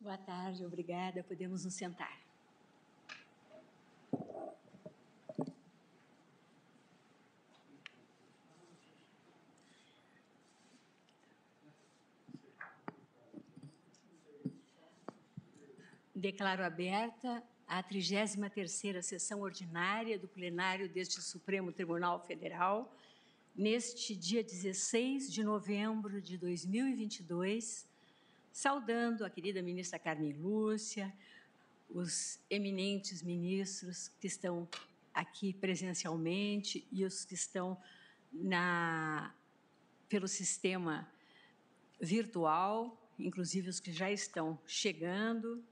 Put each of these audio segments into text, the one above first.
Boa tarde, obrigada. Podemos nos sentar. Declaro aberta a 33ª sessão ordinária do plenário deste Supremo Tribunal Federal, neste dia 16 de novembro de 2022, saudando a querida ministra Carmen Lúcia, os eminentes ministros que estão aqui presencialmente e os que estão na, pelo sistema virtual, inclusive os que já estão chegando.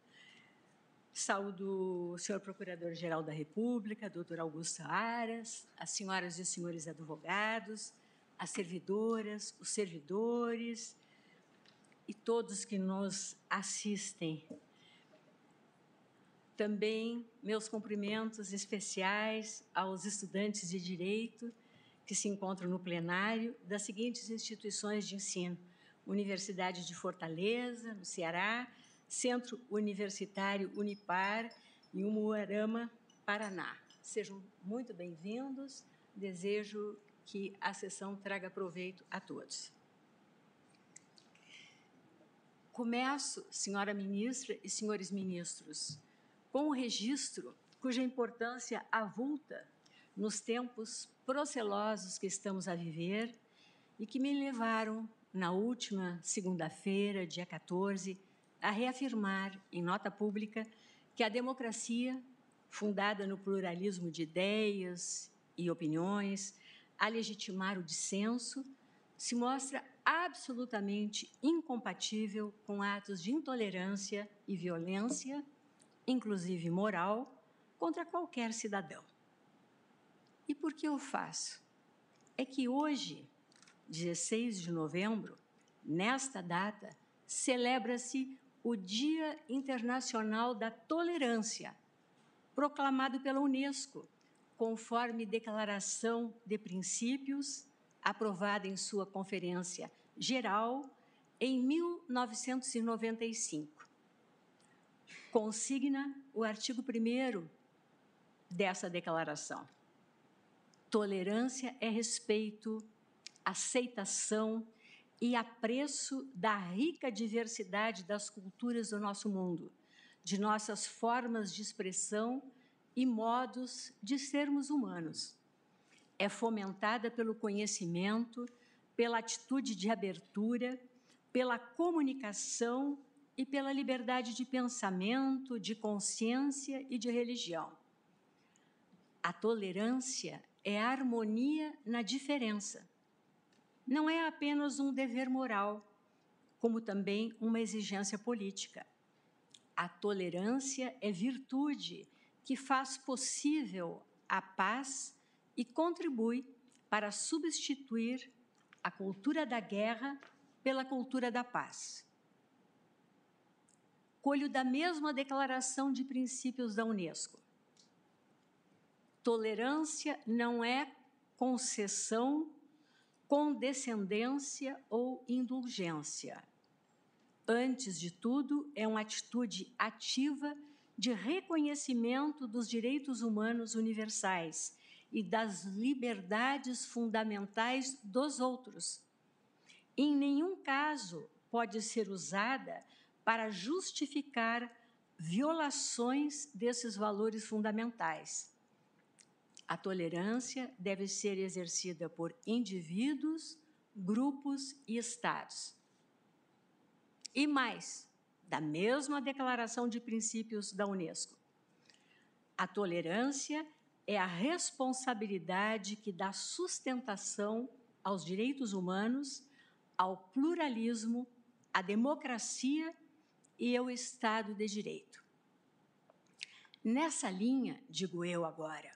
Saúdo o senhor Procurador-Geral da República, doutor Augusto Aras, as senhoras e senhores advogados, as servidoras, os servidores, e todos que nos assistem. Também meus cumprimentos especiais aos estudantes de direito que se encontram no plenário das seguintes instituições de ensino: Universidade de Fortaleza, no Ceará, Centro Universitário Unipar e Umuarama, Paraná. Sejam muito bem-vindos. Desejo que a sessão traga proveito a todos. Começo, senhora ministra e senhores ministros, com um registro cuja importância avulta nos tempos procelosos que estamos a viver e que me levaram, na última segunda-feira, dia 14, a reafirmar, em nota pública, que a democracia, fundada no pluralismo de ideias e opiniões, a legitimar o dissenso, se mostra absolutamente incompatível com atos de intolerância e violência, inclusive moral, contra qualquer cidadão. E por que eu faço? É que hoje, 16 de novembro, nesta data, celebra-se o Dia Internacional da Tolerância, proclamado pela Unesco, conforme Declaração de Princípios aprovada em sua conferência geral em 1995. Consigna o artigo 1 dessa declaração. Tolerância é respeito, aceitação e apreço da rica diversidade das culturas do nosso mundo, de nossas formas de expressão e modos de sermos humanos é fomentada pelo conhecimento, pela atitude de abertura, pela comunicação e pela liberdade de pensamento, de consciência e de religião. A tolerância é a harmonia na diferença. Não é apenas um dever moral, como também uma exigência política. A tolerância é virtude que faz possível a paz e contribui para substituir a cultura da guerra pela cultura da paz. Colho da mesma declaração de princípios da Unesco. Tolerância não é concessão, condescendência ou indulgência. Antes de tudo, é uma atitude ativa de reconhecimento dos direitos humanos universais e das liberdades fundamentais dos outros. Em nenhum caso pode ser usada para justificar violações desses valores fundamentais. A tolerância deve ser exercida por indivíduos, grupos e estados. E mais, da mesma Declaração de Princípios da Unesco, a tolerância é a responsabilidade que dá sustentação aos direitos humanos, ao pluralismo, à democracia e ao Estado de Direito. Nessa linha, digo eu agora,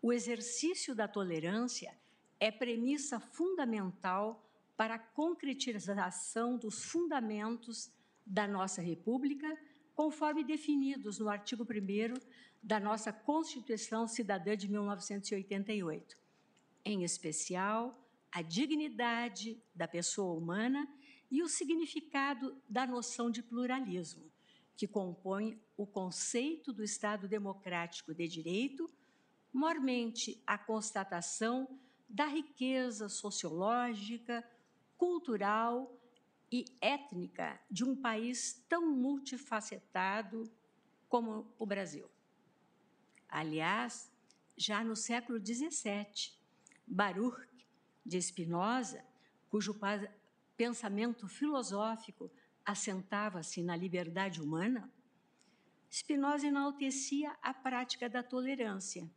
o exercício da tolerância é premissa fundamental para a concretização dos fundamentos da nossa República, conforme definidos no artigo 1 da nossa Constituição Cidadã de 1988, em especial a dignidade da pessoa humana e o significado da noção de pluralismo, que compõem o conceito do Estado democrático de direito, mormente a constatação da riqueza sociológica, cultural e étnica de um país tão multifacetado como o Brasil. Aliás, já no século XVII, Baruch de Spinoza, cujo pensamento filosófico assentava-se na liberdade humana, Spinoza enaltecia a prática da tolerância.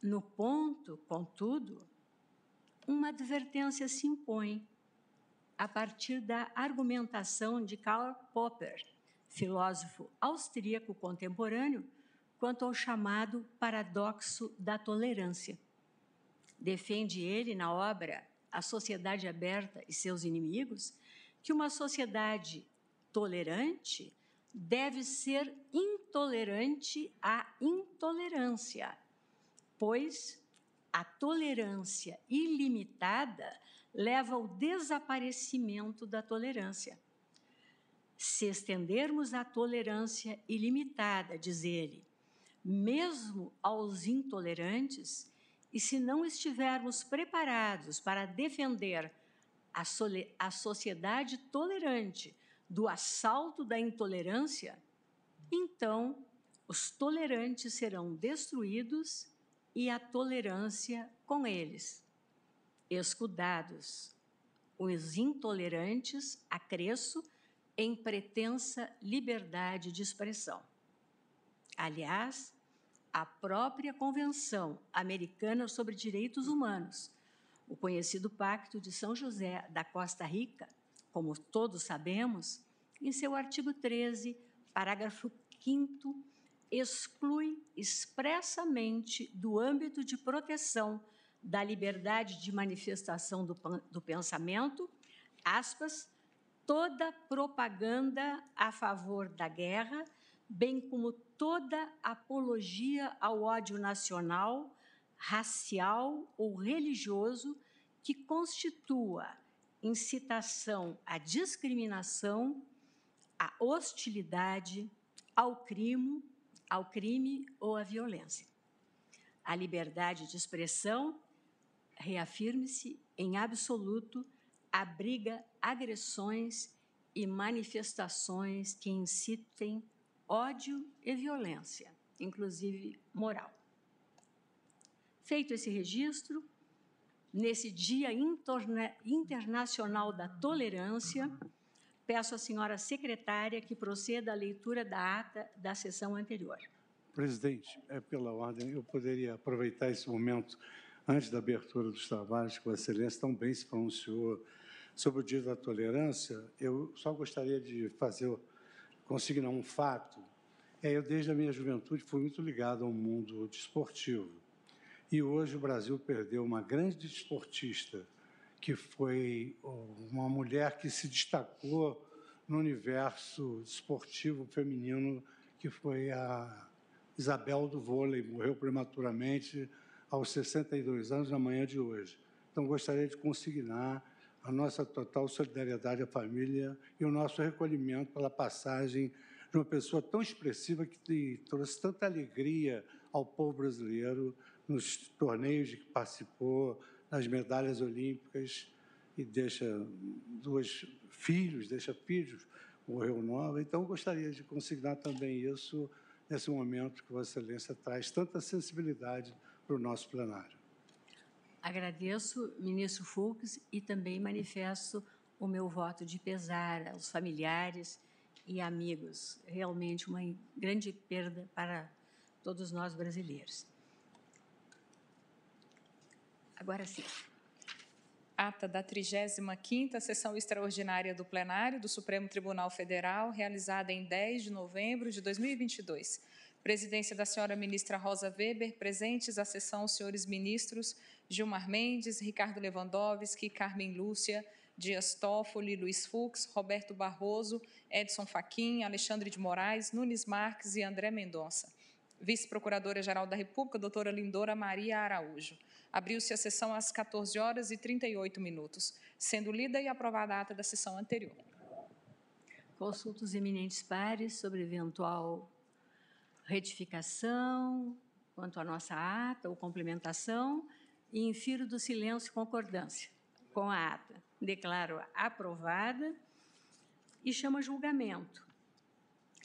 No ponto, contudo, uma advertência se impõe a partir da argumentação de Karl Popper, filósofo austríaco contemporâneo, quanto ao chamado paradoxo da tolerância. Defende ele na obra A Sociedade Aberta e seus Inimigos que uma sociedade tolerante deve ser intolerante à intolerância, pois a tolerância ilimitada leva ao desaparecimento da tolerância. Se estendermos a tolerância ilimitada, diz ele, mesmo aos intolerantes, e se não estivermos preparados para defender a, a sociedade tolerante do assalto da intolerância, então os tolerantes serão destruídos e a tolerância com eles. Escudados, os intolerantes acresço em pretensa liberdade de expressão. Aliás, a própria Convenção Americana sobre Direitos Humanos o conhecido Pacto de São José da Costa Rica, como todos sabemos, em seu artigo 13, parágrafo 5, exclui expressamente do âmbito de proteção da liberdade de manifestação do, do pensamento, aspas, toda propaganda a favor da guerra, bem como toda apologia ao ódio nacional, racial ou religioso que constitua incitação à discriminação, à hostilidade, ao crime, ao crime ou à violência. A liberdade de expressão, reafirme-se em absoluto, abriga agressões e manifestações que incitem ódio e violência, inclusive moral. Feito esse registro, nesse Dia Internacional da Tolerância, peço à senhora secretária que proceda à leitura da ata da sessão anterior. Presidente, é pela ordem, eu poderia aproveitar esse momento antes da abertura dos trabalhos, que a Excelência tão bem se pronunciou sobre o Dia da Tolerância, eu só gostaria de fazer, consignar um fato. É, eu, desde a minha juventude, fui muito ligado ao mundo desportivo. E hoje o Brasil perdeu uma grande esportista, que foi uma mulher que se destacou no universo esportivo feminino, que foi a Isabel do vôlei, morreu prematuramente aos 62 anos na manhã de hoje. Então, gostaria de consignar a nossa total solidariedade à família e o nosso recolhimento pela passagem de uma pessoa tão expressiva que trouxe tanta alegria ao povo brasileiro nos torneios de que participou, nas medalhas olímpicas, e deixa dois filhos, deixa filhos, morreu nova. Então, gostaria de consignar também isso nesse momento que Vossa Excelência traz tanta sensibilidade para o nosso plenário. Agradeço, ministro Fux, e também manifesto o meu voto de pesar aos familiares e amigos. Realmente uma grande perda para todos nós brasileiros. Agora sim. Ata da 35ª Sessão Extraordinária do Plenário do Supremo Tribunal Federal, realizada em 10 de novembro de 2022. Presidência da senhora ministra Rosa Weber, presentes à sessão os senhores ministros Gilmar Mendes, Ricardo Lewandowski, Carmen Lúcia, Dias Toffoli, Luiz Fux, Roberto Barroso, Edson Fachin, Alexandre de Moraes, Nunes Marques e André Mendonça. Vice-Procuradora-Geral da República, doutora Lindora Maria Araújo. Abriu-se a sessão às 14 horas e 38 minutos, sendo lida e aprovada a ata da sessão anterior. Consulto os eminentes pares sobre eventual retificação quanto à nossa ata ou complementação e infiro do silêncio concordância com a ata. Declaro aprovada e chama julgamento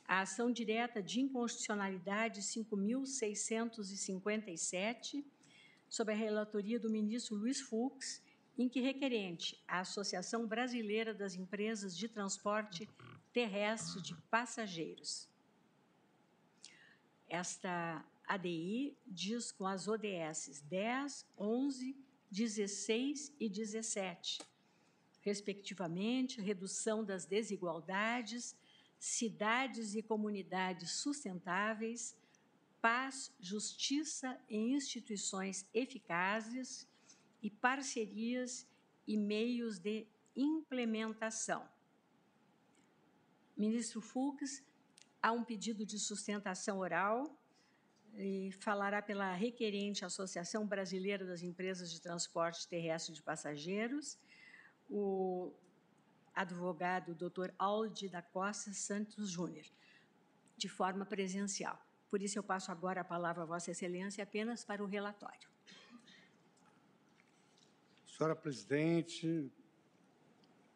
a ação direta de inconstitucionalidade 5.657, sob a relatoria do ministro Luiz Fux, em que requerente a Associação Brasileira das Empresas de Transporte Terrestre de Passageiros. Esta ADI diz com as ODS 10, 11, 16 e 17, respectivamente, redução das desigualdades, cidades e comunidades sustentáveis, paz, justiça e instituições eficazes e parcerias e meios de implementação. Ministro Fux, há um pedido de sustentação oral e falará pela requerente Associação Brasileira das Empresas de Transporte Terrestre de Passageiros, o advogado Dr. Aldi da Costa Santos Júnior, de forma presencial. Por isso, eu passo agora a palavra a Vossa Excelência apenas para o relatório. Senhora Presidente,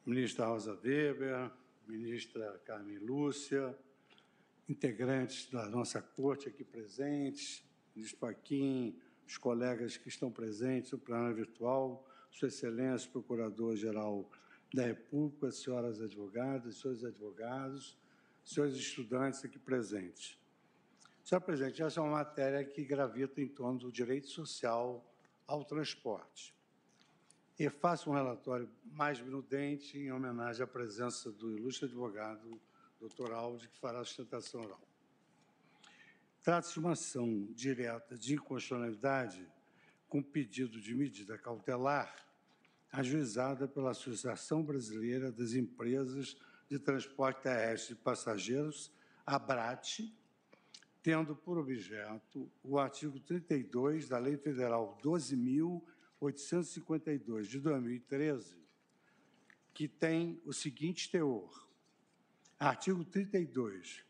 ministra Rosa Weber, ministra Carmen Lúcia, integrantes da nossa corte aqui presentes, ministro Paquim, os colegas que estão presentes no plenário virtual, Sua Excelência, Procurador-Geral da República, senhoras advogadas, senhores advogados, senhores estudantes aqui presentes. Senhor presidente, essa é uma matéria que gravita em torno do direito social ao transporte. E faço um relatório mais minudente em homenagem à presença do ilustre advogado Dr. Aldi, que fará a sustentação oral. Trata-se de uma ação direta de inconstitucionalidade com pedido de medida cautelar ajuizada pela Associação Brasileira das Empresas de Transporte Terrestre de Passageiros, ABRAT, tendo por objeto o artigo 32 da Lei Federal 12.852 de 2013, que tem o seguinte teor. Artigo 32.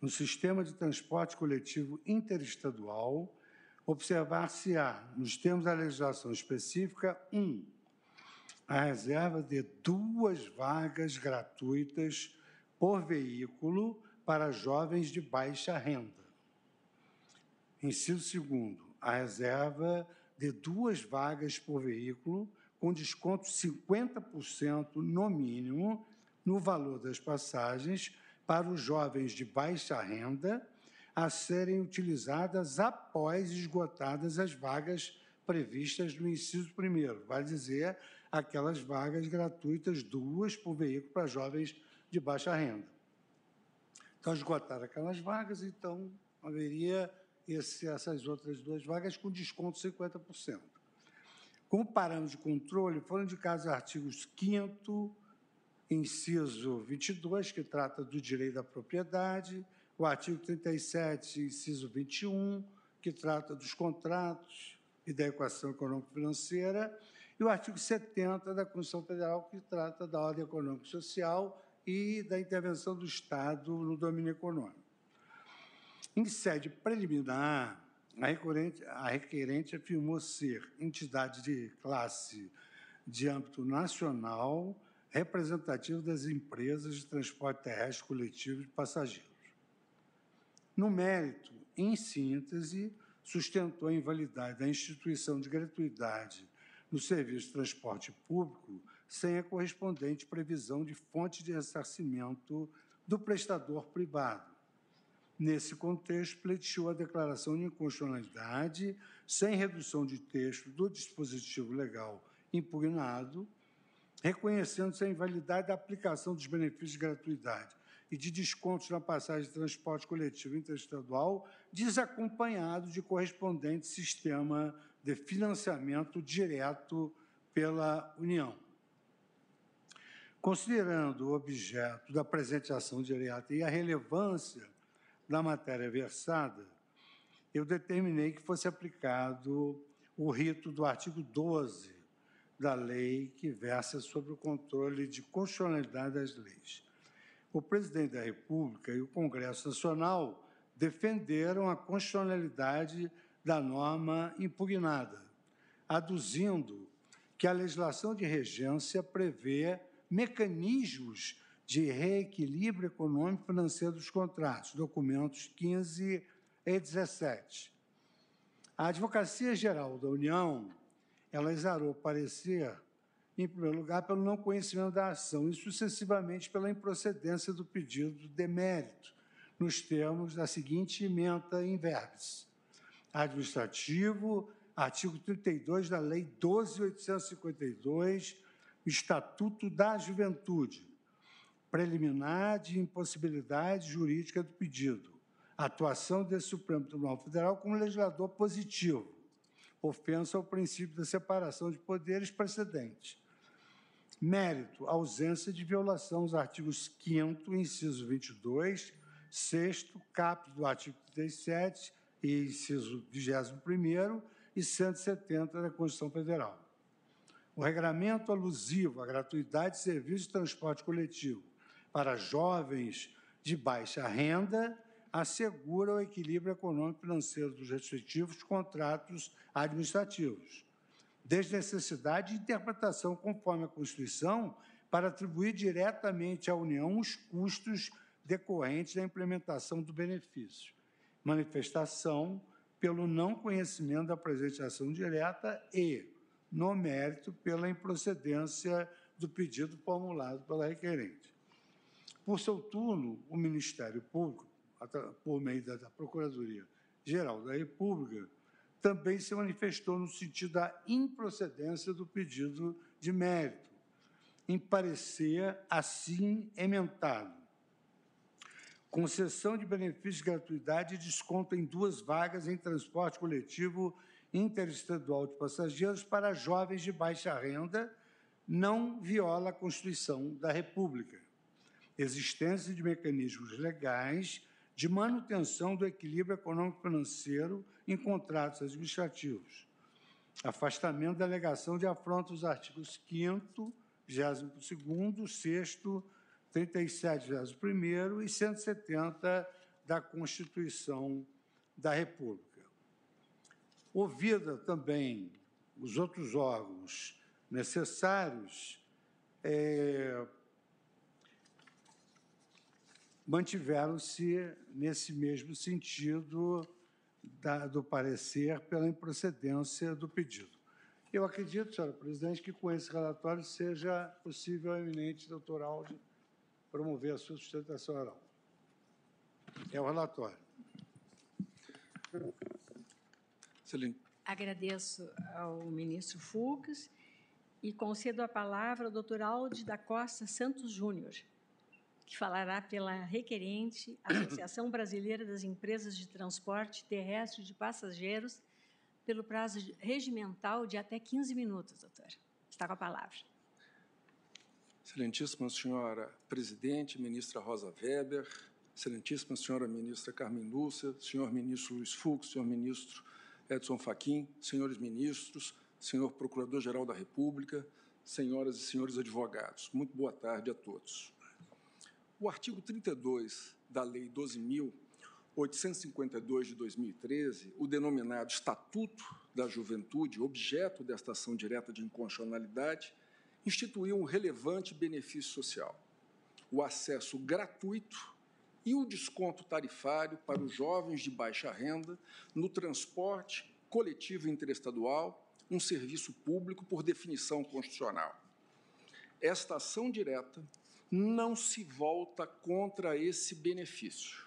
No sistema de transporte coletivo interestadual, observar-se-á, nos termos da legislação específica, 1. Um, a reserva de duas vagas gratuitas por veículo para jovens de baixa renda. Inciso segundo, a reserva de duas vagas por veículo com desconto 50% no mínimo no valor das passagens para os jovens de baixa renda a serem utilizadas após esgotadas as vagas previstas no inciso primeiro, vai dizer aquelas vagas gratuitas, duas por veículo para jovens de baixa renda. Então, esgotaram aquelas vagas, então haveria esse, essas outras duas vagas com desconto de 50%. Como parâmetro de controle, foram indicados artigos 5 inciso 22, que trata do direito da propriedade, o artigo 37, inciso 21, que trata dos contratos e da equação econômico-financeira, e o artigo 70 da Constituição Federal, que trata da ordem econômica e social e da intervenção do Estado no domínio econômico. Em sede preliminar, a requerente, a requerente afirmou ser entidade de classe de âmbito nacional representativa das empresas de transporte terrestre coletivo de passageiros. No mérito, em síntese, sustentou a invalidade da instituição de gratuidade no serviço de transporte público sem a correspondente previsão de fonte de ressarcimento do prestador privado. Nesse contexto, pleiteou a declaração de inconstitucionalidade sem redução de texto do dispositivo legal impugnado, reconhecendo-se a invalidade da aplicação dos benefícios de gratuidade e de descontos na passagem de transporte coletivo interestadual, desacompanhado de correspondente sistema de financiamento direto pela União. Considerando o objeto da presente ação direta e a relevância da matéria versada, eu determinei que fosse aplicado o rito do artigo 12 da lei que versa sobre o controle de constitucionalidade das leis. o presidente da República e o Congresso Nacional defenderam a constitucionalidade da norma impugnada, aduzindo que a legislação de regência prevê mecanismos de reequilíbrio econômico e financeiro dos contratos, documentos 15 e 17. A Advocacia Geral da União, ela exarou parecer, em primeiro lugar, pelo não conhecimento da ação e, sucessivamente, pela improcedência do pedido de demérito, nos termos da seguinte emenda em verbis. Administrativo, artigo 32 da Lei 12.852, Estatuto da Juventude, preliminar de impossibilidade jurídica do pedido, atuação desse Supremo Tribunal Federal como legislador positivo, ofensa ao princípio da separação de poderes precedente. Mérito, ausência de violação aos artigos 5 inciso 22, 6 caput do artigo 37 e inciso 21 e 170 da Constituição Federal. O regramento alusivo à gratuidade de serviço de transporte coletivo para jovens de baixa renda assegura o equilíbrio econômico e financeiro dos respectivos contratos administrativos, desde necessidade de interpretação conforme a Constituição para atribuir diretamente à União os custos decorrentes da implementação do benefício. Manifestação pelo não conhecimento da presente ação direta e, no mérito, pela improcedência do pedido formulado pela requerente. Por seu turno, o Ministério Público, por meio da Procuradoria Geral da República, também se manifestou no sentido da improcedência do pedido de mérito, em parecer assim emendado. Concessão de benefício de gratuidade e desconto em duas vagas em transporte coletivo interestadual de passageiros para jovens de baixa renda não viola a Constituição da República. Existência de mecanismos legais de manutenção do equilíbrio econômico-financeiro em contratos administrativos, afastamento da alegação de afronta aos artigos 5º, 22º, 6 37, 21 e 170 da Constituição da República. Ouvida também os outros órgãos necessários, é, mantiveram-se nesse mesmo sentido da, do parecer pela improcedência do pedido. Eu acredito, senhora presidente, que com esse relatório seja possível ao eminente doutor Aldi promover a sua sustentação oral. É o relatório. Excelente. Agradeço ao ministro Fux e concedo a palavra ao doutor Aldi da Costa Santos Júnior que falará pela requerente Associação Brasileira das Empresas de Transporte Terrestre de Passageiros, pelo prazo regimental de até 15 minutos, doutor. Está com a palavra. Excelentíssima senhora presidente, ministra Rosa Weber, excelentíssima senhora ministra Carmen Lúcia, senhor ministro Luiz Fux, senhor ministro Edson Fachin, senhores ministros, senhor procurador-geral da República, senhoras e senhores advogados. Muito boa tarde a todos. O artigo 32 da Lei 12.852 de 2013, o denominado Estatuto da Juventude, objeto desta ação direta de inconstitucionalidade, instituiu um relevante benefício social: o acesso gratuito e o desconto tarifário para os jovens de baixa renda no transporte coletivo interestadual, um serviço público por definição constitucional. Esta ação direta não se volta contra esse benefício.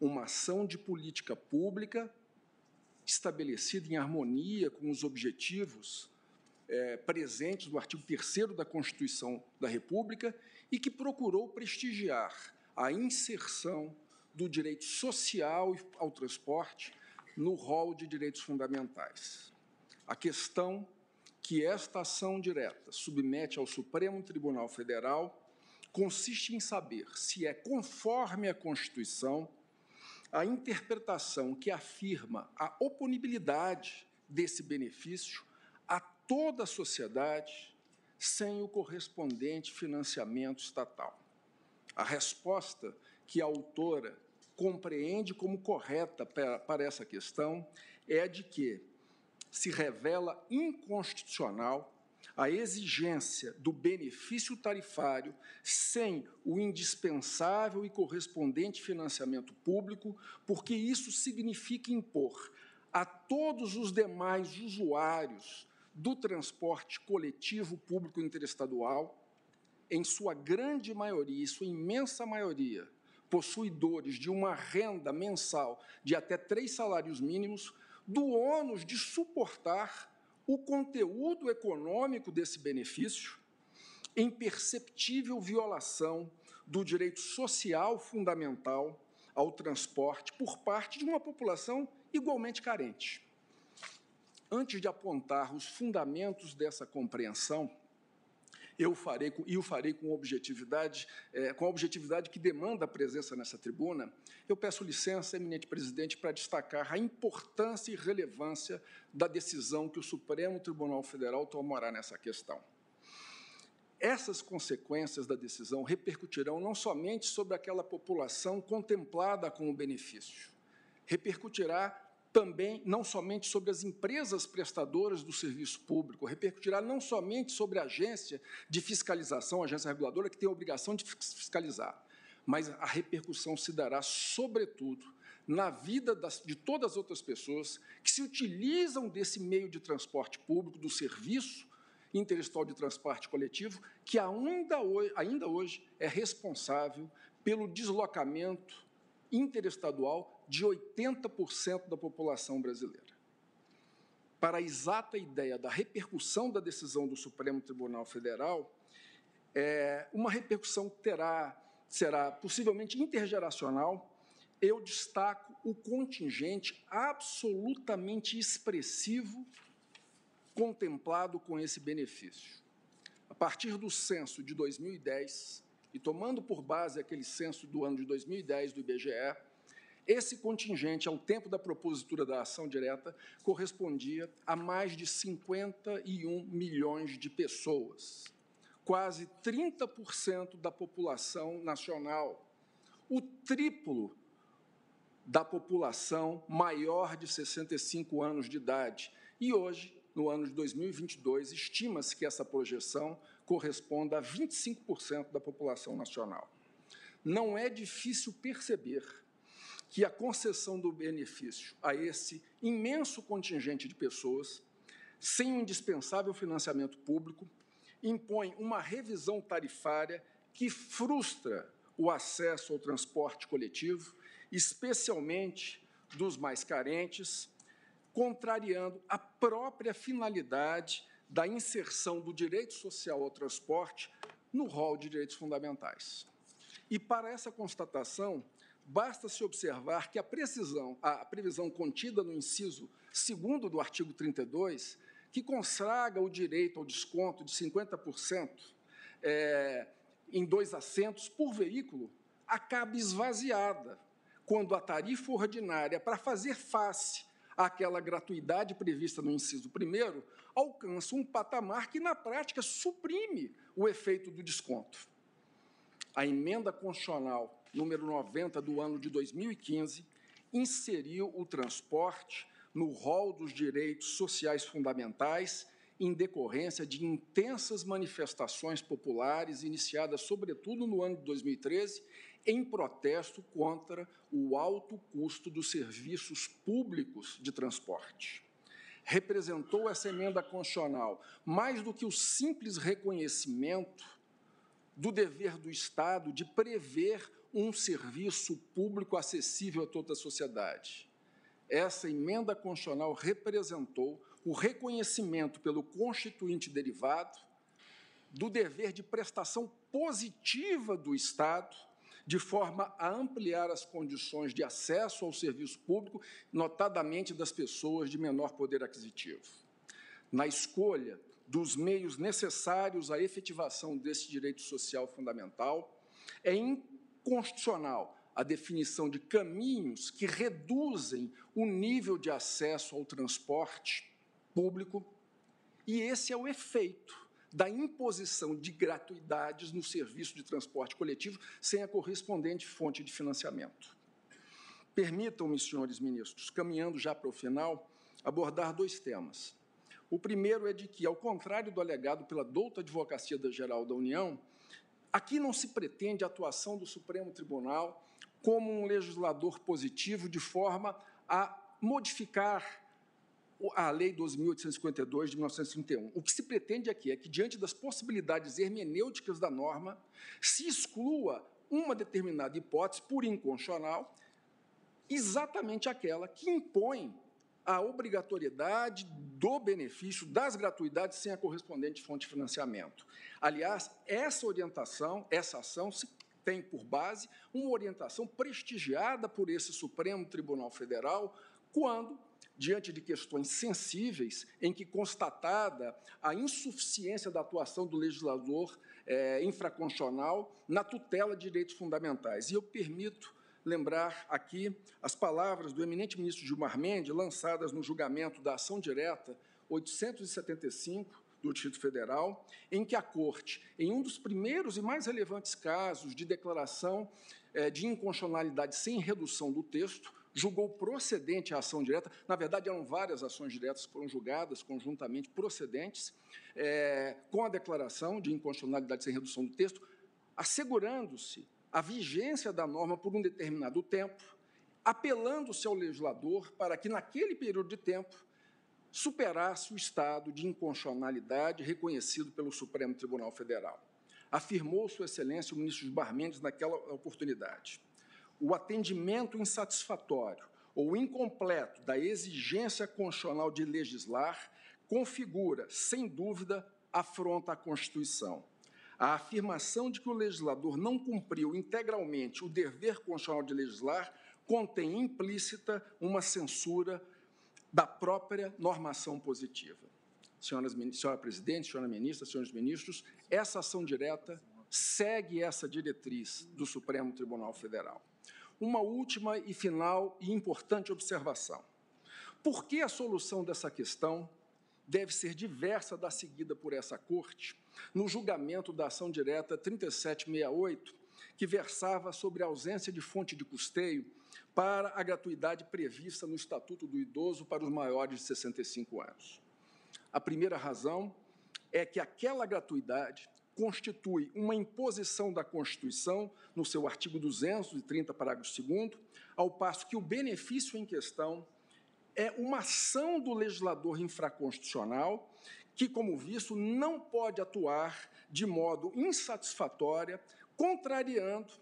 Uma ação de política pública estabelecida em harmonia com os objetivos é, presentes no artigo 3 da Constituição da República e que procurou prestigiar a inserção do direito social ao transporte no rol de direitos fundamentais. A questão que esta ação direta submete ao Supremo Tribunal Federal consiste em saber se é conforme a Constituição a interpretação que afirma a oponibilidade desse benefício toda a sociedade sem o correspondente financiamento estatal. A resposta que a autora compreende como correta para essa questão é de que se revela inconstitucional a exigência do benefício tarifário sem o indispensável e correspondente financiamento público, porque isso significa impor a todos os demais usuários do transporte coletivo público interestadual, em sua grande maioria, sua imensa maioria, possuidores de uma renda mensal de até três salários mínimos, do ônus de suportar o conteúdo econômico desse benefício, em perceptível violação do direito social fundamental ao transporte por parte de uma população igualmente carente. Antes de apontar os fundamentos dessa compreensão, eu farei e o farei com objetividade, é, com a objetividade que demanda a presença nessa tribuna, eu peço licença, eminente presidente, para destacar a importância e relevância da decisão que o Supremo Tribunal Federal tomará nessa questão. Essas consequências da decisão repercutirão não somente sobre aquela população contemplada com o benefício, repercutirá também não somente sobre as empresas prestadoras do serviço público, repercutirá não somente sobre a agência de fiscalização, a agência reguladora, que tem a obrigação de fiscalizar, mas a repercussão se dará, sobretudo, na vida das, de todas as outras pessoas que se utilizam desse meio de transporte público, do serviço interestadual de transporte coletivo, que ainda hoje, ainda hoje é responsável pelo deslocamento interestadual de 80% da população brasileira. Para a exata ideia da repercussão da decisão do Supremo Tribunal Federal, é, uma repercussão terá, será possivelmente intergeracional. Eu destaco o contingente absolutamente expressivo contemplado com esse benefício. A partir do censo de 2010, e tomando por base aquele censo do ano de 2010 do IBGE, esse contingente, ao tempo da propositura da ação direta, correspondia a mais de 51 milhões de pessoas, quase 30% da população nacional, o triplo da população maior de 65 anos de idade. E hoje, no ano de 2022, estima-se que essa projeção corresponda a 25% da população nacional. Não é difícil perceber que a concessão do benefício a esse imenso contingente de pessoas, sem um indispensável financiamento público, impõe uma revisão tarifária que frustra o acesso ao transporte coletivo, especialmente dos mais carentes, contrariando a própria finalidade da inserção do direito social ao transporte no rol de direitos fundamentais. E para essa constatação, basta-se observar que a precisão, a previsão contida no inciso 2 do artigo 32, que consagra o direito ao desconto de 50% é, em dois assentos por veículo, acaba esvaziada quando a tarifa ordinária, para fazer face àquela gratuidade prevista no inciso 1, alcança um patamar que, na prática, suprime o efeito do desconto. A emenda constitucional número 90 do ano de 2015, inseriu o transporte no rol dos direitos sociais fundamentais em decorrência de intensas manifestações populares iniciadas sobretudo no ano de 2013 em protesto contra o alto custo dos serviços públicos de transporte. Representou essa emenda constitucional mais do que o simples reconhecimento do dever do Estado de prever um serviço público acessível a toda a sociedade. Essa emenda constitucional representou o reconhecimento pelo constituinte derivado do dever de prestação positiva do Estado, de forma a ampliar as condições de acesso ao serviço público, notadamente das pessoas de menor poder aquisitivo. Na escolha dos meios necessários à efetivação desse direito social fundamental, é constitucional a definição de caminhos que reduzem o nível de acesso ao transporte público, e esse é o efeito da imposição de gratuidades no serviço de transporte coletivo sem a correspondente fonte de financiamento. Permitam-me, senhores ministros, caminhando já para o final, abordar dois temas. O primeiro é de que, ao contrário do alegado pela douta Advocacia Geral da União, aqui não se pretende a atuação do Supremo Tribunal como um legislador positivo de forma a modificar a Lei 12.852 de 1931. O que se pretende aqui é que, diante das possibilidades hermenêuticas da norma, se exclua uma determinada hipótese por inconstitucional, exatamente aquela que impõe a obrigatoriedade do benefício das gratuidades sem a correspondente fonte de financiamento. Aliás, essa orientação, essa ação se tem por base uma orientação prestigiada por esse Supremo Tribunal Federal quando diante de questões sensíveis em que constatada a insuficiência da atuação do legislador é, infraconstitucional na tutela de direitos fundamentais. E eu permito lembrar aqui as palavras do eminente ministro Gilmar Mendes, lançadas no julgamento da ação direta 875 do Distrito Federal, em que a Corte, em um dos primeiros e mais relevantes casos de declaração é, de inconstitucionalidade sem redução do texto, julgou procedente a ação direta. Na verdade, eram várias ações diretas que foram julgadas conjuntamente procedentes, é, com a declaração de inconstitucionalidade sem redução do texto, assegurando-se a vigência da norma por um determinado tempo, apelando-se ao legislador para que, naquele período de tempo, superasse o estado de inconstitucionalidade reconhecido pelo Supremo Tribunal Federal. Afirmou Sua Excelência o ministro Gilmar Mendes naquela oportunidade o atendimento insatisfatório ou incompleto da exigência constitucional de legislar configura, sem dúvida, afronta à Constituição. A afirmação de que o legislador não cumpriu integralmente o dever constitucional de legislar contém implícita uma censura da própria normação positiva. Senhoras, senhora Presidente, senhora Ministra, senhores ministros, essa ação direta segue essa diretriz do Supremo Tribunal Federal. Uma última e final e importante observação. Por que a solução dessa questão deve ser diversa da seguida por essa Corte no julgamento da ação direta 3768, que versava sobre a ausência de fonte de custeio para a gratuidade prevista no Estatuto do Idoso para os maiores de 65 anos? A primeira razão é que aquela gratuidade constitui uma imposição da Constituição, no seu artigo 230, parágrafo 2, ao passo que o benefício em questão é uma ação do legislador infraconstitucional que, como visto, não pode atuar de modo insatisfatória, contrariando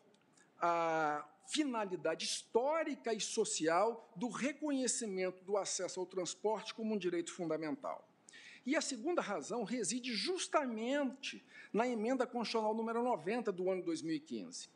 a finalidade histórica e social do reconhecimento do acesso ao transporte como um direito fundamental. E a segunda razão reside justamente na emenda constitucional número 90 do ano 2015.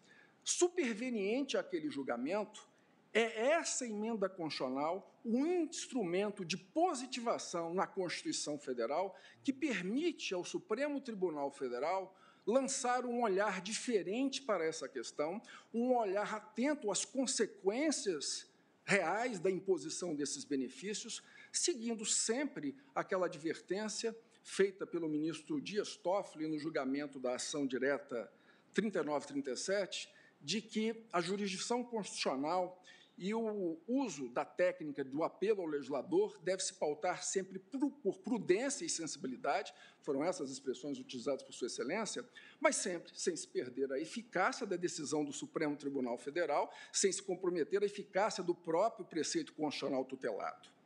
Superveniente àquele julgamento, é essa emenda constitucional um instrumento de positivação na Constituição Federal que permite ao Supremo Tribunal Federal lançar um olhar diferente para essa questão, um olhar atento às consequências reais da imposição desses benefícios, seguindo sempre aquela advertência feita pelo ministro Dias Toffoli no julgamento da ação direta 3937, de que a jurisdição constitucional e o uso da técnica do apelo ao legislador deve se pautar sempre por prudência e sensibilidade, foram essas expressões utilizadas por Sua Excelência, mas sempre sem se perder a eficácia da decisão do Supremo Tribunal Federal, sem se comprometer a eficácia do próprio preceito constitucional tutelado.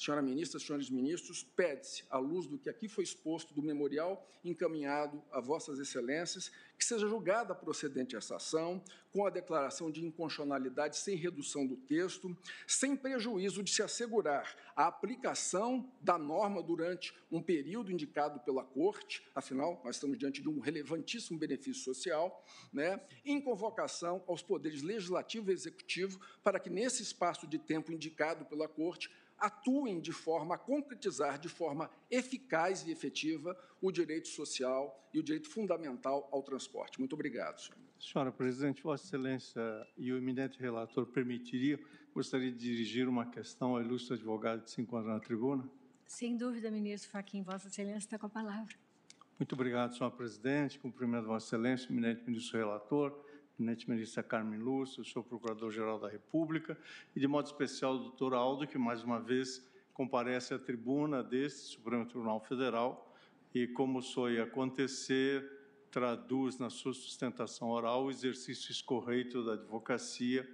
Senhora ministra, senhores ministros, pede-se, à luz do que aqui foi exposto do memorial encaminhado a vossas excelências, que seja julgada procedente essa ação, com a declaração de inconstitucionalidade sem redução do texto, sem prejuízo de se assegurar a aplicação da norma durante um período indicado pela Corte, afinal, nós estamos diante de um relevantíssimo benefício social, né, em convocação aos poderes legislativo e executivo para que, nesse espaço de tempo indicado pela Corte, atuem de forma a concretizar de forma eficaz e efetiva o direito social e o direito fundamental ao transporte. Muito obrigado, senhor. Senhora Presidente, Vossa Excelência e o eminente relator permitiria, gostaria de dirigir uma questão ao ilustre advogado que se encontra na tribuna? Sem dúvida, ministro Faquim, Vossa Excelência está com a palavra. Muito obrigado, senhor presidente. Cumprimento Vossa Excelência, eminente ministro relator, ministra Carmen Lúcio, senhor procurador-geral da República, e de modo especial o doutor Aldo, que mais uma vez comparece à tribuna deste Supremo Tribunal Federal e, como soe acontecer, traduz na sua sustentação oral o exercício escorreito da advocacia,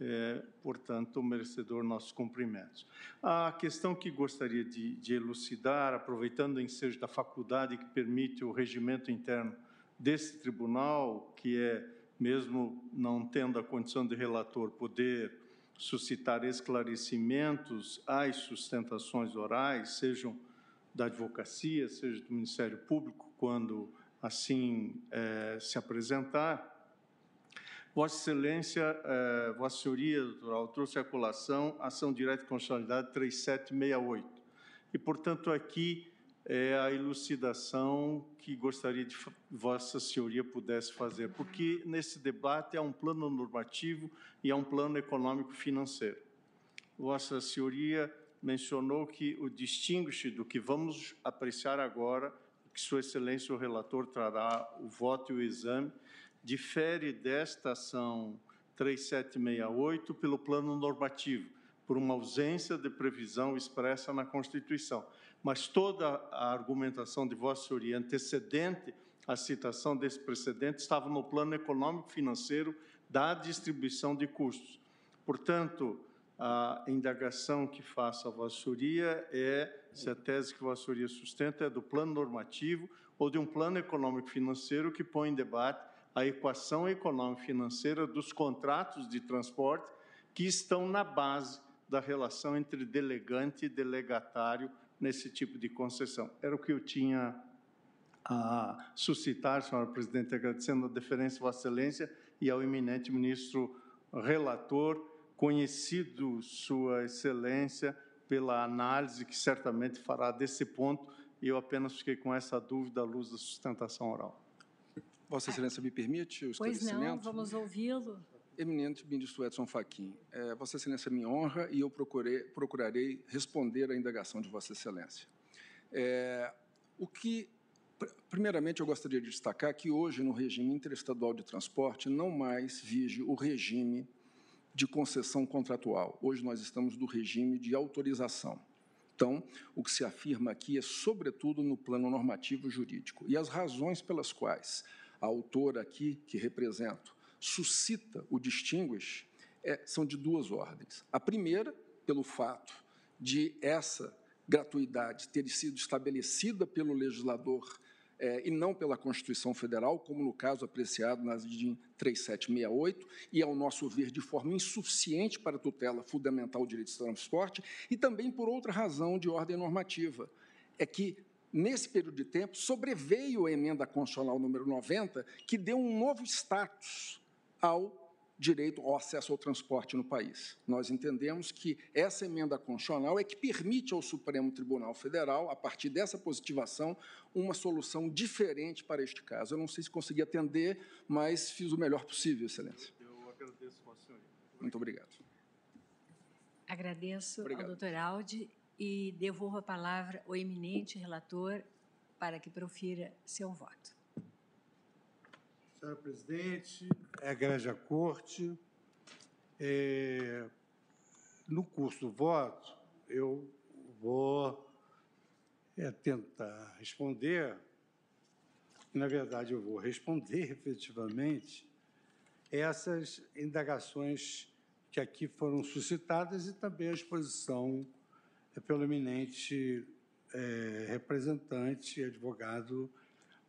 é, portanto, merecedor nossos cumprimentos. A questão que gostaria de, de elucidar, aproveitando o ensejo da faculdade que permite o regimento interno desse tribunal, que é, mesmo não tendo a condição de relator, poder suscitar esclarecimentos às sustentações orais, sejam da advocacia, seja do Ministério Público, quando assim é, se apresentar. Vossa Excelência, é, Vossa Senhoria, doutoral, trouxe à colação ação direta de constitucionalidade 3768. E, portanto, aqui é a elucidação que gostaria de Vossa Senhoria pudesse fazer, porque nesse debate há um plano normativo e há um plano econômico-financeiro. Vossa Senhoria mencionou que o distingue do que vamos apreciar agora que Sua Excelência o relator trará o voto e o exame, difere desta ação 3768 pelo plano normativo, por uma ausência de previsão expressa na Constituição. Mas toda a argumentação de Vossa Senhoria antecedente à citação desse precedente estava no plano econômico-financeiro da distribuição de custos. Portanto, a indagação que faço a Vossa Senhoria é se a tese que Vossa Senhoria sustenta é do plano normativo ou de um plano econômico-financeiro que põe em debate a equação econômico-financeira dos contratos de transporte que estão na base da relação entre delegante e delegatário nesse tipo de concessão. Era o que eu tinha a suscitar, senhora presidente, agradecendo a deferência Vossa Excelência e ao eminente ministro relator conhecido Sua Excelência pela análise que certamente fará desse ponto, e eu apenas fiquei com essa dúvida à luz da sustentação oral. Vossa Excelência me permite o esclarecimento? Pois não, vamos ouvi-lo. Eminente ministro Edson Fachin, é, Vossa Excelência me honra e eu procurei, procurarei responder à indagação de Vossa Excelência. É, o que, primeiramente, eu gostaria de destacar que hoje, no regime interestadual de transporte, não mais vige o regime de concessão contratual. Hoje nós estamos no regime de autorização. Então, o que se afirma aqui é, sobretudo, no plano normativo jurídico. E as razões pelas quais a autora aqui, que represento, suscita o distinguish é, são de duas ordens. A primeira, pelo fato de essa gratuidade ter sido estabelecida pelo legislador é, e não pela Constituição Federal, como no caso apreciado na DIN 3768, e, ao nosso ver, de forma insuficiente para a tutela fundamental do direito de transporte, e também por outra razão de ordem normativa, é que, nesse período de tempo, sobreveio a emenda constitucional número 90, que deu um novo status ao direito ao acesso ao transporte no país. Nós entendemos que essa emenda constitucional é que permite ao Supremo Tribunal Federal, a partir dessa positivação, uma solução diferente para este caso. Eu não sei se consegui atender, mas fiz o melhor possível, Excelência. Eu agradeço, Vossa Muito obrigado. Agradeço obrigado. ao doutor Aldi e devolvo a palavra ao eminente relator para que profira seu voto. Senhora Presidente, Egrégia Corte, é, no curso do voto, eu vou é, tentar responder, na verdade, eu vou responder efetivamente essas indagações que aqui foram suscitadas e também a exposição é, pelo eminente é, representante, advogado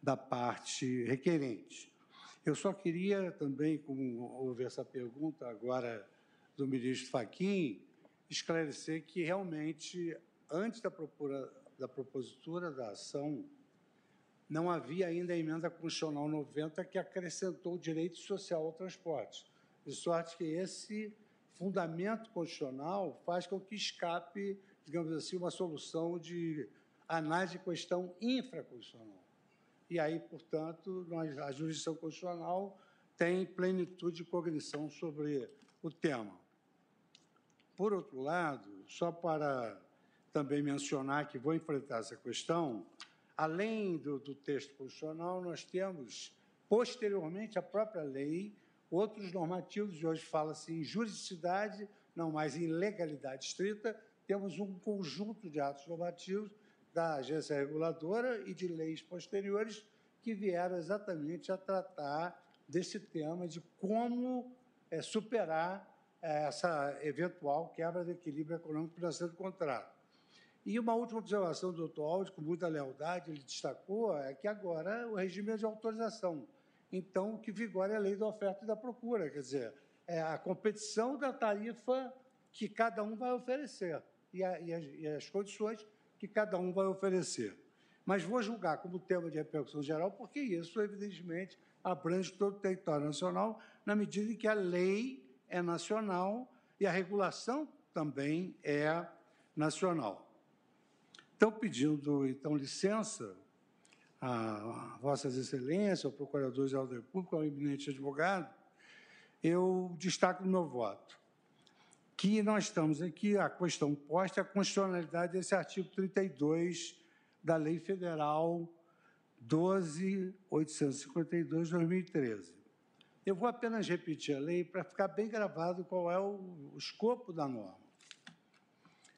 da parte requerente. Eu só queria também, como houve essa pergunta agora do ministro Faquim, esclarecer que realmente, antes da, propura, da propositura da ação, não havia ainda a emenda constitucional 90 que acrescentou o direito social ao transporte. De sorte que esse fundamento constitucional faz com que escape, digamos assim, uma solução de análise de questão infraconstitucional e aí, portanto, nós, a jurisdição constitucional tem plenitude de cognição sobre o tema. Por outro lado, só para também mencionar que vou enfrentar essa questão, além do, do texto constitucional, nós temos, posteriormente, a própria lei, outros normativos, hoje fala-se em juridicidade, não mais em legalidade estrita, temos um conjunto de atos normativos da agência reguladora e de leis posteriores que vieram exatamente a tratar desse tema de como é, superar é, essa eventual quebra de equilíbrio econômico financeiro do contrato. E uma última observação do doutor Aldi, com muita lealdade, ele destacou, é que agora o regime é de autorização. Então, o que vigora é a lei da oferta e da procura, quer dizer, é a competição da tarifa que cada um vai oferecer e, a, e, as, e as condições que cada um vai oferecer. Mas vou julgar como tema de repercussão geral, porque isso, evidentemente, abrange todo o território nacional, na medida em que a lei é nacional e a regulação também é nacional. Então, pedindo então licença a Vossas Excelências, ao Procurador-Geral da República, ao eminente advogado, eu destaco no meu voto que nós estamos aqui, a questão posta é a constitucionalidade desse artigo 32 da Lei Federal 12.852 de 2013. Eu vou apenas repetir a lei para ficar bem gravado qual é o, o escopo da norma.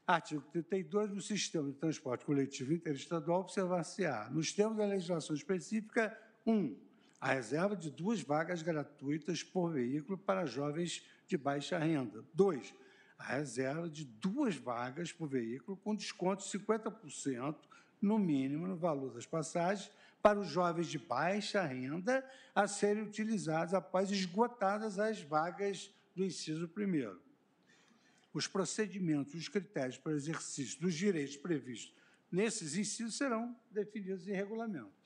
Artigo 32 do Sistema de Transporte Coletivo Interestadual observar-se-á, nos termos da legislação específica, 1. Um, a reserva de duas vagas gratuitas por veículo para jovens de baixa renda. 2. A reserva de duas vagas por veículo com desconto de 50% no mínimo no valor das passagens para os jovens de baixa renda a serem utilizados após esgotadas as vagas do inciso primeiro os procedimentos, os critérios para o exercício dos direitos previstos nesses incisos serão definidos em regulamento.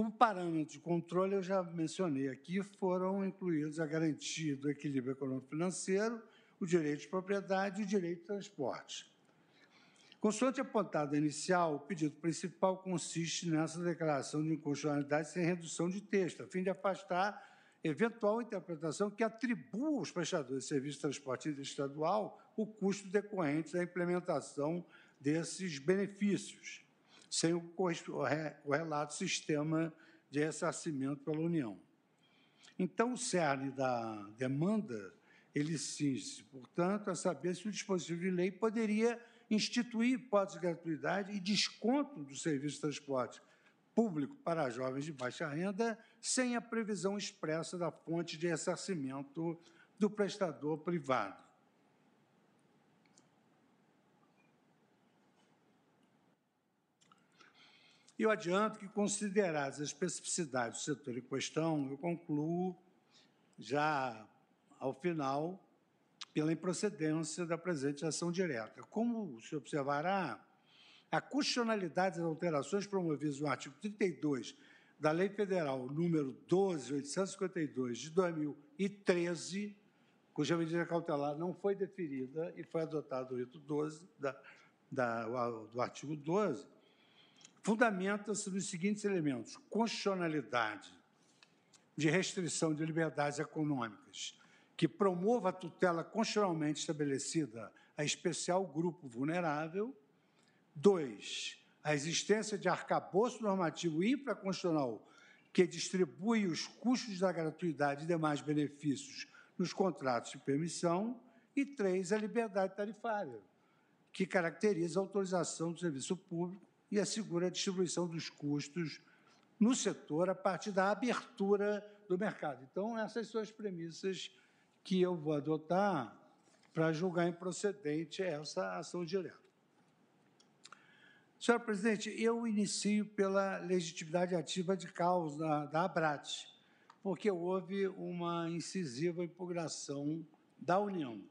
Como parâmetro de controle, eu já mencionei aqui, foram incluídos a garantia do equilíbrio econômico-financeiro, o direito de propriedade e o direito de transporte. Consoante apontado inicial, o pedido principal consiste nessa declaração de inconstitucionalidade sem redução de texto, a fim de afastar eventual interpretação que atribua aos prestadores de serviço de transporte interestadual o custo decorrente da implementação desses benefícios, sem o correlato sistema de ressarcimento pela União. Então, o cerne da demanda, ele cinge portanto, a saber se o dispositivo de lei poderia instituir hipótese de gratuidade e desconto do serviço de transporte público para jovens de baixa renda, sem a previsão expressa da fonte de ressarcimento do prestador privado. Eu adianto que, consideradas as especificidades do setor em questão, eu concluo já ao final pela improcedência da presente ação direta. Como se observará, a constitucionalidade das alterações promovidas no artigo 32 da Lei Federal número 12.852 de 2013, cuja medida cautelar não foi deferida e foi adotado o rito 12 da, da, do artigo 12, fundamenta-se nos seguintes elementos: constitucionalidade de restrição de liberdades econômicas, que promova a tutela constitucionalmente estabelecida a especial grupo vulnerável, Dois, a existência de arcabouço normativo infraconstitucional que distribui os custos da gratuidade e demais benefícios nos contratos de permissão. E três, a liberdade tarifária, que caracteriza a autorização do serviço público e assegura a distribuição dos custos no setor a partir da abertura do mercado. Então, essas são as premissas que eu vou adotar para julgar improcedente essa ação direta. Senhor presidente, eu inicio pela legitimidade ativa de causa da ABRAT, porque houve uma incisiva impugnação da União.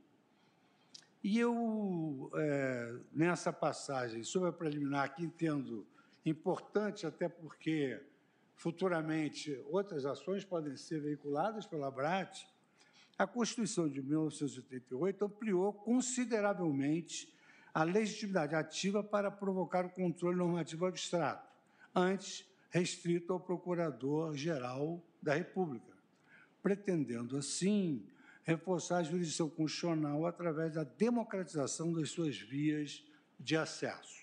E eu, é, nessa passagem sobre a preliminar, que entendo importante, até porque futuramente outras ações podem ser veiculadas pela ABRAT, a Constituição de 1988 ampliou consideravelmente a legitimidade ativa para provocar o controle normativo abstrato, antes restrito ao Procurador-Geral da República, pretendendo, assim, reforçar a jurisdição constitucional através da democratização das suas vias de acesso.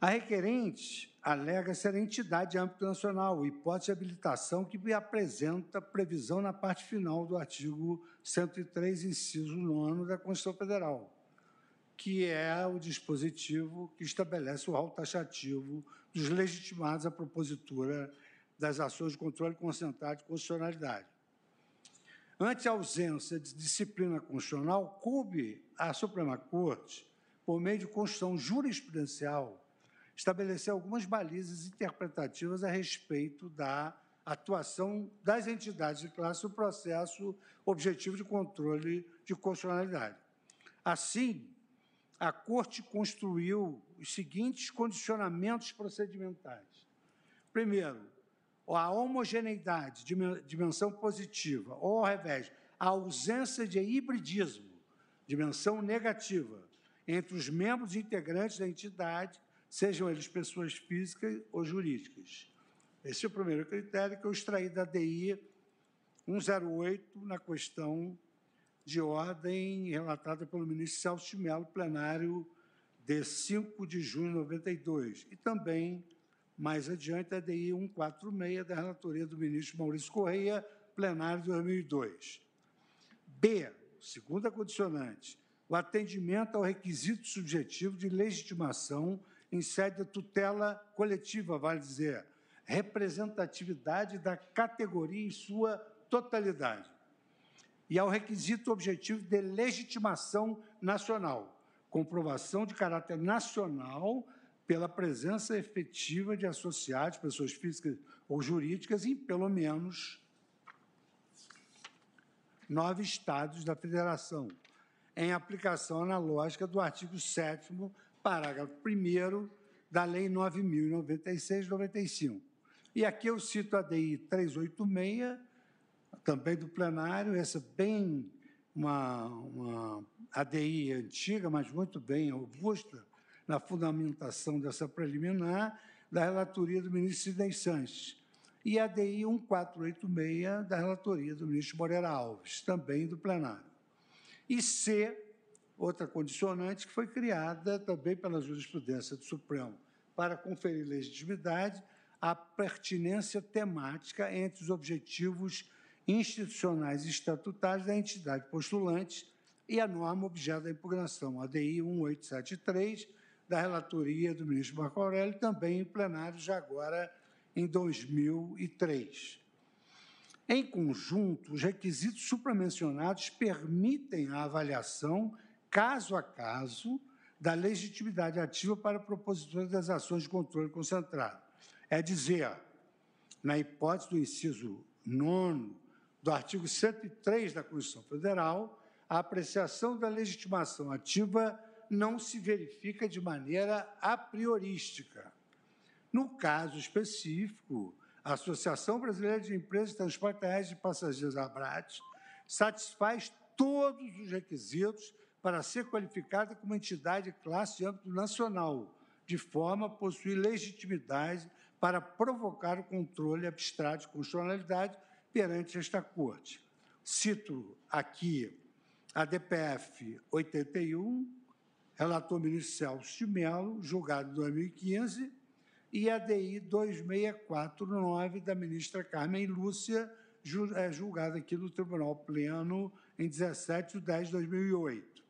A requerente alega ser a entidade de âmbito nacional, hipótese de habilitação que apresenta previsão na parte final do artigo 103, inciso 9 da Constituição Federal, que é o dispositivo que estabelece o rol taxativo dos legitimados à propositura das ações de controle concentrado de constitucionalidade. Ante a ausência de disciplina constitucional, coube à Suprema Corte, por meio de Constituição jurisprudencial, estabelecer algumas balizas interpretativas a respeito da atuação das entidades de classe no processo objetivo de controle de constitucionalidade. Assim, a Corte construiu os seguintes condicionamentos procedimentais. Primeiro, a homogeneidade, dimensão positiva, ou ao revés, a ausência de hibridismo, dimensão negativa, entre os membros integrantes da entidade, sejam eles pessoas físicas ou jurídicas. Esse é o primeiro critério que eu extraí da DI 108 na questão de ordem relatada pelo ministro Celso de Mello, plenário de 5 de junho de 92, e também mais adiante, a DI 146, da relatoria do ministro Maurício Correia, plenário de 2002. B, segunda condicionante, o atendimento ao requisito subjetivo de legitimação em sede de tutela coletiva, vale dizer, representatividade da categoria em sua totalidade. E ao requisito objetivo de legitimação nacional, comprovação de caráter nacional pela presença efetiva de associados, pessoas físicas ou jurídicas, em pelo menos nove estados da federação, em aplicação analógica do artigo 7 parágrafo 1 da Lei 9.096-95. E aqui eu cito a DI 386, também do plenário, essa bem uma, uma ADI antiga, mas muito bem robusta, na fundamentação dessa preliminar da relatoria do ministro Sidney Sanches, e a DI 1486 da relatoria do ministro Moreira Alves, também do plenário. E C, outra condicionante que foi criada também pela jurisprudência do Supremo para conferir legitimidade à pertinência temática entre os objetivos institucionais e estatutários da entidade postulante e a norma objeto da impugnação, a DI 1873, da relatoria do ministro Marco Aurélio, também em plenário, já agora em 2003. Em conjunto, os requisitos supramencionados permitem a avaliação, caso a caso, da legitimidade ativa para a propositura das ações de controle concentrado. É dizer, na hipótese do inciso 9 do artigo 103 da Constituição Federal, a apreciação da legitimação ativa não se verifica de maneira a priorística. No caso específico, a Associação Brasileira de Empresas de Transporte Aéreo de Passageiros, ABRAT, satisfaz todos os requisitos para ser qualificada como entidade de classe de âmbito nacional, de forma a possuir legitimidade para provocar o controle abstrato de constitucionalidade perante esta Corte. Cito aqui a DPF 81, relator ministro Celso de Mello, julgado em 2015, e a DI 2649 da ministra Carmen Lúcia, é, julgada aqui no Tribunal Pleno em 17 de 10 de 2008.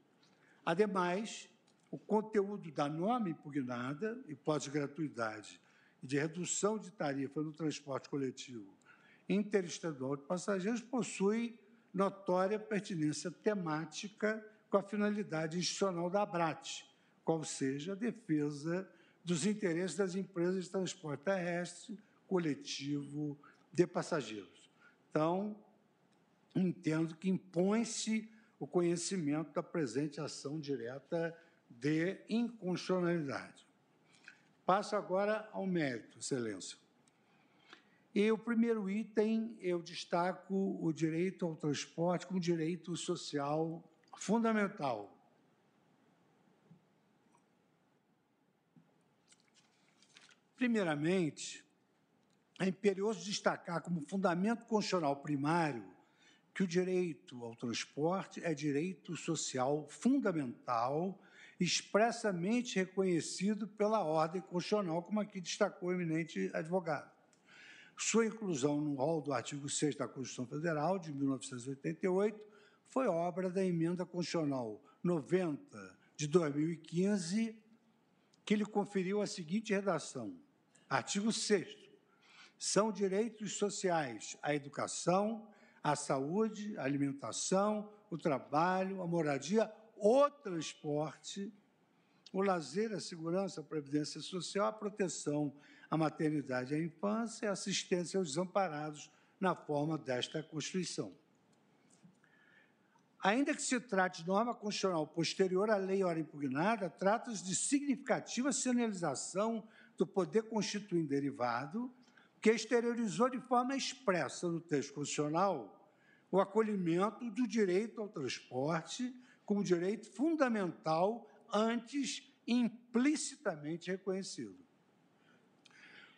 Ademais, o conteúdo da norma impugnada, hipótese de gratuidade e de redução de tarifa no transporte coletivo interestadual de passageiros, possui notória pertinência temática com a finalidade institucional da ABRAT, qual seja a defesa dos interesses das empresas de transporte terrestre coletivo de passageiros. Então, entendo que impõe-se o conhecimento da presente ação direta de inconstitucionalidade. Passo agora ao mérito, Excelência. E o primeiro item, eu destaco o direito ao transporte como direito social fundamental. Primeiramente, é imperioso destacar como fundamento constitucional primário que o direito ao transporte é direito social fundamental expressamente reconhecido pela ordem constitucional, como aqui destacou o eminente advogado. Sua inclusão no rol do artigo 6 da Constituição Federal, de 1988, foi obra da Emenda Constitucional 90 de 2015, que lhe conferiu a seguinte redação: artigo 6. São direitos sociais a educação, a saúde, a alimentação, o trabalho, a moradia, o transporte, o lazer, a segurança, a previdência social, a proteção à maternidade à infância a assistência aos desamparados na forma desta Constituição. Ainda que se trate de norma constitucional posterior à lei ora impugnada, trata-se de significativa sinalização do poder constituinte derivado, que exteriorizou de forma expressa no texto constitucional o acolhimento do direito ao transporte como direito fundamental antes implicitamente reconhecido.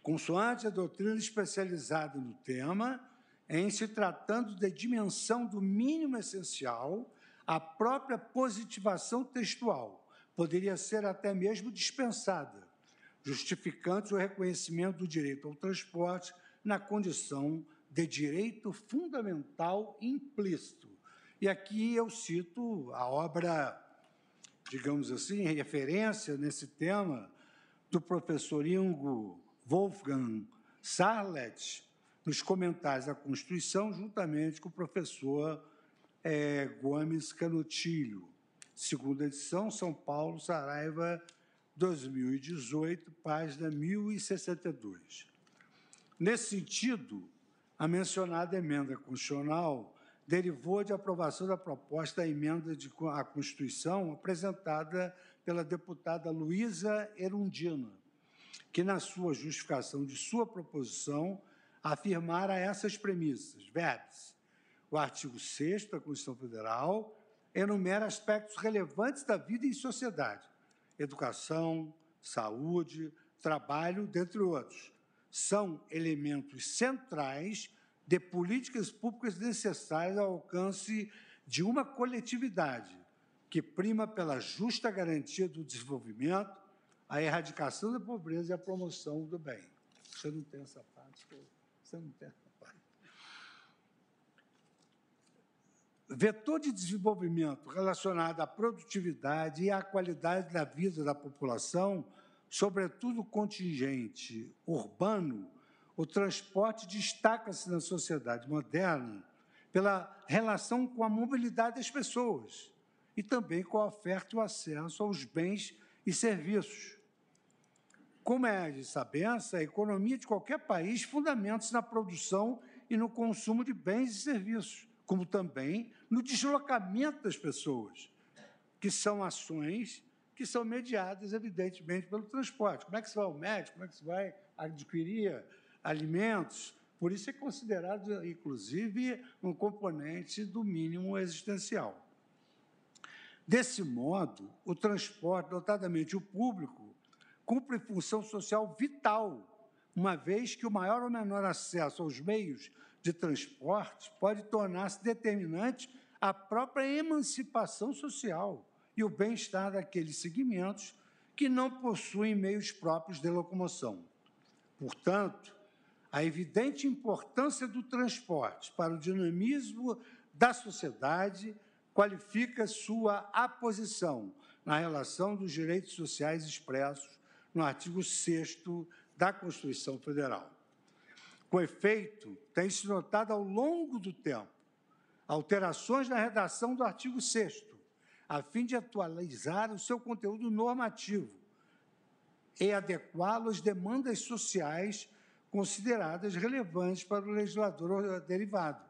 Consoante a doutrina especializada no tema, em se tratando da dimensão do mínimo essencial, a própria positivação textual poderia ser até mesmo dispensada, justificando o reconhecimento do direito ao transporte na condição de direito fundamental implícito. E aqui eu cito a obra, digamos assim, referência nesse tema, do professor Ingo Wolfgang Sarlet, nos comentários da Constituição, juntamente com o professor é, Gomes Canutilho. Segunda edição, São Paulo, Saraiva, 2018, página 1062. Nesse sentido, a mencionada emenda constitucional derivou de aprovação da proposta da emenda de, à Constituição apresentada pela deputada Luísa Erundina, que, na sua justificação de sua proposição, afirmara essas premissas, verbs. O artigo 6 da Constituição Federal enumera aspectos relevantes da vida em sociedade, educação, saúde, trabalho, dentre outros, são elementos centrais de políticas públicas necessárias ao alcance de uma coletividade que prima pela justa garantia do desenvolvimento, a erradicação da pobreza e a promoção do bem. Você não tem essa parte? Você Vetor de desenvolvimento relacionado à produtividade e à qualidade da vida da população sobretudo contingente urbano, o transporte destaca-se na sociedade moderna pela relação com a mobilidade das pessoas e também com a oferta e o acesso aos bens e serviços. Como é de sabença, a economia de qualquer país fundamenta-se na produção e no consumo de bens e serviços, como também no deslocamento das pessoas, que são ações que são mediadas, evidentemente, pelo transporte. Como é que se vai ao médico? Como é que se vai adquirir alimentos? Por isso é considerado, inclusive, um componente do mínimo existencial. Desse modo, o transporte, notadamente o público, cumpre função social vital, uma vez que o maior ou menor acesso aos meios de transporte pode tornar-se determinante a própria emancipação social e o bem-estar daqueles segmentos que não possuem meios próprios de locomoção. Portanto, a evidente importância do transporte para o dinamismo da sociedade qualifica sua aposição na relação dos direitos sociais expressos no artigo 6 da Constituição Federal. Com efeito, tem-se notado ao longo do tempo alterações na redação do artigo 6 a fim de atualizar o seu conteúdo normativo e adequá-lo às demandas sociais consideradas relevantes para o legislador derivado.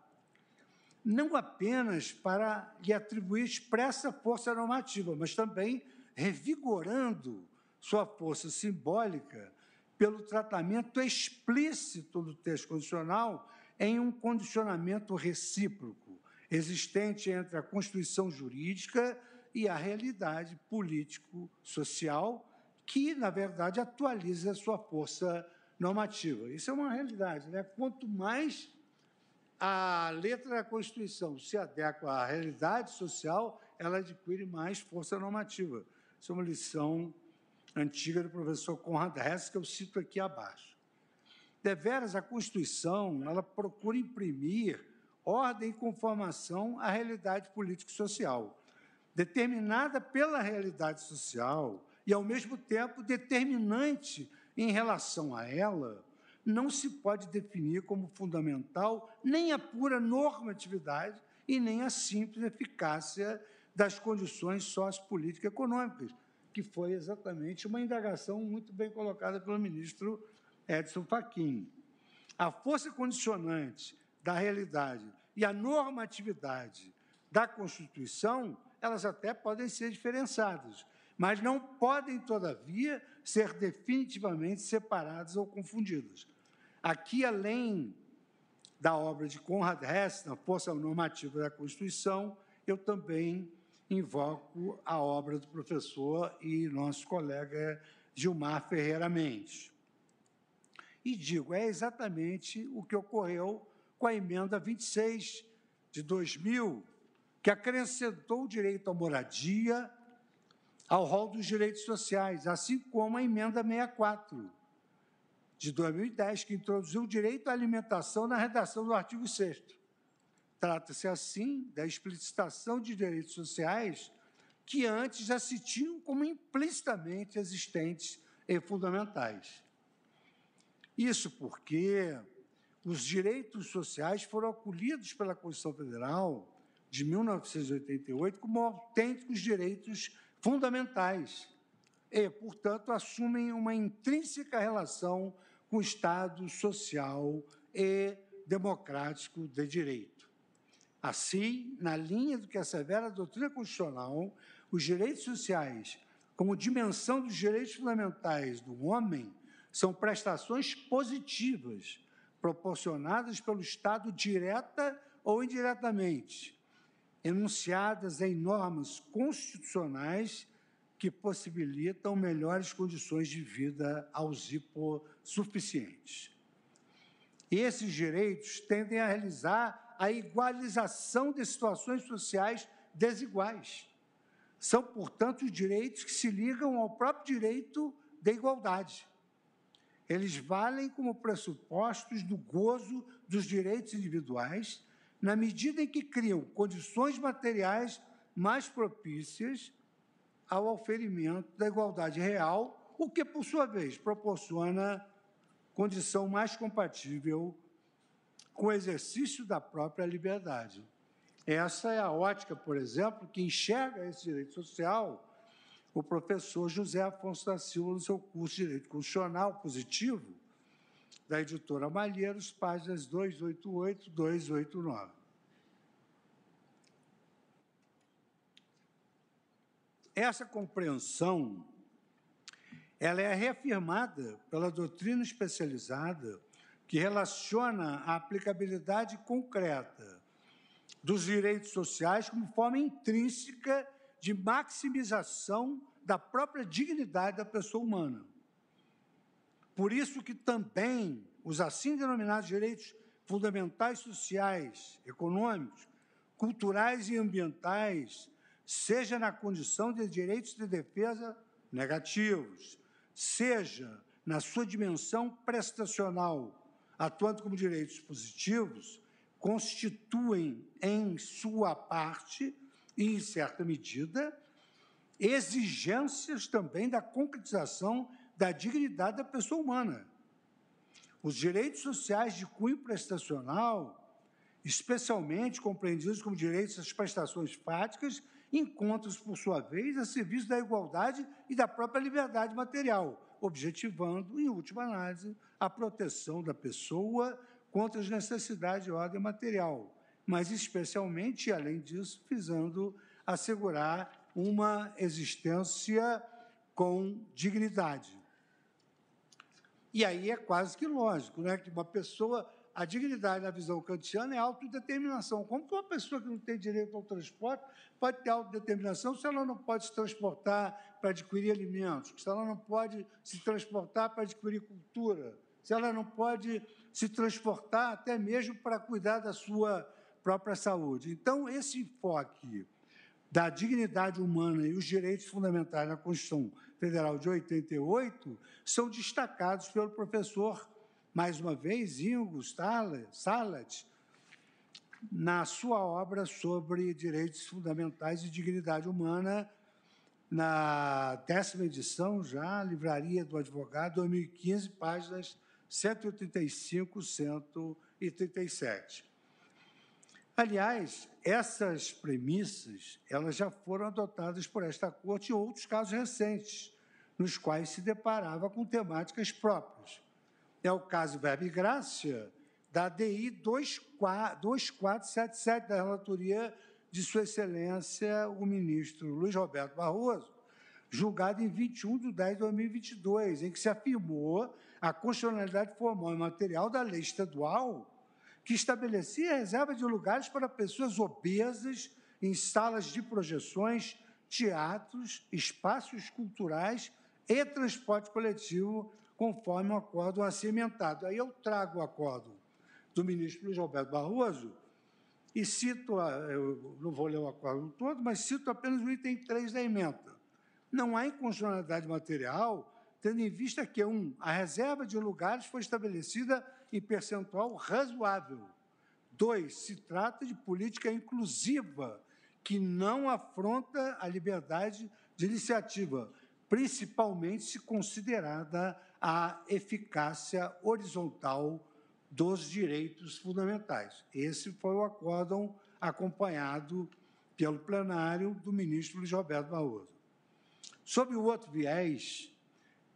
Não apenas para lhe atribuir expressa força normativa, mas também revigorando sua força simbólica pelo tratamento explícito do texto constitucional em um condicionamento recíproco existente entre a Constituição jurídica e a realidade político-social, que, na verdade, atualiza a sua força normativa. Isso é uma realidade. Né? Quanto mais a letra da Constituição se adequa à realidade social, ela adquire mais força normativa. Isso é uma lição antiga do professor Conrad Hess, que eu cito aqui abaixo. Deveras, a Constituição ela procura imprimir ordem e conformação à realidade político-social, determinada pela realidade social e, ao mesmo tempo, determinante em relação a ela, não se pode definir como fundamental nem a pura normatividade e nem a simples eficácia das condições sociopolíticas econômicas, que foi exatamente uma indagação muito bem colocada pelo ministro Edson Fachin. A força condicionante da realidade e a normatividade da Constituição, elas até podem ser diferenciadas, mas não podem, todavia, ser definitivamente separadas ou confundidas. Aqui, além da obra de Conrad Hess, na Força Normativa da Constituição, eu também invoco a obra do professor e nosso colega Gilmar Ferreira Mendes. E digo, é exatamente o que ocorreu com a emenda 26 de 2000, que acrescentou o direito à moradia ao rol dos direitos sociais, assim como a emenda 64 de 2010, que introduziu o direito à alimentação na redação do artigo 6 Trata-se, assim, da explicitação de direitos sociais que antes já se tinham como implicitamente existentes e fundamentais. Isso porque os direitos sociais foram acolhidos pela Constituição Federal de 1988 como autênticos direitos fundamentais e, portanto, assumem uma intrínseca relação com o Estado social e democrático de direito. Assim, na linha do que assevera a doutrina constitucional, os direitos sociais, como dimensão dos direitos fundamentais do homem, são prestações positivas proporcionadas pelo Estado direta ou indiretamente, enunciadas em normas constitucionais que possibilitam melhores condições de vida aos hipossuficientes. Esses direitos tendem a realizar a igualização de situações sociais desiguais. São, portanto, os direitos que se ligam ao próprio direito da igualdade. Eles valem como pressupostos do gozo dos direitos individuais, na medida em que criam condições materiais mais propícias ao oferimento da igualdade real, o que, por sua vez, proporciona condição mais compatível com o exercício da própria liberdade. Essa é a ótica, por exemplo, que enxerga esse direito social o professor José Afonso da Silva no seu curso de Direito Constitucional Positivo, da editora Malheiros, páginas 288 e 289. Essa compreensão ela é reafirmada pela doutrina especializada que relaciona a aplicabilidade concreta dos direitos sociais como forma intrínseca de maximização da própria dignidade da pessoa humana. Por isso que também os assim denominados direitos fundamentais sociais, econômicos, culturais e ambientais, seja na condição de direitos de defesa negativos, seja na sua dimensão prestacional, atuando como direitos positivos, constituem em sua parte e, em certa medida, exigências também da concretização da dignidade da pessoa humana. Os direitos sociais de cunho prestacional, especialmente compreendidos como direitos às prestações fáticas, encontram-se, por sua vez, a serviço da igualdade e da própria liberdade material, objetivando, em última análise, a proteção da pessoa contra as necessidades de ordem material, mas especialmente, além disso, visando assegurar uma existência com dignidade. E aí é quase que lógico, né, que uma pessoa, a dignidade na visão kantiana é autodeterminação. Como que uma pessoa que não tem direito ao transporte pode ter autodeterminação se ela não pode se transportar para adquirir alimentos, se ela não pode se transportar para adquirir cultura, se ela não pode se transportar até mesmo para cuidar da sua própria saúde. Então, esse enfoque da dignidade humana e os direitos fundamentais na Constituição Federal de 88 são destacados pelo professor, mais uma vez, Ingo Salat, na sua obra sobre direitos fundamentais e dignidade humana, na décima edição já, Livraria do Advogado, 2015, páginas 185, 137. Aliás, essas premissas, elas já foram adotadas por esta Corte em outros casos recentes, nos quais se deparava com temáticas próprias. É o caso Verbe Grácia, da DI 2477, da relatoria de Sua Excelência, o ministro Luiz Roberto Barroso, julgado em 21 de 10 de 2022, em que se afirmou a constitucionalidade formal e material da lei estadual que estabelecia a reserva de lugares para pessoas obesas em salas de projeções, teatros, espaços culturais e transporte coletivo, conforme o acordo acimentado. Aí eu trago o acordo do ministro Luiz Roberto Barroso e cito, eu não vou ler o acordo todo, mas cito apenas o item 3 da emenda. Não há inconstitucionalidade material, tendo em vista que, um, a reserva de lugares foi estabelecida em percentual razoável. Dois, se trata de política inclusiva, que não afronta a liberdade de iniciativa, principalmente se considerada a eficácia horizontal dos direitos fundamentais. Esse foi o acórdão acompanhado pelo plenário do ministro Luiz Roberto Barroso. Sob o outro viés,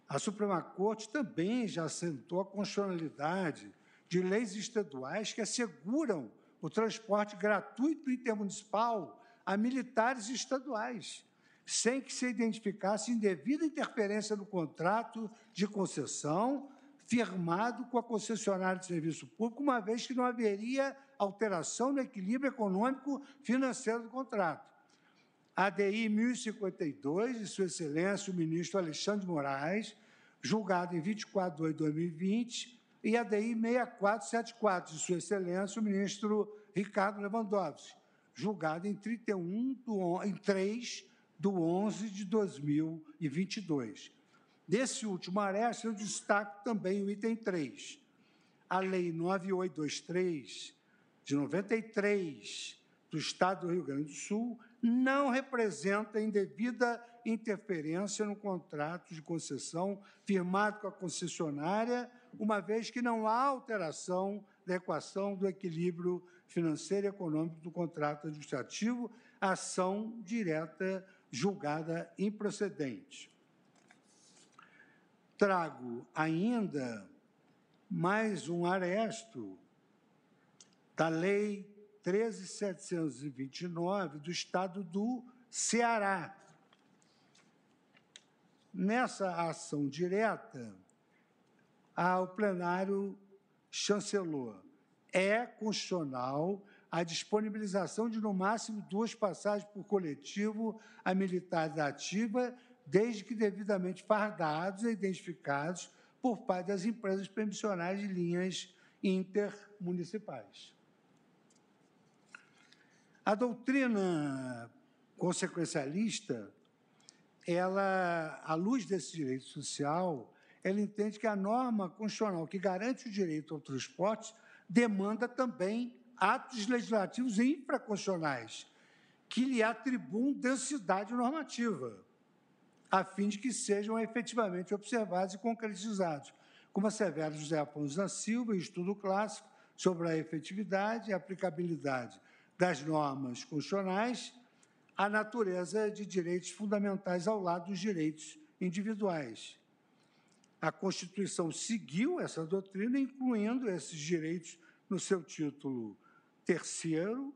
a Suprema Corte também já assentou a constitucionalidade de leis estaduais que asseguram o transporte gratuito intermunicipal a militares estaduais, sem que se identificasse indevida interferência no contrato de concessão firmado com a concessionária de serviço público, uma vez que não haveria alteração no equilíbrio econômico financeiro do contrato. ADI 1052, de Sua Excelência, o ministro Alexandre de Moraes, julgado em 24 de 2020, e a DI 6474, de Sua Excelência, o ministro Ricardo Lewandowski, julgado em, 31 do, em 3 do 11 de 2022. Desse último aresta, eu destaco também o item 3. A Lei 9823, de 93, do Estado do Rio Grande do Sul, não representa indevida interferência no contrato de concessão firmado com a concessionária, uma vez que não há alteração da equação do equilíbrio financeiro e econômico do contrato administrativo, ação direta julgada improcedente. Trago ainda mais um aresto da Lei 13.729 do Estado do Ceará. Nessa ação direta, o plenário chancelou. É constitucional a disponibilização de, no máximo, duas passagens por coletivo a militares ativa, desde que devidamente fardados e identificados por parte das empresas permissionárias de linhas intermunicipais. A doutrina consequencialista, ela, à luz desse direito social, ela entende que a norma constitucional que garante o direito ao transporte demanda também atos legislativos infraconstitucionais que lhe atribuam densidade normativa, a fim de que sejam efetivamente observados e concretizados, como assevera José Afonso da Silva, em estudo clássico sobre a efetividade e aplicabilidade das normas constitucionais a natureza de direitos fundamentais ao lado dos direitos individuais. A Constituição seguiu essa doutrina, incluindo esses direitos no seu título terceiro,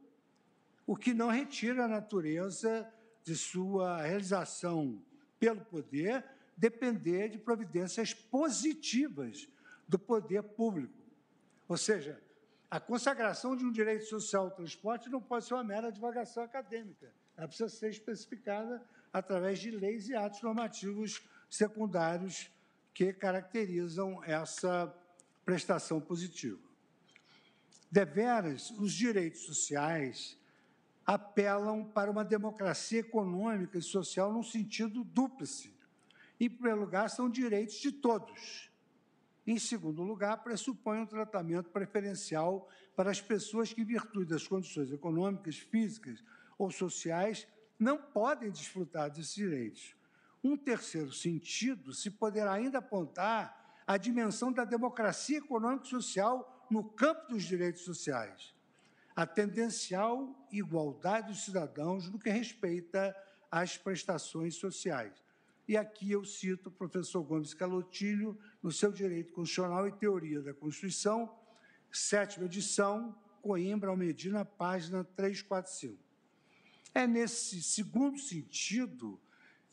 o que não retira a natureza de sua realização pelo poder depender de providências positivas do poder público. Ou seja, a consagração de um direito social ao transporte não pode ser uma mera divagação acadêmica. Ela precisa ser especificada através de leis e atos normativos secundários que caracterizam essa prestação positiva. Deveras, os direitos sociais apelam para uma democracia econômica e social num sentido dúplice. Em primeiro lugar, são direitos de todos. Em segundo lugar, pressupõe um tratamento preferencial para as pessoas que, em virtude das condições econômicas, físicas ou sociais, não podem desfrutar desses direitos. Um terceiro sentido se poderá ainda apontar a dimensão da democracia econômica e social no campo dos direitos sociais, a tendencial igualdade dos cidadãos no que respeita às prestações sociais. E aqui eu cito o professor Gomes Calotilho, no seu Direito Constitucional e Teoria da Constituição, sétima edição, Coimbra, Almedina, página 345. É nesse segundo sentido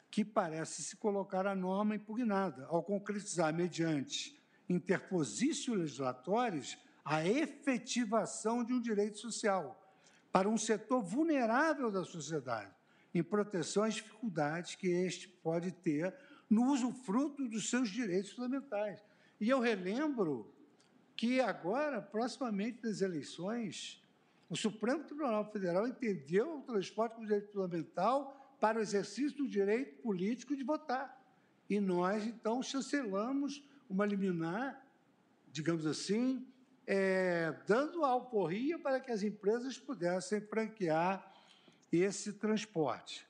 que parece se colocar a norma impugnada, ao concretizar, mediante interposícios legislatórios, a efetivação de um direito social para um setor vulnerável da sociedade, em proteção às dificuldades que este pode ter no usufruto dos seus direitos fundamentais. E eu relembro que agora, proximamente das eleições, o Supremo Tribunal Federal entendeu o transporte como direito fundamental para o exercício do direito político de votar. E nós, então, chancelamos uma liminar, digamos assim, é, dando alforria para que as empresas pudessem franquear esse transporte.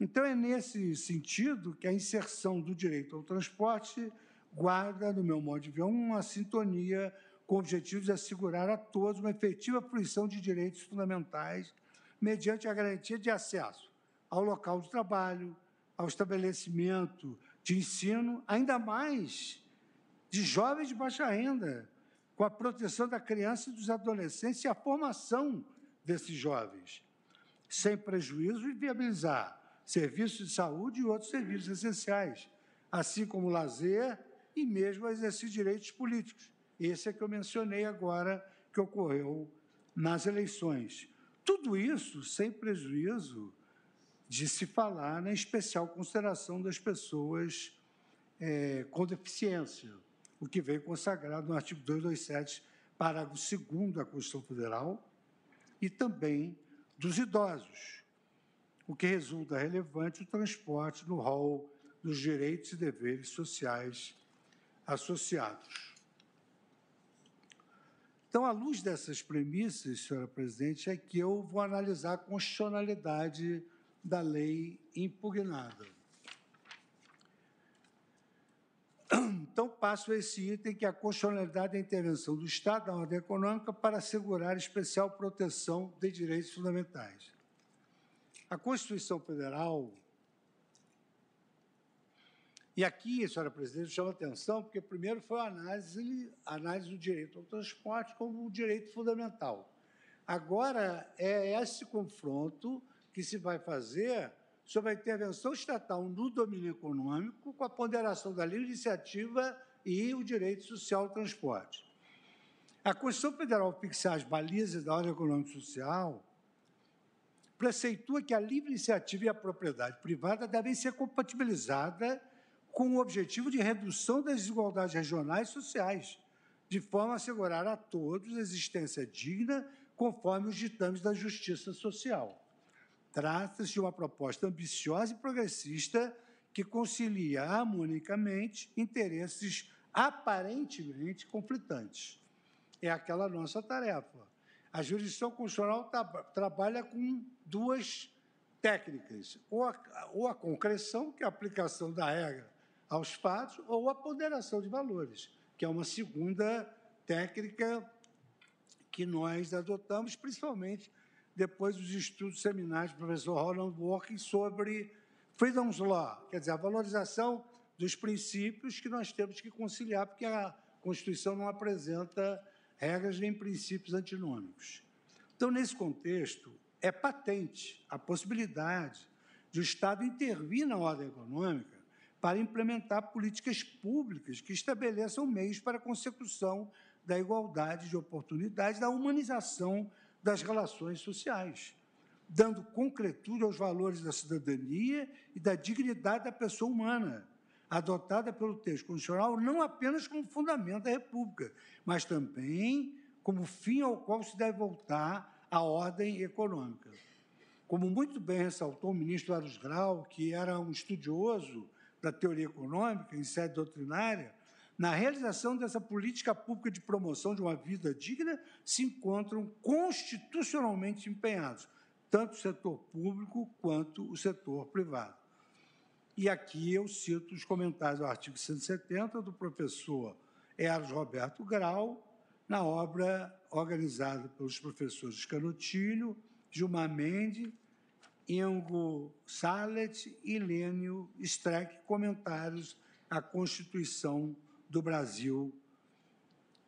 Então, é nesse sentido que a inserção do direito ao transporte guarda, no meu modo de ver, uma sintonia com o objetivo de assegurar a todos uma efetiva fruição de direitos fundamentais mediante a garantia de acesso ao local de trabalho, ao estabelecimento de ensino, ainda mais de jovens de baixa renda, com a proteção da criança e dos adolescentes e a formação desses jovens, sem prejuízo de viabilizar serviços de saúde e outros serviços essenciais, assim como lazer e mesmo exercer direitos políticos. Esse é que eu mencionei agora, que ocorreu nas eleições. Tudo isso sem prejuízo de se falar na especial consideração das pessoas é, com deficiência, o que vem consagrado no artigo 227, parágrafo 2 da Constituição Federal, e também dos idosos, o que resulta relevante o transporte no rol dos direitos e deveres sociais associados. Então, à luz dessas premissas, senhora presidente, é que eu vou analisar a constitucionalidade da lei impugnada. Então, passo a esse item, que é a constitucionalidade da intervenção do Estado na ordem econômica para assegurar especial proteção de direitos fundamentais. A Constituição Federal, e aqui, senhora presidente, chama atenção, porque primeiro foi a análise, a análise do direito ao transporte como um direito fundamental. Agora é esse confronto que se vai fazer sobre a intervenção estatal no domínio econômico, com a ponderação da livre iniciativa e o direito social ao transporte. A Constituição Federal fixar as balizas da ordem econômica e social preceitua que a livre iniciativa e a propriedade privada devem ser compatibilizadas com o objetivo de redução das desigualdades regionais e sociais, de forma a assegurar a todos a existência digna conforme os ditames da justiça social. Trata-se de uma proposta ambiciosa e progressista que concilia harmonicamente interesses aparentemente conflitantes. É aquela nossa tarefa. A jurisdição constitucional tra trabalha com duas técnicas, ou a, ou a concreção, que é a aplicação da regra aos fatos, ou a ponderação de valores, que é uma segunda técnica que nós adotamos, principalmente depois dos estudos seminais do professor Ronald Walking sobre Freedom's Law, quer dizer, a valorização dos princípios que nós temos que conciliar, porque a Constituição não apresenta regras nem princípios antinômicos. Então, nesse contexto, é patente a possibilidade de o Estado intervir na ordem econômica para implementar políticas públicas que estabeleçam meios para a consecução da igualdade de oportunidades, da humanização das relações sociais, dando concretude aos valores da cidadania e da dignidade da pessoa humana, adotada pelo texto constitucional não apenas como fundamento da República, mas também como fim ao qual se deve voltar a ordem econômica. como muito bem ressaltou o ministro Aros Grau, que era um estudioso da teoria econômica em sede doutrinária, na realização dessa política pública de promoção de uma vida digna se encontram constitucionalmente empenhados, tanto o setor público quanto o setor privado. E aqui eu cito os comentários do artigo 170 do professor Eros Roberto Grau, na obra organizada pelos professores Canotilho, Gilmar Mendes, Ingo Salet e Lênio Streck, comentários à Constituição do Brasil,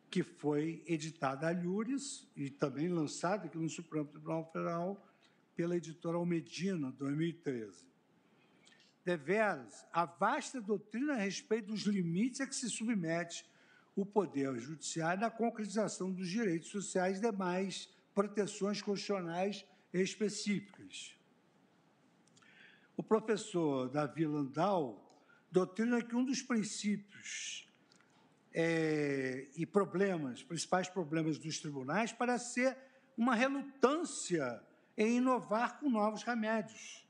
que foi editada a Lures e também lançada aqui no Supremo Tribunal Federal pela editora Almedina, 2013. Deveras, a vasta doutrina a respeito dos limites a que se submete o Poder Judiciário na concretização dos direitos sociais e demais proteções constitucionais específicas. O professor Davi Landau doutrina que um dos princípios é, e problemas, principais problemas dos tribunais, parece ser uma relutância em inovar com novos remédios.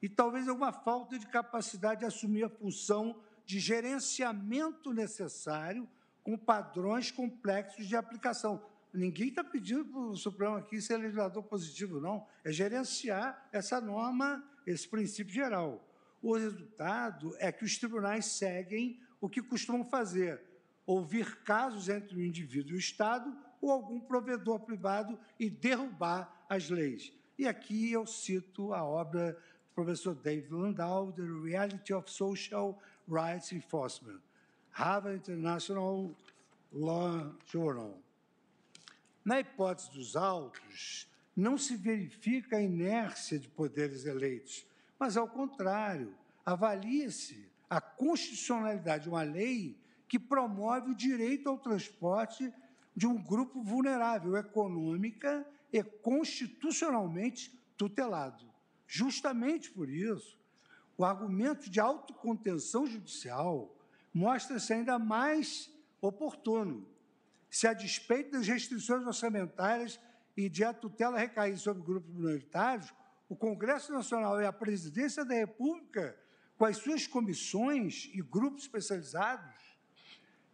E talvez alguma falta de capacidade de assumir a função de gerenciamento necessário com padrões complexos de aplicação. Ninguém está pedindo para o Supremo aqui ser legislador positivo, não. É gerenciar essa norma, esse princípio geral. O resultado é que os tribunais seguem o que costumam fazer, ouvir casos entre o indivíduo e o Estado ou algum provedor privado e derrubar as leis. E aqui eu cito a obra do professor David Landau, The Reality of Social Rights Enforcement, Harvard International Law Journal. Na hipótese dos autos, não se verifica a inércia de poderes eleitos, mas, ao contrário, avalia-se a constitucionalidade de uma lei que promove o direito ao transporte de um grupo vulnerável econômica e constitucionalmente tutelado. Justamente por isso, o argumento de autocontenção judicial mostra-se ainda mais oportuno. Se, a despeito das restrições orçamentárias e de a tutela recair sobre grupos minoritários, o Congresso Nacional e a Presidência da República, com as suas comissões e grupos especializados,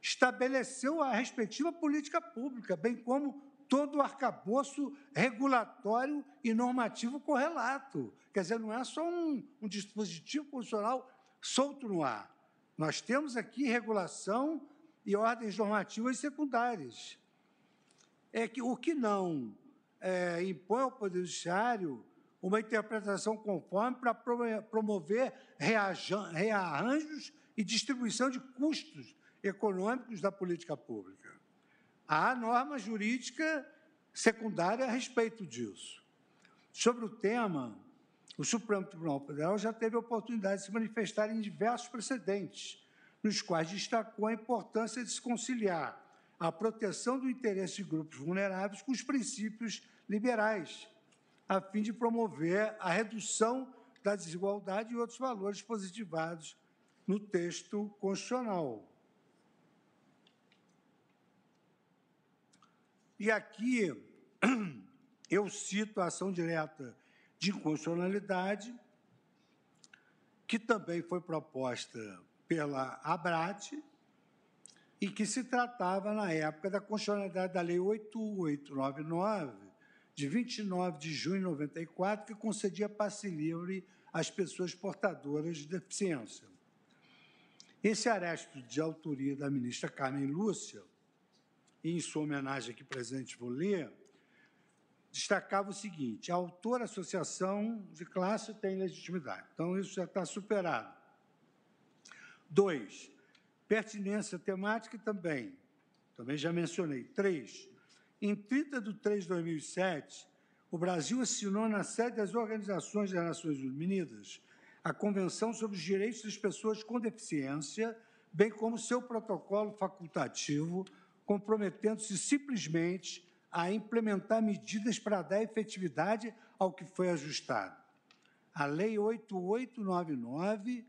estabeleceu a respectiva política pública, bem como todo o arcabouço regulatório e normativo correlato. Quer dizer, não é só um, um dispositivo constitucional solto no ar. Nós temos aqui regulação e ordens normativas secundárias. É que o que não é, impõe ao Poder Judiciário uma interpretação conforme para promover rearranjos e distribuição de custos econômicos da política pública. Há norma jurídica secundária a respeito disso. Sobre o tema, o Supremo Tribunal Federal já teve a oportunidade de se manifestar em diversos precedentes, nos quais destacou a importância de se conciliar a proteção do interesse de grupos vulneráveis com os princípios liberais, a fim de promover a redução da desigualdade e outros valores positivados no texto constitucional. E aqui eu cito a ação direta de inconstitucionalidade, que também foi proposta pela Abrat e que se tratava, na época, da constitucionalidade da Lei 8899, de 29 de junho de 94, que concedia passe livre às pessoas portadoras de deficiência. Esse arresto de autoria da ministra Carmen Lúcia e em sua homenagem aqui presente vou ler, destacava o seguinte: a autora associação de classe tem legitimidade. Então, isso já está superado. Dois, pertinência temática também. Também já mencionei. Três, em 30 de 3 de 2007, o Brasil assinou na sede das Organizações das Nações Unidas a Convenção sobre os Direitos das Pessoas com Deficiência, bem como seu protocolo facultativo comprometendo-se simplesmente a implementar medidas para dar efetividade ao que foi ajustado. A Lei 8899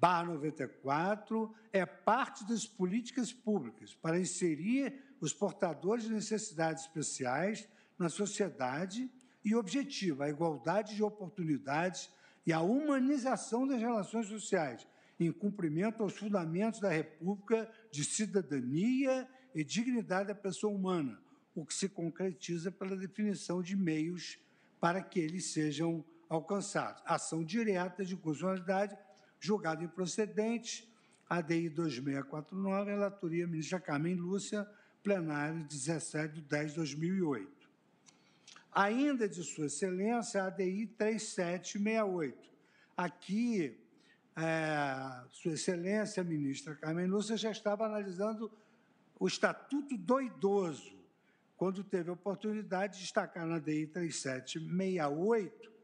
94 é parte das políticas públicas para inserir os portadores de necessidades especiais na sociedade e objetiva, a igualdade de oportunidades e a humanização das relações sociais, em cumprimento aos fundamentos da República de cidadania e dignidade da pessoa humana, o que se concretiza pela definição de meios para que eles sejam alcançados. Ação direta de constitucionalidade, julgado improcedente, ADI 2649, relatoria ministra Carmen Lúcia, plenário 17 de 10 de 2008. Ainda de Sua Excelência, ADI 3768. Aqui, é, Sua Excelência, ministra Carmen Lúcia, já estava analisando o Estatuto do Idoso, quando teve a oportunidade de destacar na DI 3768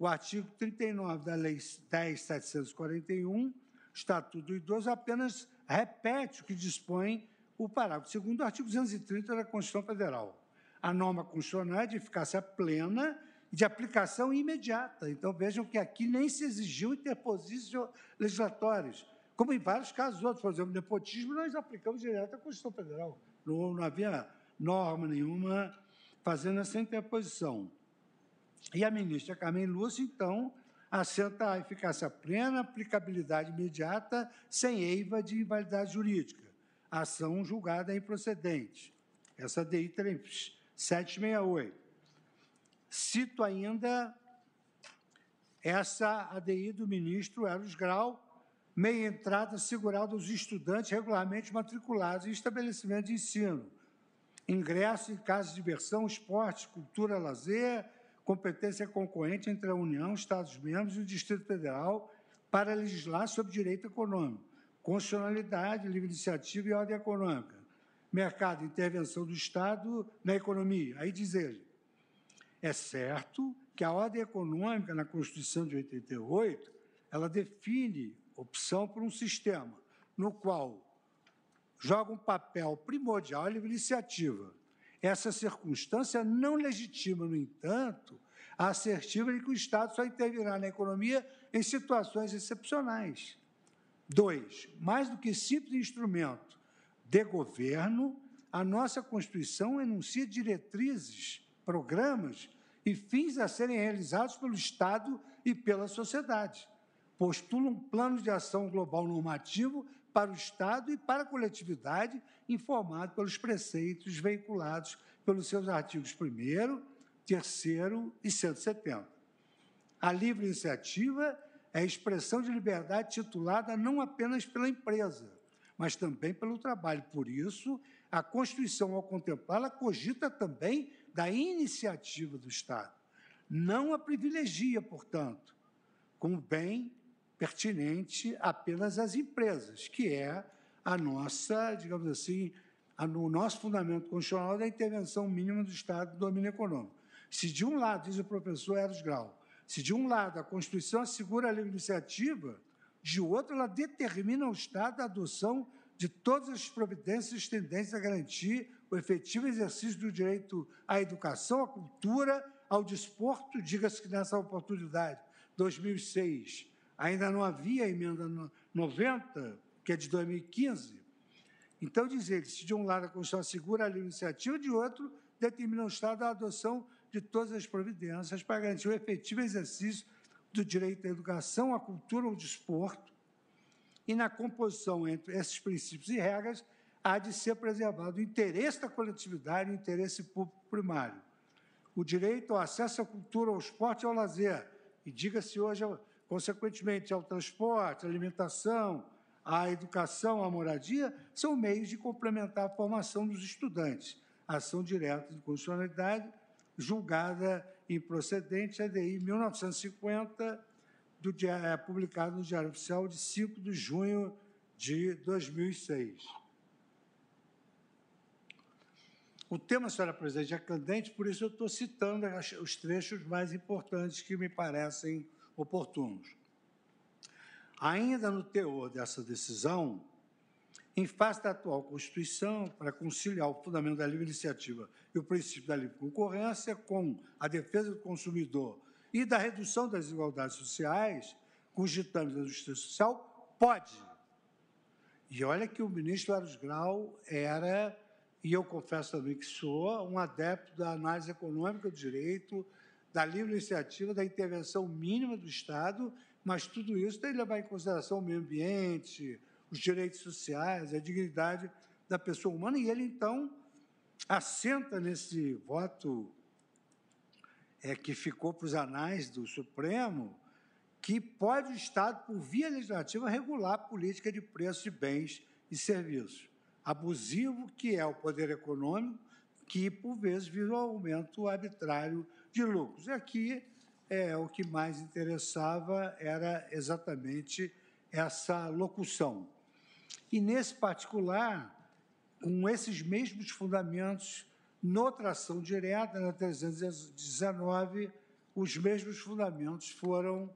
o artigo 39 da Lei 10.741, Estatuto do Idoso, apenas repete o que dispõe o parágrafo segundo do artigo 230 da Constituição Federal. A norma constitucional é de eficácia plena e de aplicação imediata. Então, vejam que aqui nem se exigiu interposições legislatórios, como em vários casos outros. Por exemplo, nepotismo, nós aplicamos direto à Constituição Federal. Não, não havia norma nenhuma fazendo essa interposição. E a ministra Carmen Lúcia, então, assenta a eficácia plena, aplicabilidade imediata, sem eiva de invalidade jurídica. Ação julgada improcedente. Essa DI 768. Cito ainda essa ADI do ministro Eros Grau, meia entrada assegurada aos estudantes regularmente matriculados em estabelecimento de ensino, ingresso em casas de diversão, esporte, cultura, lazer, competência concorrente entre a União, Estados-membros e o Distrito Federal para legislar sobre direito econômico, constitucionalidade, livre iniciativa e ordem econômica, mercado, intervenção do Estado na economia. Aí diz ele, é certo que a ordem econômica na Constituição de 88, ela define opção por um sistema no qual joga um papel primordial a livre iniciativa, essa circunstância não legitima, no entanto, a assertiva de que o Estado só intervirá na economia em situações excepcionais. Dois, mais do que simples instrumento de governo, a nossa Constituição enuncia diretrizes, programas e fins a serem realizados pelo Estado e pela sociedade. Postula um plano de ação global normativo para o Estado e para a coletividade, informado pelos preceitos veiculados pelos seus artigos 1 3 e 170. A livre iniciativa é a expressão de liberdade titulada não apenas pela empresa, mas também pelo trabalho. Por isso, a Constituição, ao contemplá-la, cogita também da iniciativa do Estado. Não a privilegia, portanto, como bem pertinente apenas às empresas, que é a nossa, digamos assim, a, o nosso fundamento constitucional da intervenção mínima do Estado no domínio econômico. Se de um lado, diz o professor Eros Grau, se de um lado a Constituição assegura a livre iniciativa, de outro ela determina ao Estado a adoção de todas as providências tendentes a garantir o efetivo exercício do direito à educação, à cultura, ao desporto, diga-se que nessa oportunidade, 2006, ainda não havia a emenda 90, que é de 2015. Então, dizer que se de um lado a Constituição assegura a livre iniciativa, de outro, determina o Estado a adoção de todas as providências para garantir o efetivo exercício do direito à educação, à cultura, ao desporto. E na composição entre esses princípios e regras, há de ser preservado o interesse da coletividade, o interesse público primário. O direito ao acesso à cultura, ao esporte e ao lazer. E diga-se hoje consequentemente ao transporte, à alimentação, à educação, à moradia, são meios de complementar a formação dos estudantes. Ação direta de constitucionalidade, julgada improcedente, ADI 1950, do dia, é, publicado no Diário Oficial de 5 de junho de 2006. O tema, senhora presidente, é candente, por isso eu estou citando os trechos mais importantes que me parecem oportunos. Ainda no teor dessa decisão, em face da atual Constituição, para conciliar o fundamento da livre iniciativa e o princípio da livre concorrência com a defesa do consumidor e da redução das desigualdades sociais, com os ditames da justiça social, pode. E olha que o ministro Aros Grau era, e eu confesso também que sou, um adepto da análise econômica do direito, da livre iniciativa, da intervenção mínima do Estado, mas tudo isso tem que levar em consideração o meio ambiente, os direitos sociais, a dignidade da pessoa humana, e ele, então, assenta nesse voto é, que ficou para os anais do Supremo, que pode o Estado, por via legislativa, regular a política de preços de bens e serviços. Abusivo que é o poder econômico, que, por vezes, vira um aumento arbitrário de lucros. E aqui é, o que mais interessava era exatamente essa locução. E, nesse particular, com esses mesmos fundamentos, noutra ação direta, na 319, os mesmos fundamentos foram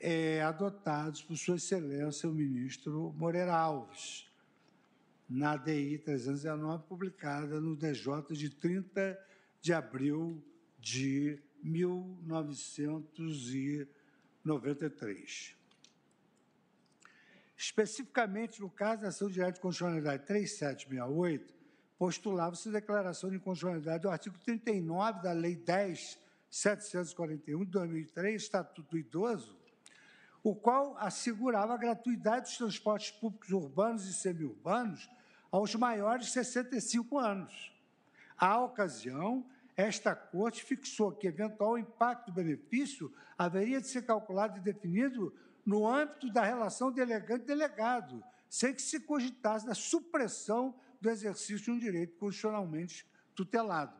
é, adotados por Sua Excelência o ministro Moreira Alves, na DI 319, publicada no DJ de 30 de abril de 1993. Especificamente no caso da ação direta de constitucionalidade 3768, postulava-se declaração de inconstitucionalidade do artigo 39 da Lei 10.741 de 2003, Estatuto do Idoso, o qual assegurava a gratuidade dos transportes públicos urbanos e semiurbanos aos maiores de 65 anos. À ocasião, esta Corte fixou que eventual impacto do benefício haveria de ser calculado e definido no âmbito da relação delegante-delegado, sem que se cogitasse da supressão do exercício de um direito constitucionalmente tutelado.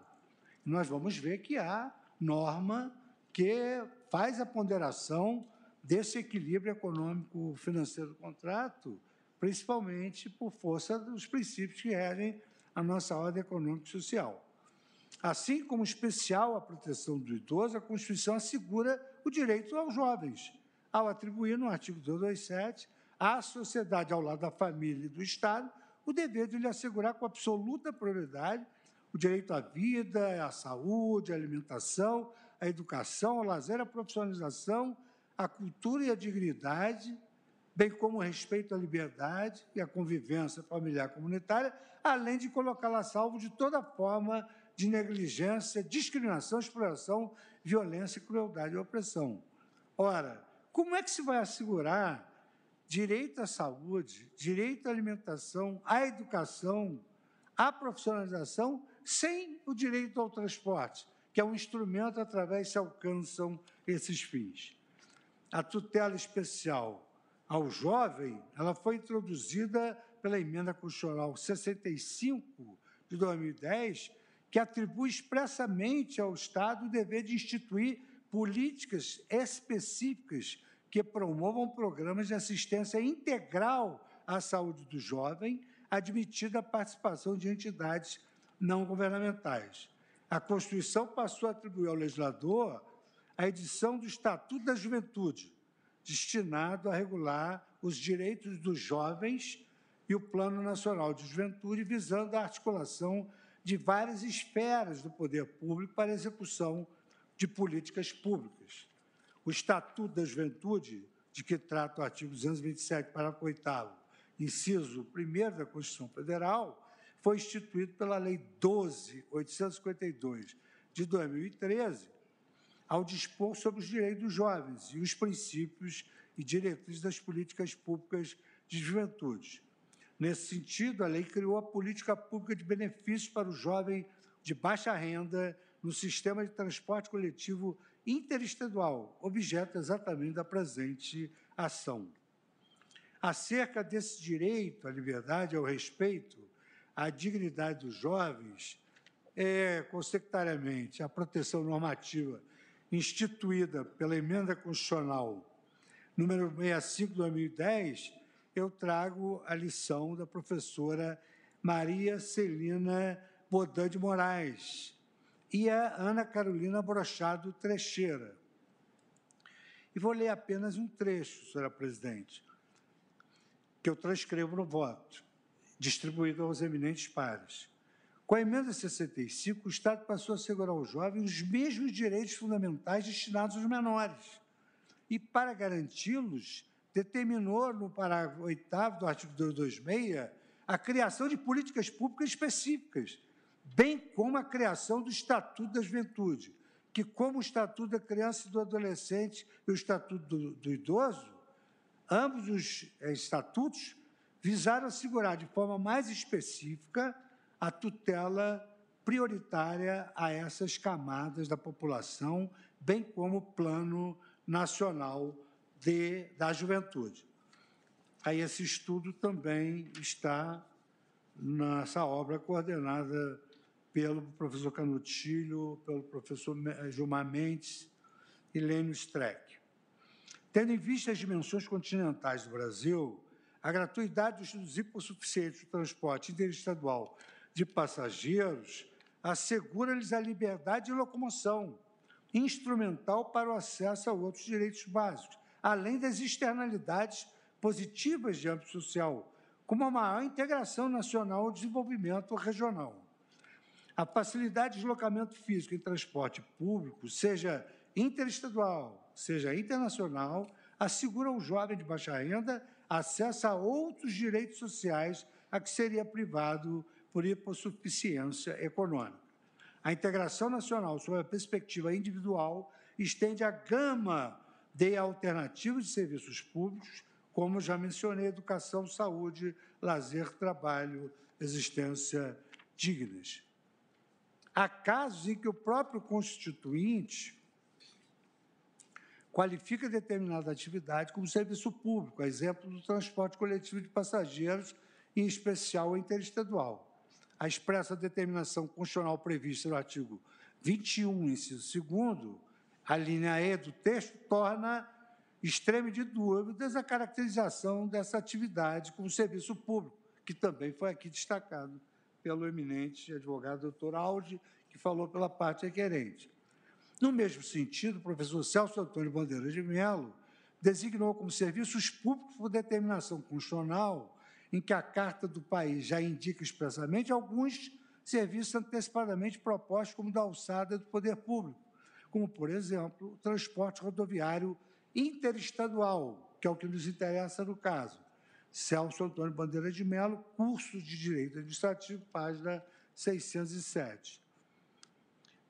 Nós vamos ver que há norma que faz a ponderação desse equilíbrio econômico-financeiro do contrato, principalmente por força dos princípios que regem a nossa ordem econômica e social. Assim como especial a proteção do idoso, a Constituição assegura o direito aos jovens, ao atribuir, no artigo 227, à sociedade, ao lado da família e do Estado, o dever de lhe assegurar com absoluta prioridade o direito à vida, à saúde, à alimentação, à educação, ao lazer, à profissionalização, à cultura e à dignidade, bem como o respeito à liberdade e à convivência familiar comunitária, além de colocá-la a salvo de toda forma de negligência, discriminação, exploração, violência, crueldade e opressão. Ora, como é que se vai assegurar direito à saúde, direito à alimentação, à educação, à profissionalização, sem o direito ao transporte, que é um instrumento através que se alcançam esses fins? A tutela especial ao jovem, ela foi introduzida pela emenda constitucional 65 de 2010, que atribui expressamente ao Estado o dever de instituir políticas específicas que promovam programas de assistência integral à saúde do jovem, admitida a participação de entidades não governamentais. A Constituição passou a atribuir ao legislador a edição do Estatuto da Juventude, destinado a regular os direitos dos jovens e o Plano Nacional de Juventude, visando a articulação de várias esferas do poder público para a execução de políticas públicas. O Estatuto da Juventude, de que trata o artigo 227, parágrafo 8 inciso 1 da Constituição Federal, foi instituído pela Lei 12.852, de 2013, ao dispor sobre os direitos dos jovens e os princípios e diretrizes das políticas públicas de juventude. Nesse sentido, a lei criou a política pública de benefícios para o jovem de baixa renda no sistema de transporte coletivo interestadual, objeto exatamente da presente ação. Acerca desse direito à liberdade, ao respeito, à dignidade dos jovens, é, consecutivamente, a proteção normativa instituída pela Emenda Constitucional número 65 de 2010, eu trago a lição da professora Maria Celina Bodan de Moraes e a Ana Carolina Brochado Trecheira. E vou ler apenas um trecho, senhora presidente, que eu transcrevo no voto, distribuído aos eminentes pares. Com a emenda 65, o Estado passou a assegurar aos jovens os mesmos direitos fundamentais destinados aos menores. E, para garanti-los, determinou, no parágrafo 8 do artigo 226, a criação de políticas públicas específicas, bem como a criação do Estatuto da Juventude, que, como o Estatuto da Criança e do Adolescente e o Estatuto do, do Idoso, ambos os eh, estatutos visaram assegurar de forma mais específica a tutela prioritária a essas camadas da população, bem como o Plano Nacional de, da Juventude. Aí esse estudo também está nessa obra coordenada pelo professor Canutilho, pelo professor Gilmar Mendes e Lênio Streck. Tendo em vista as dimensões continentais do Brasil, a gratuidade dos hipossuficientes do transporte interestadual de passageiros assegura-lhes a liberdade de locomoção, instrumental para o acesso a outros direitos básicos, além das externalidades positivas de âmbito social, como a maior integração nacional e desenvolvimento regional. A facilidade de deslocamento físico em transporte público, seja interestadual, seja internacional, assegura ao jovem de baixa renda acesso a outros direitos sociais a que seria privado por hipossuficiência econômica. A integração nacional, sob a perspectiva individual, estende a gama de alternativas de serviços públicos, como já mencionei, educação, saúde, lazer, trabalho, existência dignas. Há casos em que o próprio constituinte qualifica determinada atividade como serviço público, a exemplo do transporte coletivo de passageiros, em especial interestadual. A expressa determinação constitucional prevista no artigo 21, inciso 2 a linha E do texto, torna extremo de dúvidas a caracterização dessa atividade como serviço público, que também foi aqui destacado pelo eminente advogado doutor Aldi, que falou pela parte requerente. No mesmo sentido, o professor Celso Antônio Bandeira de Mello designou como serviços públicos por determinação constitucional, em que a Carta do país já indica expressamente alguns serviços antecipadamente propostos como da alçada do poder público, como, por exemplo, o transporte rodoviário interestadual, que é o que nos interessa no caso. Celso Antônio Bandeira de Mello, curso de Direito Administrativo, página 607.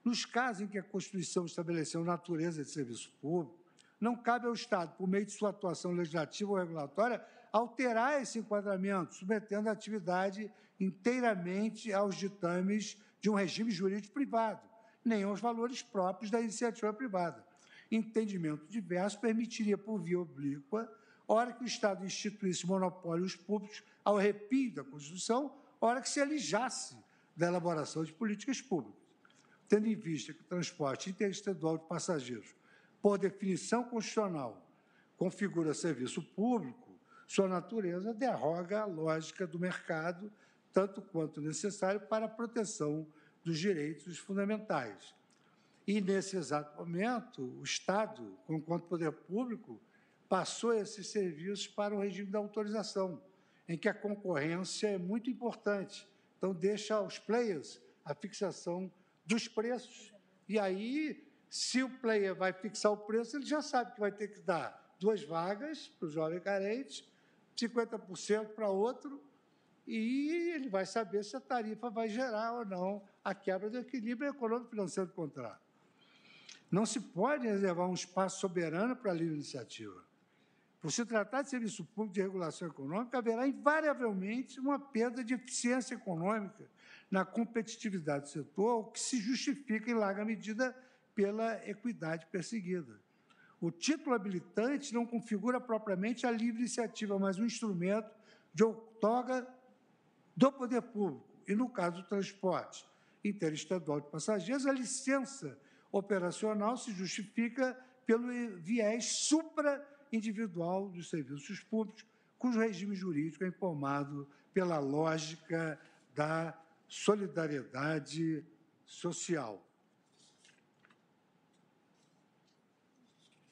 Nos casos em que a Constituição estabeleceu natureza de serviço público, não cabe ao Estado, por meio de sua atuação legislativa ou regulatória, alterar esse enquadramento, submetendo a atividade inteiramente aos ditames de um regime jurídico privado, nem aos valores próprios da iniciativa privada. Entendimento diverso permitiria, por via oblíqua, hora que o Estado instituísse monopólios públicos ao arrepio da Constituição, hora que se alijasse da elaboração de políticas públicas tendo em vista que o transporte interestadual de passageiros, por definição constitucional, configura serviço público, sua natureza derroga a lógica do mercado, tanto quanto necessário para a proteção dos direitos fundamentais. E, nesse exato momento, o Estado, enquanto poder público, passou esses serviços para o regime da autorização, em que a concorrência é muito importante. Então, deixa aos players a fixação dos preços. E aí, se o player vai fixar o preço, ele já sabe que vai ter que dar duas vagas para o jovem carente, 50% para outro, e ele vai saber se a tarifa vai gerar ou não a quebra do equilíbrio econômico financeiro do contrato. Não se pode reservar um espaço soberano para a livre iniciativa. Por se tratar de serviço público de regulação econômica, haverá invariavelmente uma perda de eficiência econômica na competitividade do setor, o que se justifica em larga medida pela equidade perseguida. O título habilitante não configura propriamente a livre iniciativa, mas um instrumento de outorga do poder público. E, no caso do transporte interestadual de passageiros, a licença operacional se justifica pelo viés supra-individual dos serviços públicos, cujo regime jurídico é informado pela lógica da solidariedade social.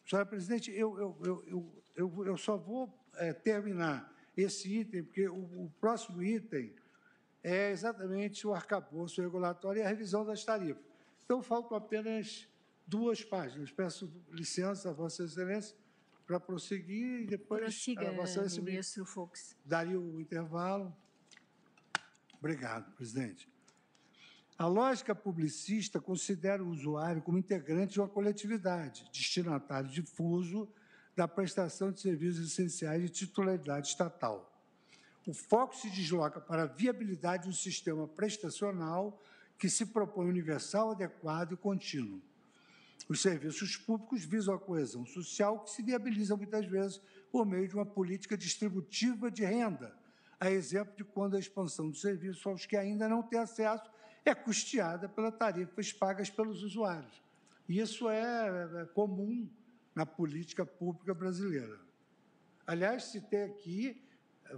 Senhora Presidente, eu, eu, eu, eu, só vou é, terminar esse item, porque o, o, próximo item é exatamente o arcabouço regulatório e a revisão das tarifas. Então, faltam apenas duas páginas. Peço licença Vossa Excelência para prosseguir e depois Prossiga, a Vossa Excelência ministro Fux. daria o intervalo. Obrigado, presidente. A lógica publicista considera o usuário como integrante de uma coletividade, destinatário difuso da prestação de serviços essenciais de titularidade estatal. O foco se desloca para a viabilidade do sistema prestacional que se propõe universal, adequado e contínuo. Os serviços públicos visam a coesão social, que se viabiliza muitas vezes por meio de uma política distributiva de renda, a exemplo de quando a expansão do serviço aos que ainda não têm acesso é custeada pelas tarifas pagas pelos usuários. Isso é, é comum na política pública brasileira. Aliás, citei aqui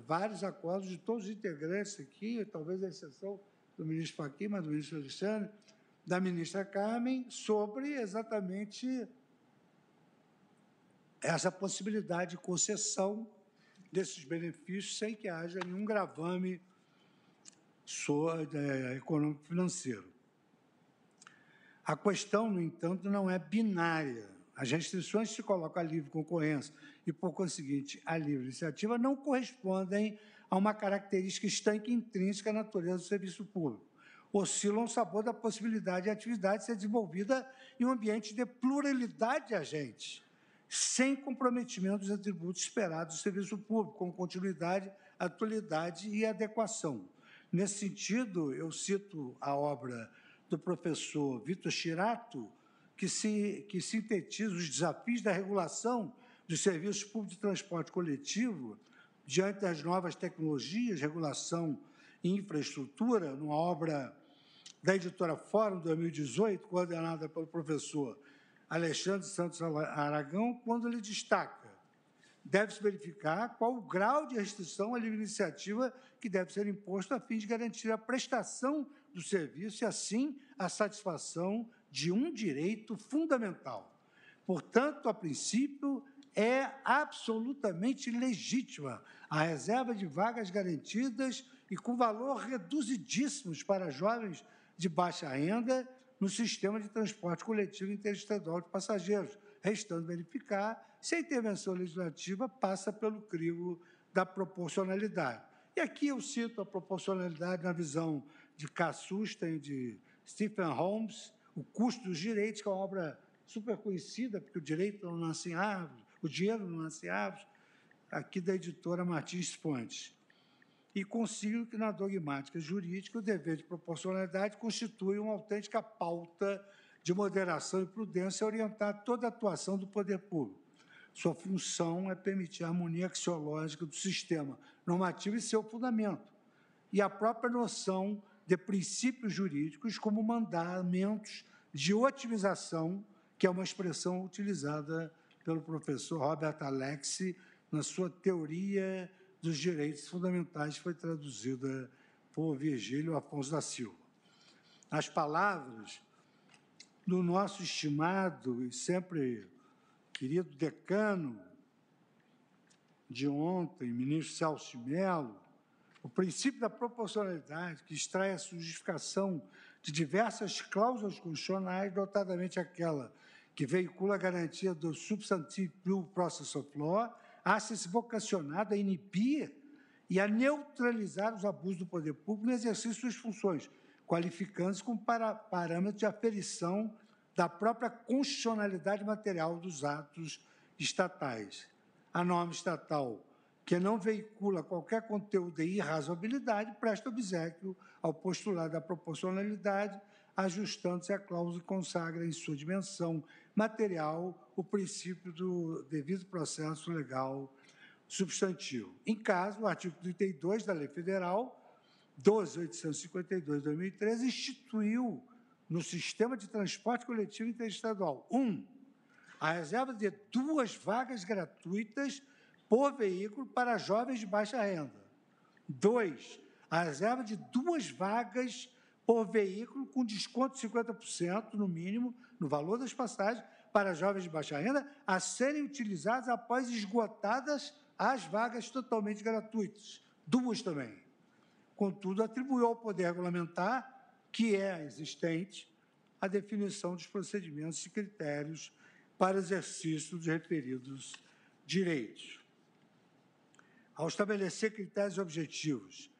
vários acordos de todos os integrantes aqui, talvez a exceção do ministro Fachin, mas do ministro Alexandre, da ministra Carmen, sobre exatamente essa possibilidade de concessão desses benefícios sem que haja nenhum gravame é, econômico-financeiro. A questão, no entanto, não é binária. As restrições se colocam à livre concorrência e, por conseguinte, à livre iniciativa não correspondem a uma característica estanque intrínseca à natureza do serviço público. Oscilam o sabor da possibilidade de atividade ser desenvolvida em um ambiente de pluralidade de agentes, sem comprometimento dos atributos esperados do serviço público, como continuidade, atualidade e adequação. Nesse sentido, eu cito a obra do professor Vitor Chirato, que, se, que sintetiza os desafios da regulação dos serviços públicos de transporte coletivo diante das novas tecnologias, regulação e infraestrutura, numa obra da editora Fórum 2018, coordenada pelo professor Alexandre Santos Aragão, quando ele destaca: deve-se verificar qual o grau de restrição à livre iniciativa que deve ser imposto a fim de garantir a prestação do serviço e, assim, a satisfação de um direito fundamental. Portanto, a princípio, é absolutamente legítima a reserva de vagas garantidas e com valor reduzidíssimos para jovens de baixa renda no sistema de transporte coletivo interestadual de passageiros, restando verificar se a intervenção legislativa passa pelo crivo da proporcionalidade. E aqui eu cito a proporcionalidade na visão de Cassusta e de Stephen Holmes, O Custo dos Direitos, que é uma obra super conhecida, porque o direito não nasce em árvores, o dinheiro não nasce em árvores, aqui da editora Martins Fontes e consigo que na dogmática jurídica o dever de proporcionalidade constitui uma autêntica pauta de moderação e prudência orientar toda a atuação do poder público. Sua função é permitir a harmonia axiológica do sistema normativo e seu fundamento, e a própria noção de princípios jurídicos como mandamentos de otimização, que é uma expressão utilizada pelo professor Robert Alexi na sua teoria dos direitos fundamentais foi traduzida por Virgílio Afonso da Silva. As palavras do nosso estimado e sempre querido decano de ontem, ministro Celso Mello, o princípio da proporcionalidade, que extrai a justificação de diversas cláusulas constitucionais, notadamente aquela que veicula a garantia do substantive due process of law acha-se vocacionado a inibir e a neutralizar os abusos do poder público no exercício de suas funções, qualificando-se como para, parâmetro de aferição da própria constitucionalidade material dos atos estatais. A norma estatal que não veicula qualquer conteúdo de irrazoabilidade presta obsequio ao postulado da proporcionalidade, ajustando-se à cláusula que consagra em sua dimensão material o princípio do devido processo legal substantivo. Em caso, o artigo 32 da Lei Federal 12.852 de 2013 instituiu no sistema de transporte coletivo interestadual, um, a reserva de duas vagas gratuitas por veículo para jovens de baixa renda. Dois, a reserva de duas vagas por veículo com desconto de 50% no mínimo no valor das passagens para jovens de baixa renda a serem utilizadas após esgotadas as vagas totalmente gratuitas. Duas também. Contudo, atribuiu ao Poder Regulamentar, que é existente, a definição dos procedimentos e critérios para exercício dos referidos direitos. Ao estabelecer critérios objetivos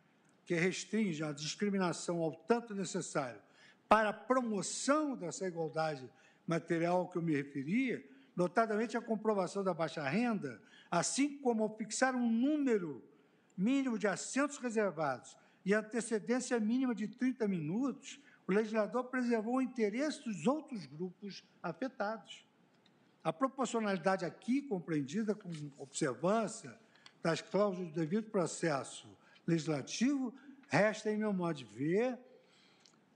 que restringem a discriminação ao tanto necessário para a promoção dessa igualdade material que eu me referia, notadamente a comprovação da baixa renda, assim como ao fixar um número mínimo de assentos reservados e antecedência mínima de 30 minutos, o legislador preservou o interesse dos outros grupos afetados. A proporcionalidade aqui compreendida com observância das cláusulas do devido processo legislativo resta, em meu modo de ver,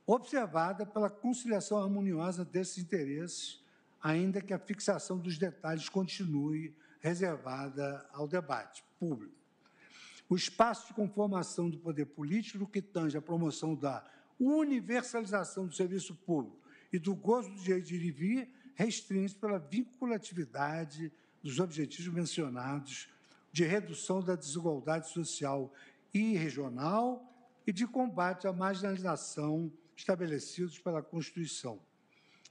observada pela conciliação harmoniosa desses interesses, ainda que a fixação dos detalhes continue reservada ao debate público. O espaço de conformação do poder político que tange à promoção da universalização do serviço público e do gozo do direito de ir e vir restringe pela vinculatividade dos objetivos mencionados de redução da desigualdade social e regional e de combate à marginalização estabelecidos pela Constituição,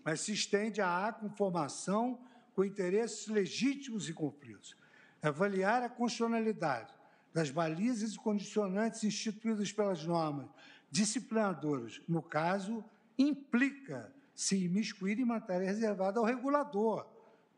mas se estende à conformação com interesses legítimos e conflitos. Avaliar a constitucionalidade das balizas e condicionantes instituídas pelas normas disciplinadoras, no caso, implica se imiscuir em matéria reservada ao regulador,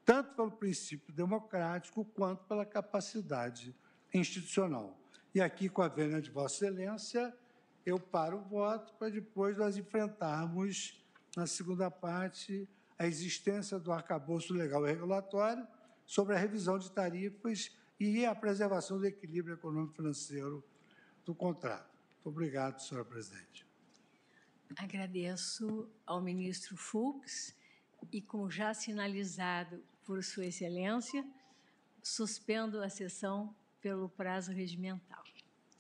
tanto pelo princípio democrático quanto pela capacidade institucional. E aqui, com a vênia de Vossa Excelência, eu paro o voto para depois nós enfrentarmos, na segunda parte, a existência do arcabouço legal e regulatório sobre a revisão de tarifas e a preservação do equilíbrio econômico-financeiro do contrato. Muito obrigado, senhora presidente. Agradeço ao ministro Fux e, como já sinalizado por Sua Excelência, suspendo a sessão pelo prazo regimental.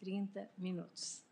30 minutos.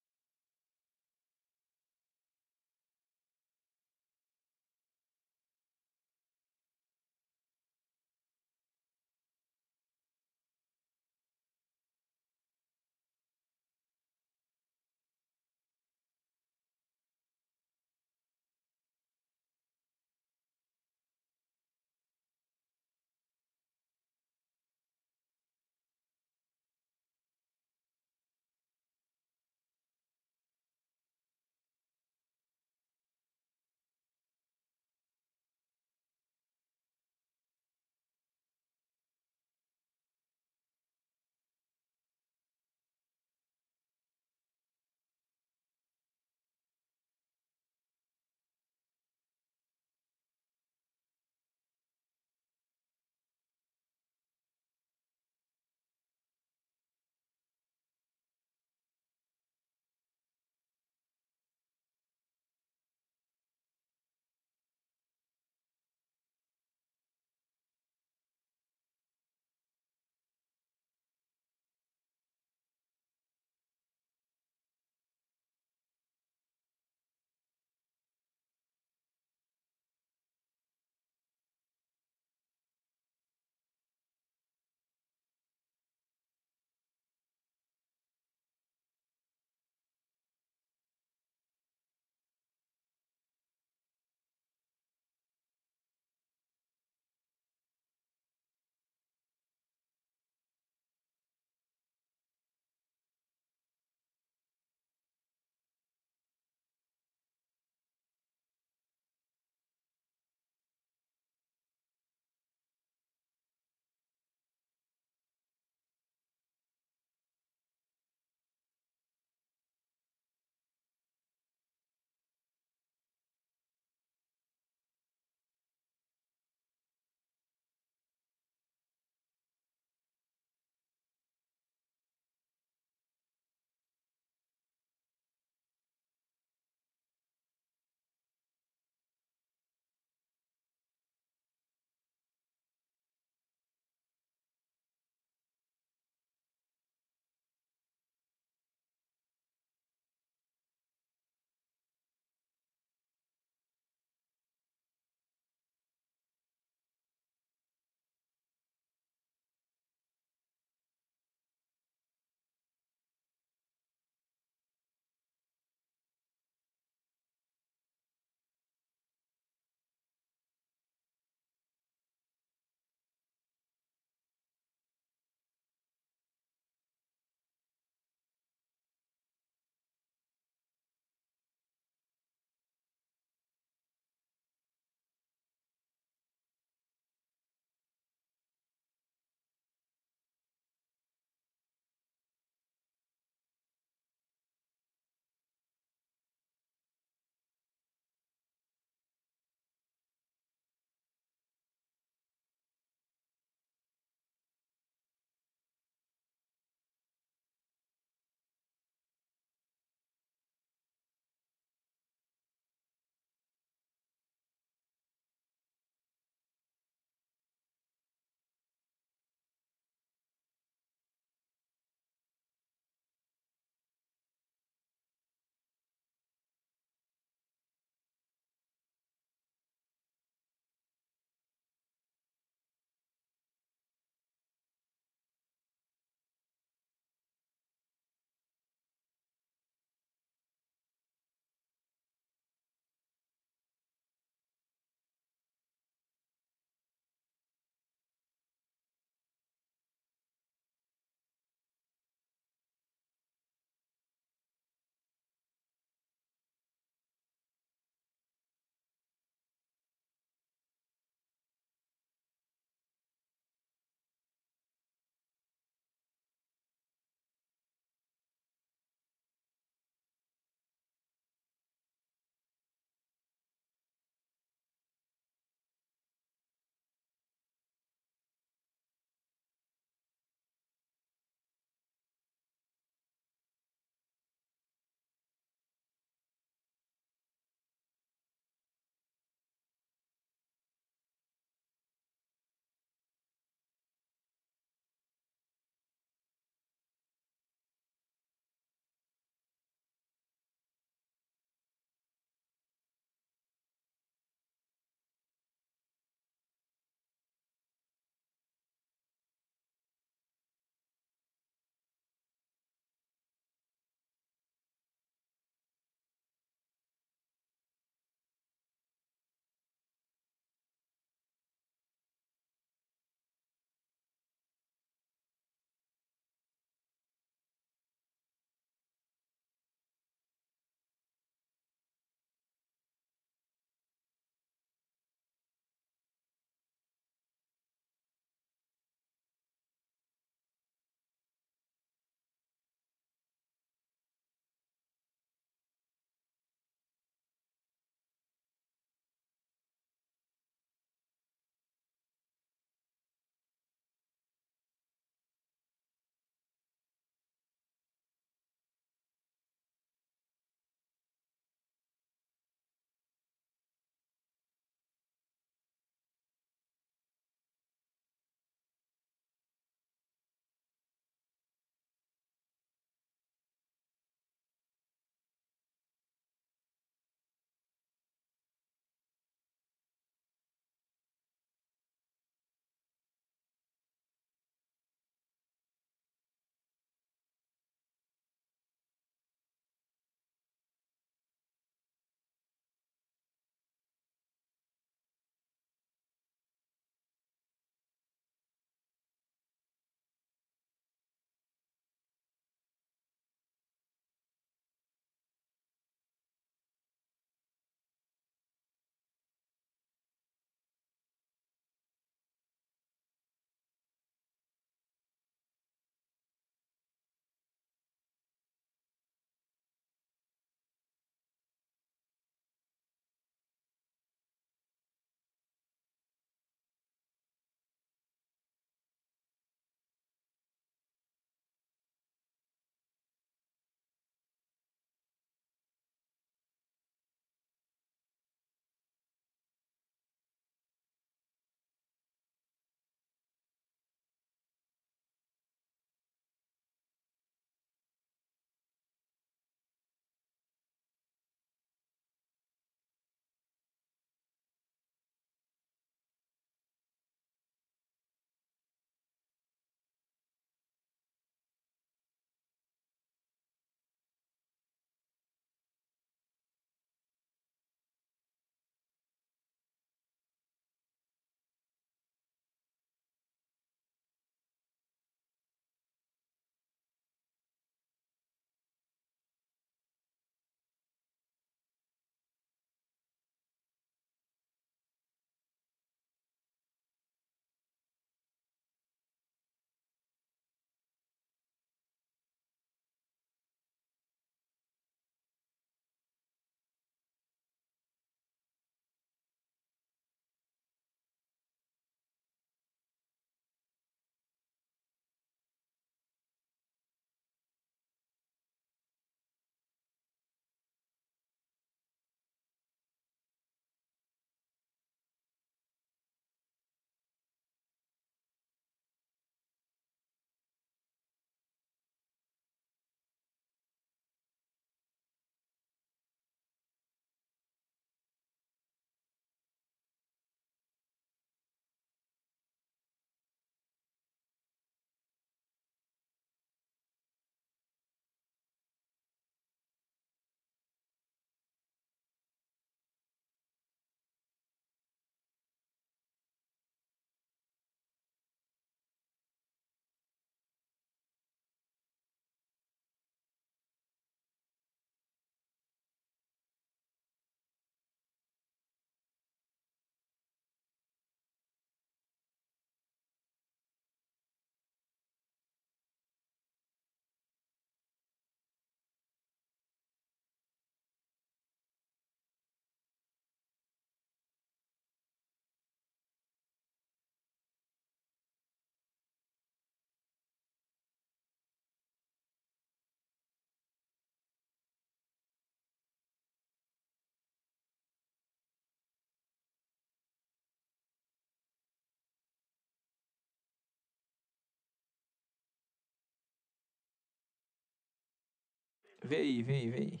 Vê aí, vê aí, vê aí.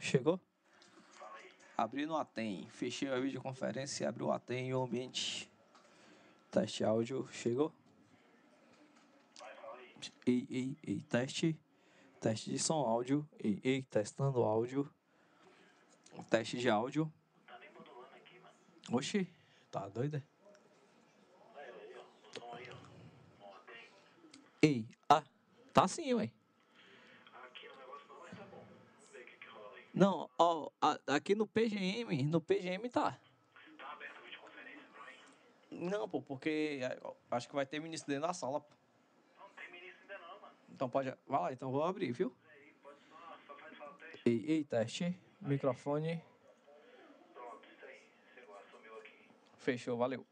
Chegou? Abri no Atem. Fechei a videoconferência e abri o Atem e o ambiente. Teste áudio. Chegou? Ei, ei, ei, teste. Teste de som áudio. Ei, ei, testando áudio. Teste de áudio. Oxi, tá doido? é? Ei, ah, tá sim, ué. Não, ó, aqui no PGM, no PGM tá. Não, pô, porque é, acho que vai ter ministro dentro da sala, pô. Então pode. Vai lá, então vou abrir, viu? Ei, ei, teste. Microfone. Fechou, valeu.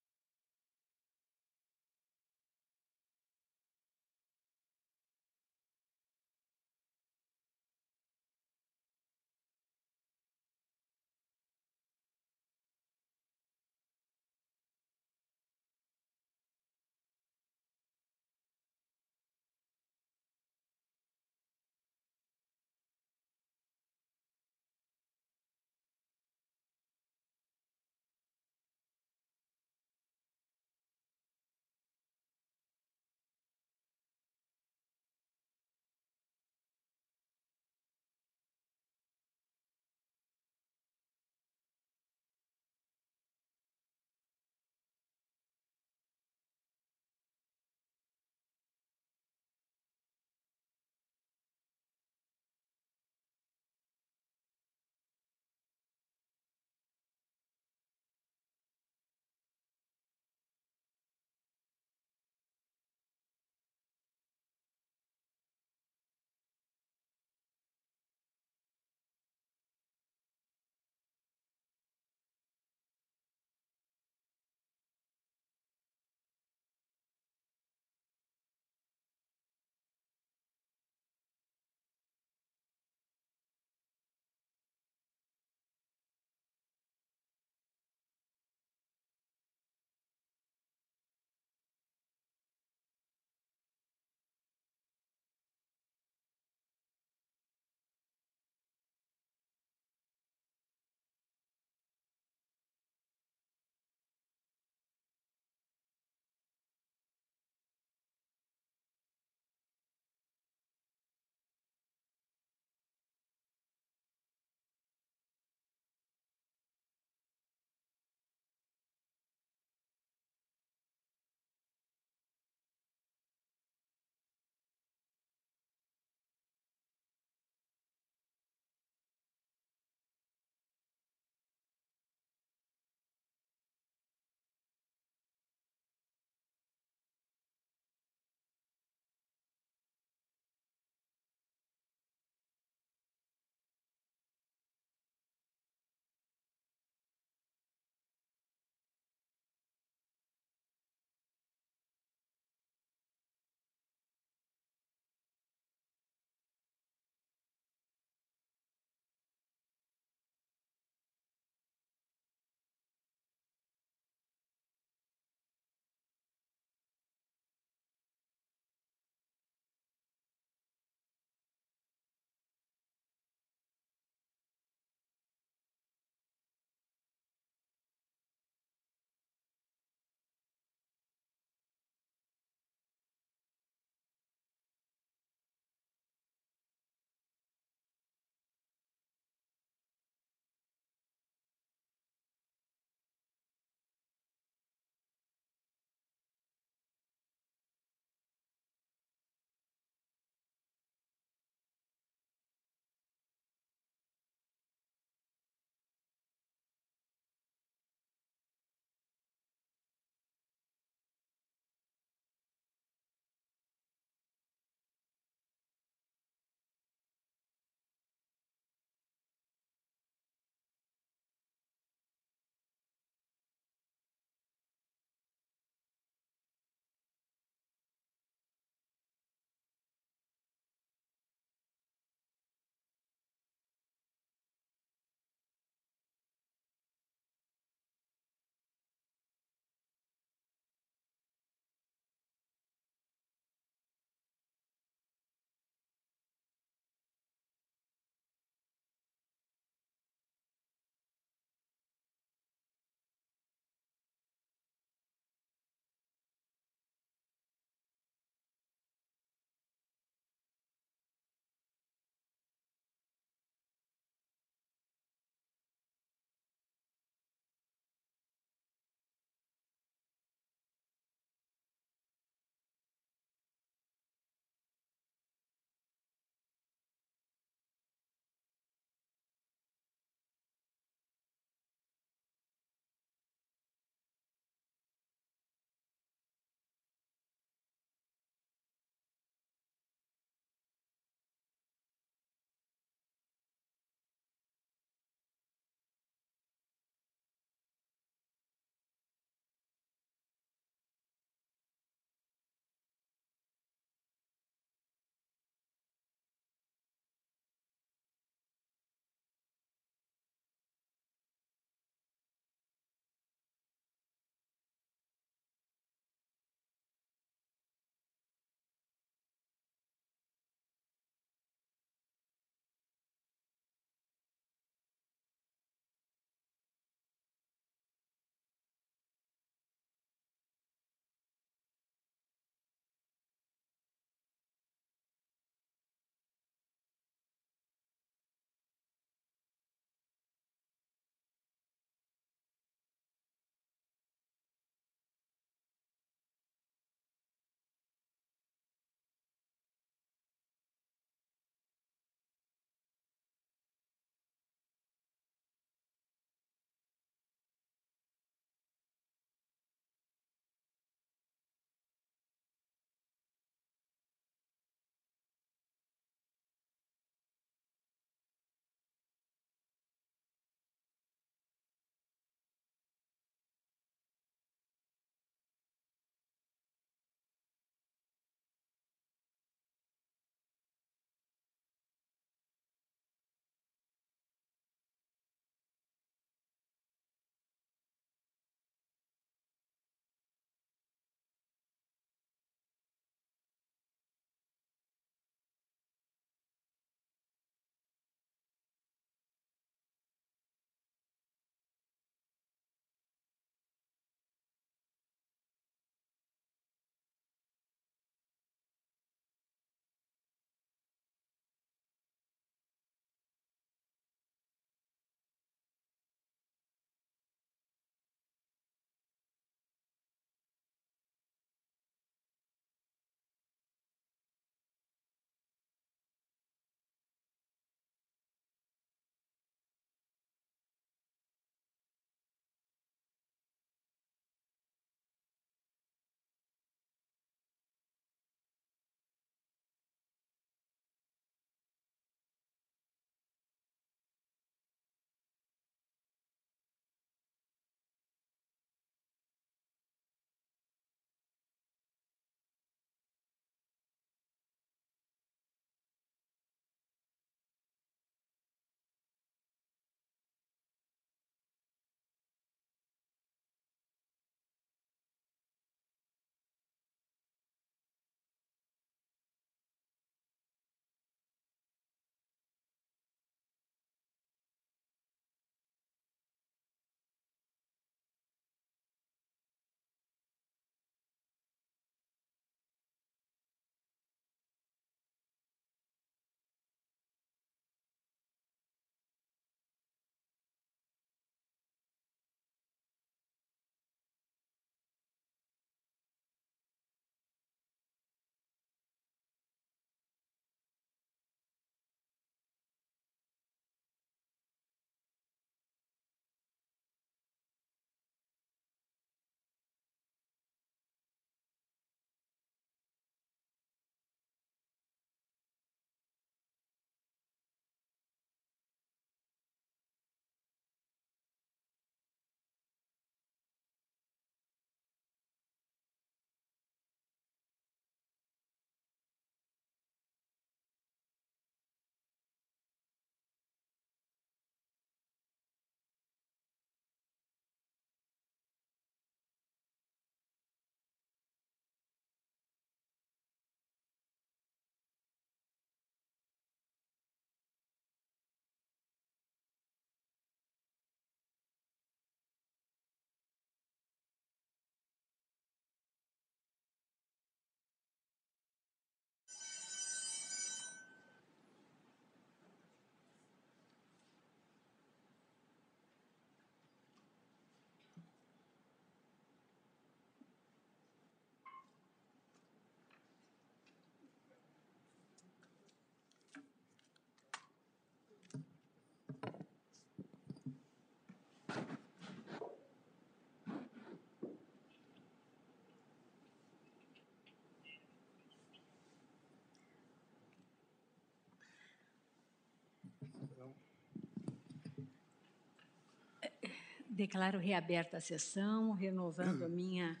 Declaro reaberta a sessão, renovando a minha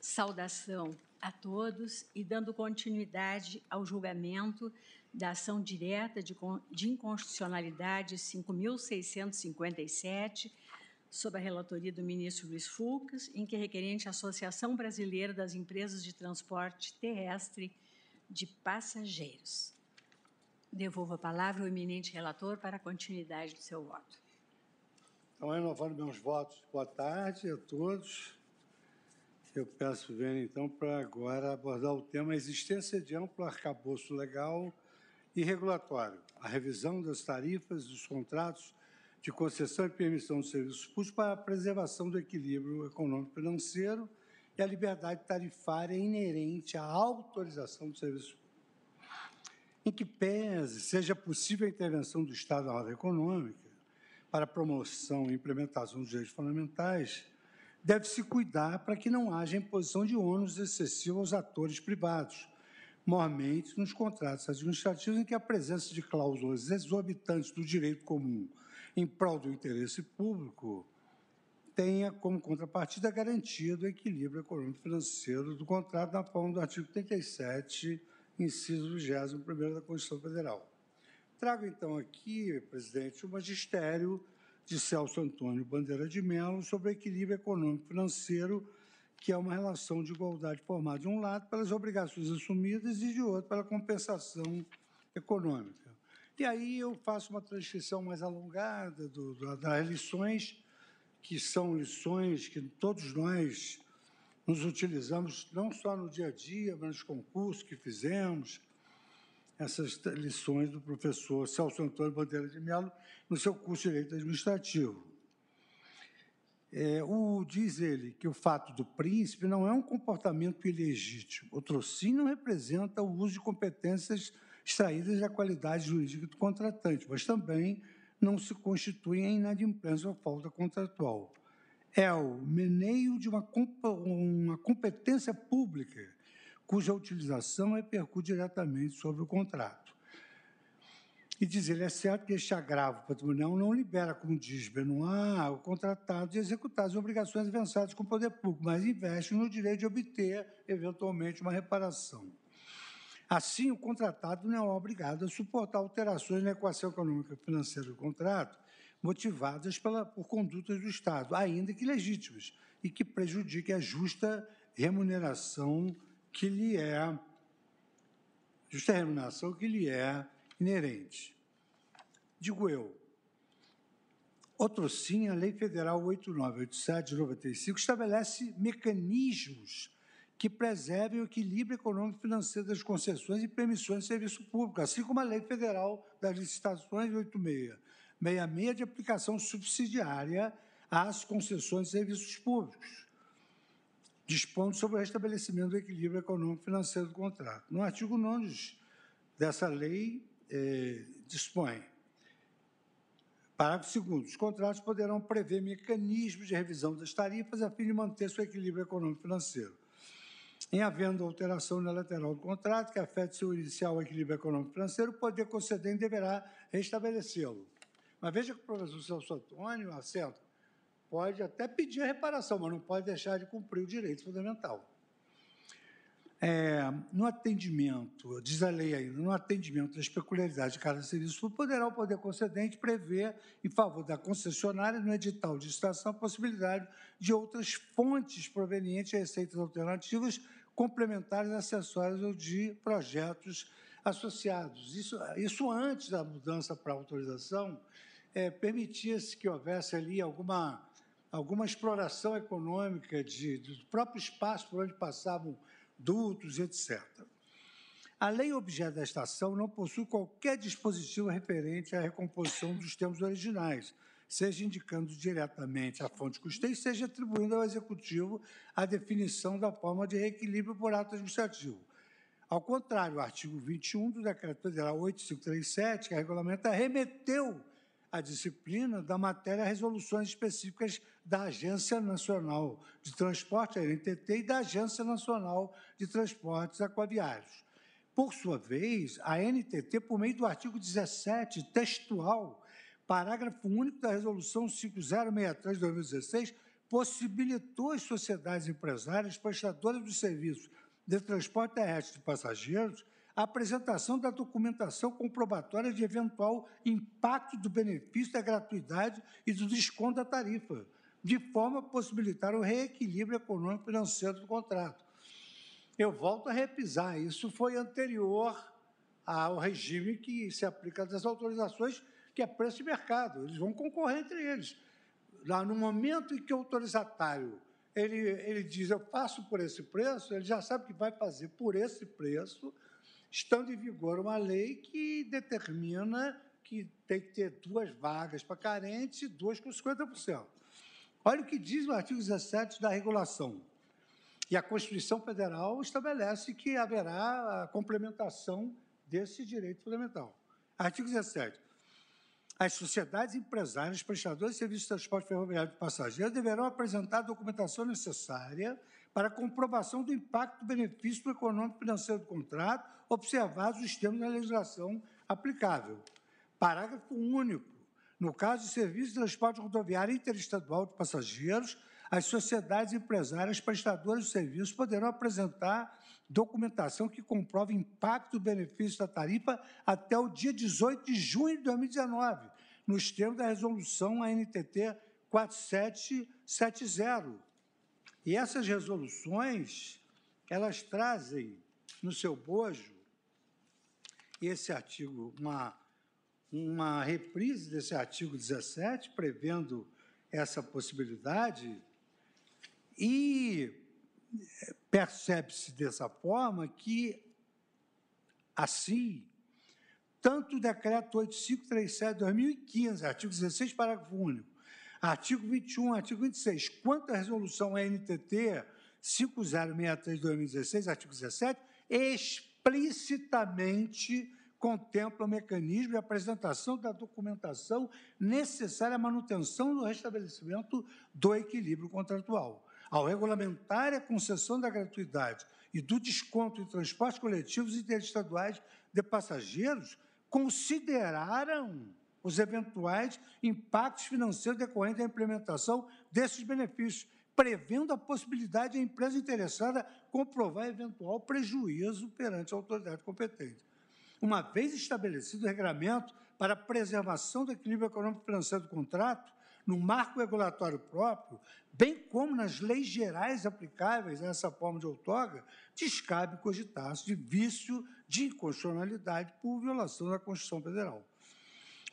saudação a todos e dando continuidade ao julgamento da ação direta de, de inconstitucionalidade 5.657, sob a relatoria do ministro Luiz Fux, em que requerente a Associação Brasileira das Empresas de Transporte Terrestre de Passageiros. Devolvo a palavra ao eminente relator para a continuidade do seu voto. Então, renovando meus votos, boa tarde a todos. Eu peço ver, então, para agora abordar o tema existência de amplo arcabouço legal e regulatório, a revisão das tarifas dos contratos de concessão e permissão de serviços públicos para a preservação do equilíbrio econômico-financeiro e a liberdade tarifária inerente à autorização do serviço público. Em que pese seja possível a intervenção do Estado na ordem econômica, para a promoção e implementação dos direitos fundamentais, deve-se cuidar para que não haja imposição de ônus excessivo aos atores privados, mormente nos contratos administrativos em que a presença de cláusulas exorbitantes do direito comum em prol do interesse público tenha como contrapartida a garantia do equilíbrio econômico-financeiro do contrato na forma do artigo 37, inciso 21 da Constituição Federal. Trago, então, aqui, presidente, o magistério de Celso Antônio Bandeira de Mello sobre o equilíbrio econômico-financeiro, que é uma relação de igualdade formada, de um lado, pelas obrigações assumidas e, de outro, pela compensação econômica. E aí eu faço uma transcrição mais alongada do, do, das lições, que são lições que todos nós nos utilizamos, não só no dia a dia, mas nos concursos que fizemos, essas lições do professor Celso Antônio Bandeira de Mello no seu curso de Direito Administrativo. É, o, diz ele que o fato do príncipe não é um comportamento ilegítimo. O trocínio representa o uso de competências extraídas da qualidade jurídica do contratante, mas também não se constitui em inadimplência ou falta contratual. É o meneio de uma, uma competência pública cuja utilização repercute diretamente sobre o contrato. E diz ele, é certo que este agravo patrimonial não libera, como diz Benoit, o contratado de executar as obrigações avançadas com o poder público, mas investe no direito de obter, eventualmente, uma reparação. Assim, o contratado não é obrigado a suportar alterações na equação econômica financeira do contrato, motivadas pela, por condutas do Estado, ainda que legítimas, e que prejudiquem a justa remuneração que lhe é, justa remuneração que lhe é inerente. Digo eu, outro sim, a Lei Federal 8987 de 95 estabelece mecanismos que preservem o equilíbrio econômico e financeiro das concessões e permissões de serviço público, assim como a Lei Federal das Licitações 8666 de aplicação subsidiária às concessões de serviços públicos dispondo sobre o restabelecimento do equilíbrio econômico-financeiro do contrato. No artigo 9 dessa lei, eh, dispõe, parágrafo 2 os contratos poderão prever mecanismos de revisão das tarifas a fim de manter seu equilíbrio econômico-financeiro. Em havendo alteração unilateral do contrato que afete seu inicial equilíbrio econômico-financeiro, o poder concedente deverá restabelecê-lo. Mas veja que o professor Celso Antônio assenta pode até pedir a reparação, mas não pode deixar de cumprir o direito fundamental. É, no atendimento, diz a lei ainda, no atendimento das peculiaridades de cada serviço, poderá o poder concedente prever, em favor da concessionária, no edital de licitação, a possibilidade de outras fontes provenientes de receitas alternativas, complementares, acessórias ou de projetos associados. Isso, isso antes da mudança para autorização, é, permitia-se que houvesse ali alguma alguma exploração econômica de, do próprio espaço por onde passavam dutos, etc. A lei objeto da estação não possui qualquer dispositivo referente à recomposição dos termos originais, seja indicando diretamente a fonte custeio, seja atribuindo ao Executivo a definição da forma de reequilíbrio por ato administrativo. Ao contrário, o artigo 21 do Decreto Federal 8537, que regulamenta, remeteu a disciplina da matéria resoluções específicas da Agência Nacional de Transporte, a NTT, e da Agência Nacional de Transportes Aquaviários. Por sua vez, a NTT, por meio do artigo 17, textual, parágrafo único da Resolução 5063 de 2016, possibilitou às sociedades empresárias prestadoras de serviços de transporte terrestre de passageiros a apresentação da documentação comprobatória de eventual impacto do benefício da gratuidade e do desconto da tarifa, de forma a possibilitar o reequilíbrio econômico financeiro do contrato. Eu volto a repisar, isso foi anterior ao regime que se aplica das autorizações, que é preço de mercado. Eles vão concorrer entre eles. Lá no momento em que o autorizatário ele, ele diz, eu faço por esse preço, ele já sabe que vai fazer por esse preço, estando em vigor uma lei que determina que tem que ter duas vagas para carentes e duas com 50%. Olha o que diz o artigo 17 da regulação. E a Constituição Federal estabelece que haverá a complementação desse direito fundamental. Artigo 17. As sociedades empresárias prestadoras de serviços de transporte ferroviário de passageiros deverão apresentar a documentação necessária para comprovação do impacto do benefício econômico financeiro do contrato, observados os termos da legislação aplicável. Parágrafo único. No caso de serviço de transporte rodoviário interestadual de passageiros, as sociedades empresárias prestadoras de serviços poderão apresentar documentação que comprove impacto do benefício da tarifa até o dia 18 de junho de 2019, nos termos da resolução ANTT 4770. E essas resoluções, elas trazem no seu bojo esse artigo, uma, uma reprise desse artigo 17, prevendo essa possibilidade, e percebe-se dessa forma que, assim, tanto o decreto 8537 de 2015, artigo 16, parágrafo único, artigo 21, artigo 26, quanto à resolução NTT 5063 de 2016, artigo 17, explicitamente contempla o mecanismo de apresentação da documentação necessária à manutenção do restabelecimento do equilíbrio contratual. Ao regulamentar a concessão da gratuidade e do desconto em transportes coletivos interestaduais de passageiros, consideraram os eventuais impactos financeiros decorrentes da implementação desses benefícios, prevendo a possibilidade da empresa interessada comprovar eventual prejuízo perante a autoridade competente. Uma vez estabelecido o regramento para a preservação do equilíbrio econômico financeiro do contrato, no marco regulatório próprio, bem como nas leis gerais aplicáveis a essa forma de outorga, descabe cogitar-se de vício de inconstitucionalidade por violação da Constituição Federal.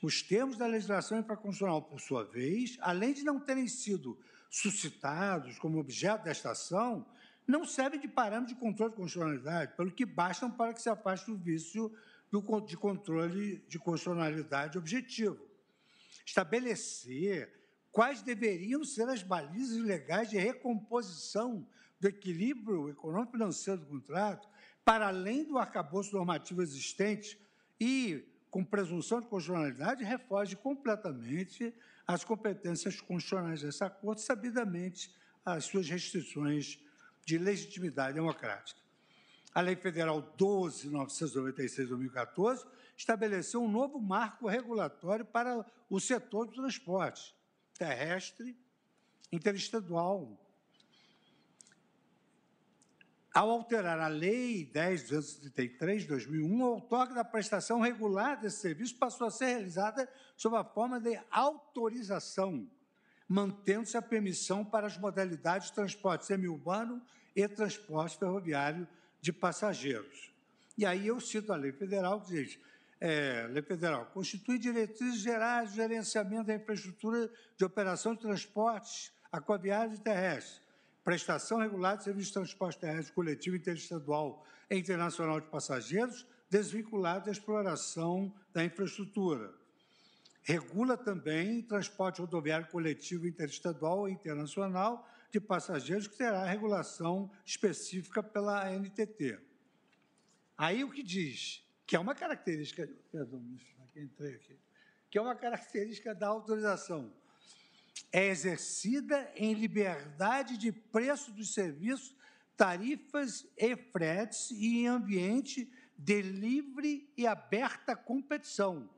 Os termos da legislação infraconstitucional, por sua vez, além de não terem sido suscitados como objeto desta ação, não servem de parâmetro de controle de constitucionalidade, pelo que bastam para que se afaste o vício de controle de constitucionalidade objetivo. Estabelecer quais deveriam ser as balizas legais de recomposição do equilíbrio econômico-financeiro do contrato, para além do arcabouço normativo existente e com presunção de constitucionalidade, refoge completamente as competências constitucionais dessa Corte, sabidamente as suas restrições de legitimidade democrática. A Lei Federal 12.996 de 2014 estabeleceu um novo marco regulatório para o setor do transporte terrestre interestadual. Ao alterar a Lei 10.233 de 2001, o outorga da prestação regular desse serviço passou a ser realizada sob a forma de autorização, mantendo-se a permissão para as modalidades de transporte semiurbano e transporte ferroviário de passageiros. E aí eu cito a lei federal que diz, é, lei federal, constitui diretrizes gerais de gerenciamento da infraestrutura de operação de transportes aquaviários e terrestres, prestação regular de serviços de transporte terrestre coletivo interestadual e internacional de passageiros, desvinculado da exploração da infraestrutura. Regula também transporte rodoviário coletivo interestadual e internacional de passageiros, que terá regulação específica pela NTT. Aí o que diz, que é uma característica, perdão, entrei aqui, que é uma característica da autorização, é exercida em liberdade de preço dos serviços, tarifas e fretes e em ambiente de livre e aberta competição.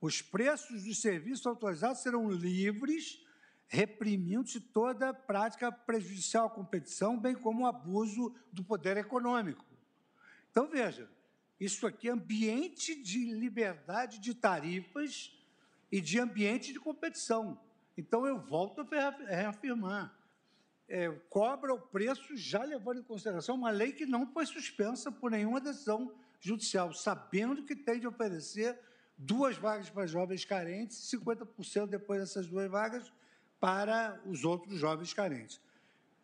Os preços dos serviços autorizados serão livres, reprimindo-se toda prática prejudicial à competição, bem como o abuso do poder econômico. Então, veja, isso aqui é ambiente de liberdade de tarifas e de ambiente de competição. Então, eu volto a reafirmar. É, cobra o preço já levando em consideração uma lei que não foi suspensa por nenhuma decisão judicial, sabendo que tem de oferecer duas vagas para jovens carentes e 50% depois dessas duas vagas para os outros jovens carentes.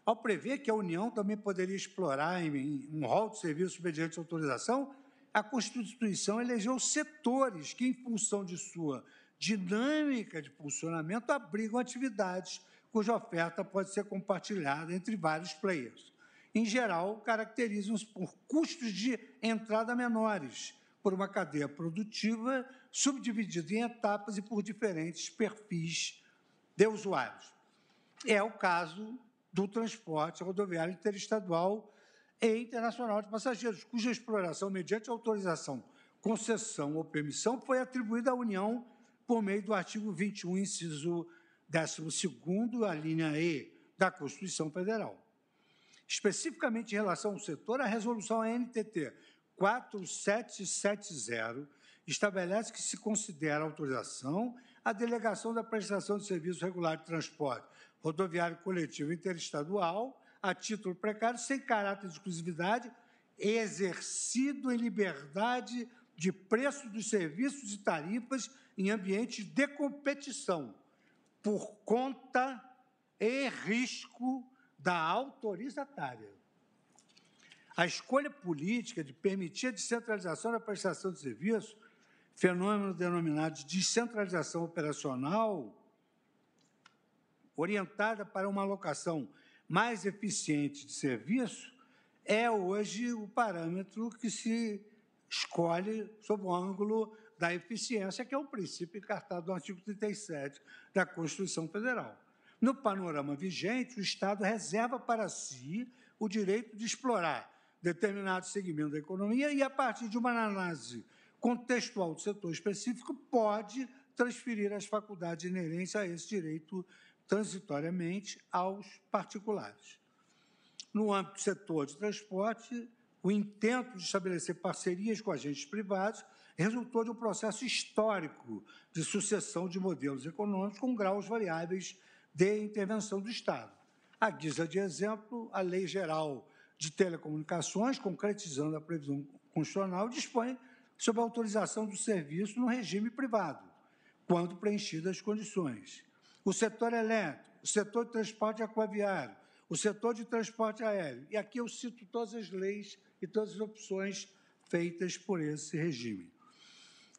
Ao prever que a União também poderia explorar em um rol de serviços mediante autorização, a Constituição elegeu setores que, em função de sua dinâmica de funcionamento, abrigam atividades cuja oferta pode ser compartilhada entre vários players. Em geral, caracterizam-se por custos de entrada menores, por uma cadeia produtiva subdividida em etapas e por diferentes perfis de usuários. É o caso do transporte rodoviário interestadual e internacional de passageiros, cuja exploração, mediante autorização, concessão ou permissão, foi atribuída à União por meio do artigo 21, inciso 12, a linha E da Constituição Federal. Especificamente em relação ao setor, a resolução NTT 4770 estabelece que se considera autorização a delegação da prestação de serviço regular de transporte rodoviário coletivo interestadual a título precário, sem caráter de exclusividade, exercido em liberdade de preço dos serviços e tarifas em ambiente de competição, por conta e risco da autorizatária. A escolha política de permitir a descentralização da prestação de serviço, fenômeno denominado de descentralização operacional, orientada para uma alocação mais eficiente de serviço, é hoje o parâmetro que se escolhe sob o ângulo da eficiência, que é o princípio encartado no artigo 37 da Constituição Federal. No panorama vigente, o Estado reserva para si o direito de explorar determinado segmento da economia e, a partir de uma análise contextual do setor específico, pode transferir as faculdades inerentes a esse direito transitoriamente aos particulares. No âmbito do setor de transporte, o intento de estabelecer parcerias com agentes privados resultou de um processo histórico de sucessão de modelos econômicos com graus variáveis de intervenção do Estado. À guisa de exemplo, a Lei Geral de Telecomunicações, concretizando a previsão constitucional, dispõe sobre a autorização do serviço no regime privado, quando preenchidas as condições o setor elétrico, o setor de transporte aquaviário, o setor de transporte aéreo. E aqui eu cito todas as leis e todas as opções feitas por esse regime.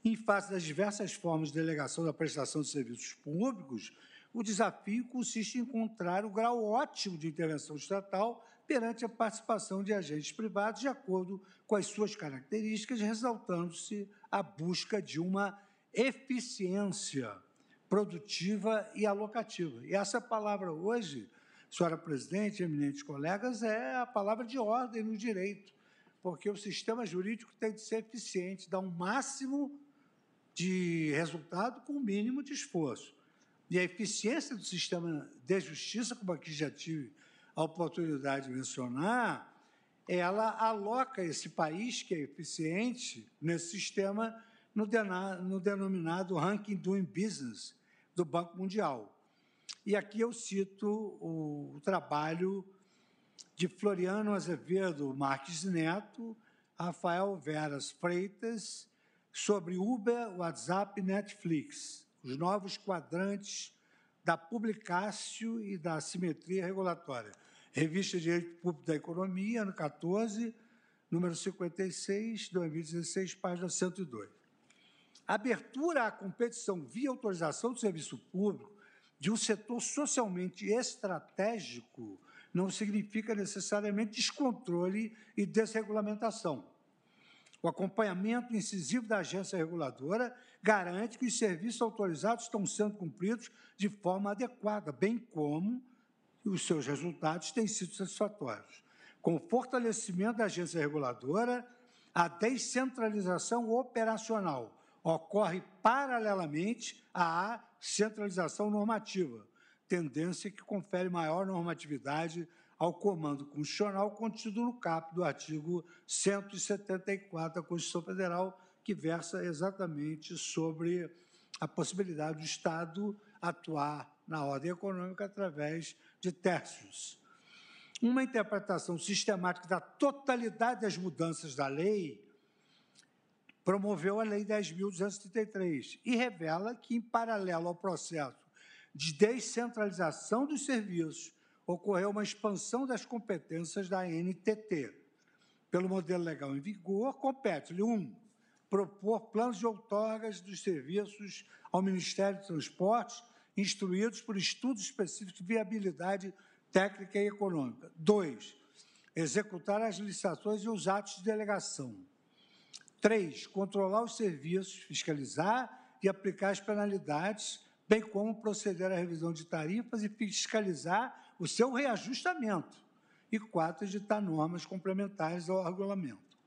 Em face das diversas formas de delegação da prestação de serviços públicos, o desafio consiste em encontrar o grau ótimo de intervenção estatal perante a participação de agentes privados de acordo com as suas características, ressaltando-se a busca de uma eficiência produtiva e alocativa. E essa palavra hoje, senhora presidente, eminentes colegas, é a palavra de ordem no direito, porque o sistema jurídico tem de ser eficiente, dar um máximo de resultado com o mínimo de esforço. E a eficiência do sistema de justiça, como aqui já tive a oportunidade de mencionar, ela aloca esse país que é eficiente nesse sistema no, no denominado ranking doing business, do Banco Mundial. E aqui eu cito o, trabalho de Floriano Azevedo Marques Neto, Rafael Veras Freitas, sobre Uber, WhatsApp e Netflix, os novos quadrantes da publicácio e da simetria regulatória. Revista de Direito Público da Economia, ano 14, número 56, 2016, página 102 abertura à competição via autorização do serviço público de um setor socialmente estratégico não significa necessariamente descontrole e desregulamentação. O acompanhamento incisivo da agência reguladora garante que os serviços autorizados estão sendo cumpridos de forma adequada, bem como os seus resultados têm sido satisfatórios. Com o fortalecimento da agência reguladora, a descentralização operacional ocorre paralelamente à centralização normativa, tendência que confere maior normatividade ao comando constitucional contido no caput do artigo 174 da Constituição Federal, que versa exatamente sobre a possibilidade do Estado atuar na ordem econômica através de terços. Uma interpretação sistemática da totalidade das mudanças da lei promoveu a Lei 10.233 e revela que, em paralelo ao processo de descentralização dos serviços, ocorreu uma expansão das competências da NTT. Pelo modelo legal em vigor, compete-lhe, um, propor planos de outorgas dos serviços ao Ministério de Transportes, instruídos por estudos específicos de viabilidade técnica e econômica. Dois, executar as licitações e os atos de delegação. Três, controlar os serviços, fiscalizar e aplicar as penalidades, bem como proceder à revisão de tarifas e fiscalizar o seu reajustamento. E quatro, editar normas complementares ao regulamento.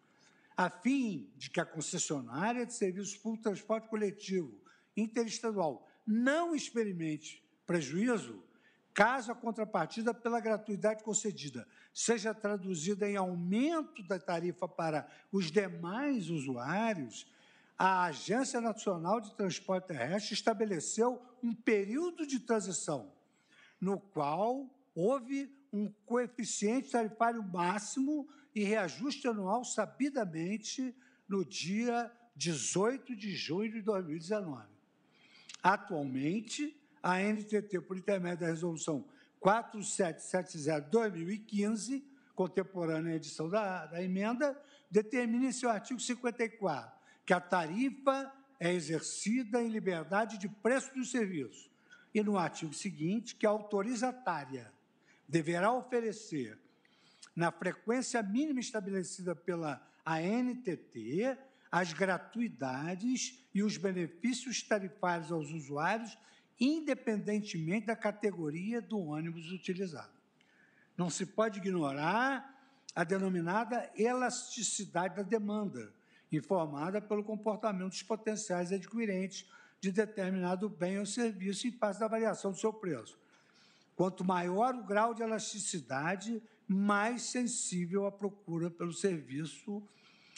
A fim de que a concessionária de serviços públicos de transporte coletivo interestadual não experimente prejuízo, caso a contrapartida pela gratuidade concedida seja traduzida em aumento da tarifa para os demais usuários, a Agência Nacional de Transporte Terrestre estabeleceu um período de transição, no qual houve um coeficiente tarifário máximo e reajuste anual sabidamente no dia 18 de junho de 2019. Atualmente, a NTT, por intermédio da resolução 4770-2015, contemporânea à edição da, da emenda, determina em seu artigo 54 que a tarifa é exercida em liberdade de preço do serviço. E no artigo seguinte, que a autorizatária deverá oferecer, na frequência mínima estabelecida pela ANTT, as gratuidades e os benefícios tarifários aos usuários, independentemente da categoria do ônibus utilizado. Não se pode ignorar a denominada elasticidade da demanda, informada pelo comportamento dos potenciais adquirentes de determinado bem ou serviço em face da variação do seu preço. Quanto maior o grau de elasticidade, mais sensível a procura pelo serviço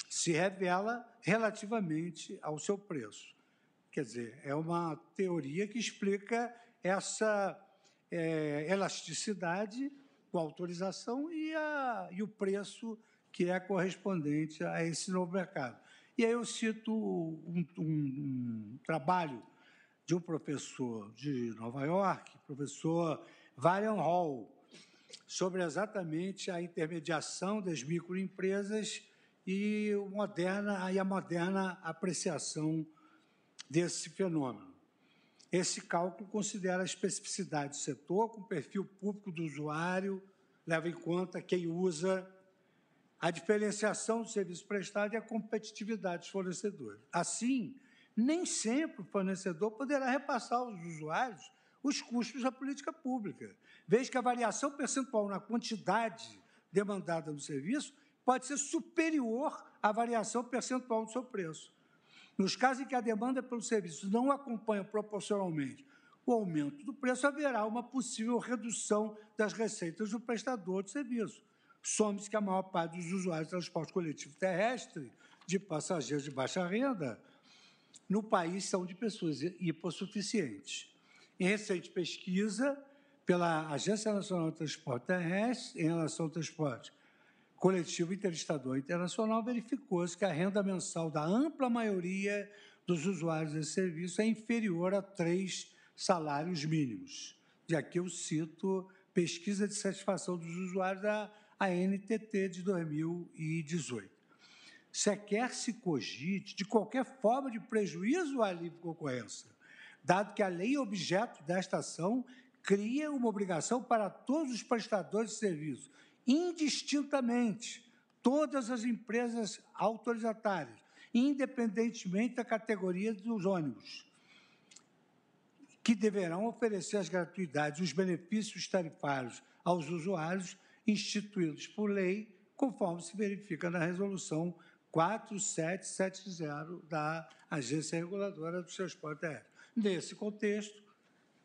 se revela relativamente ao seu preço. Quer dizer, é uma teoria que explica essa é, elasticidade com autorização e, a, e o preço que é correspondente a esse novo mercado. E aí eu cito um, um, um trabalho de um professor de Nova York, professor Varian Hall, sobre exatamente a intermediação das microempresas e, moderna, e a moderna apreciação desse fenômeno. Esse cálculo considera a especificidade do setor com perfil público do usuário, leva em conta quem usa, a diferenciação do serviço prestado e a competitividade dos fornecedores. Assim, nem sempre o fornecedor poderá repassar aos usuários os custos da política pública. Veja que a variação percentual na quantidade demandada no serviço pode ser superior à variação percentual do seu preço. Nos casos em que a demanda pelo serviço não acompanha proporcionalmente o aumento do preço, haverá uma possível redução das receitas do prestador de serviço. Some-se que a maior parte dos usuários de transporte coletivo terrestre, de passageiros de baixa renda, no país são de pessoas hipossuficientes. Em recente pesquisa pela Agência Nacional de Transporte Terrestre, em relação ao transporte coletivo interestadual internacional, verificou-se que a renda mensal da ampla maioria dos usuários desse serviço é inferior a três salários mínimos. E aqui eu cito pesquisa de satisfação dos usuários da ANTT de 2018. Sequer se cogite de qualquer forma de prejuízo à livre concorrência, dado que a lei objeto desta ação cria uma obrigação para todos os prestadores de serviço, indistintamente, todas as empresas autorizatárias, independentemente da categoria dos ônibus, que deverão oferecer as gratuidades e os benefícios tarifários aos usuários instituídos por lei, conforme se verifica na resolução 4770 da Agência Reguladora do Transporte Aéreo. Nesse contexto,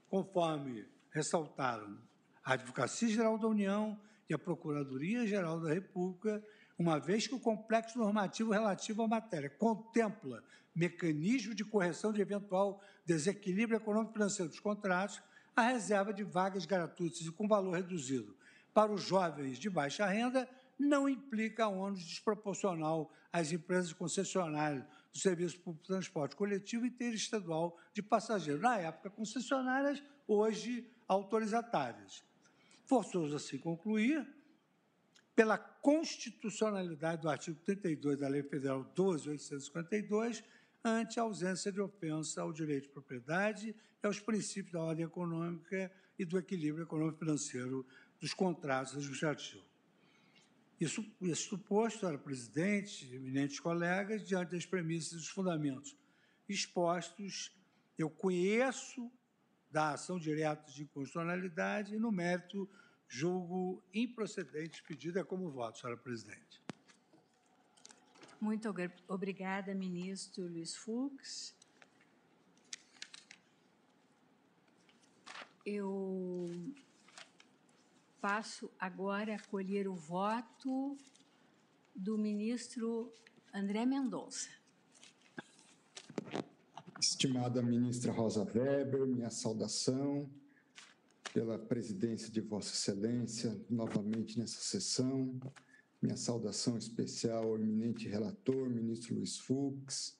conforme ressaltaram a Advocacia Geral da União e a Procuradoria-Geral da República, uma vez que o complexo normativo relativo à matéria contempla mecanismo de correção de eventual desequilíbrio econômico-financeiro dos contratos, a reserva de vagas gratuitas e com valor reduzido para os jovens de baixa renda não implica ônus desproporcional às empresas concessionárias do Serviço Público de Transporte Coletivo Interestadual de Passageiros, na época concessionárias, hoje autorizatárias. Forçoso assim concluir, pela constitucionalidade do artigo 32 da Lei Federal 12.852, ante a ausência de ofensa ao direito de propriedade e aos princípios da ordem econômica e do equilíbrio econômico-financeiro dos contratos administrativos. Isso, isso suposto, senhora presidente, eminentes colegas, diante das premissas e dos fundamentos expostos, eu conheço da ação direta de inconstitucionalidade e, no mérito, julgo improcedente pedida como voto, senhora presidente. Muito obrigada, ministro Luiz Fux. Eu passo agora a colher o voto do ministro André Mendonça. Estimada ministra Rosa Weber, minha saudação pela presidência de Vossa Excelência novamente nessa sessão. Minha saudação especial ao eminente relator, ministro Luiz Fux,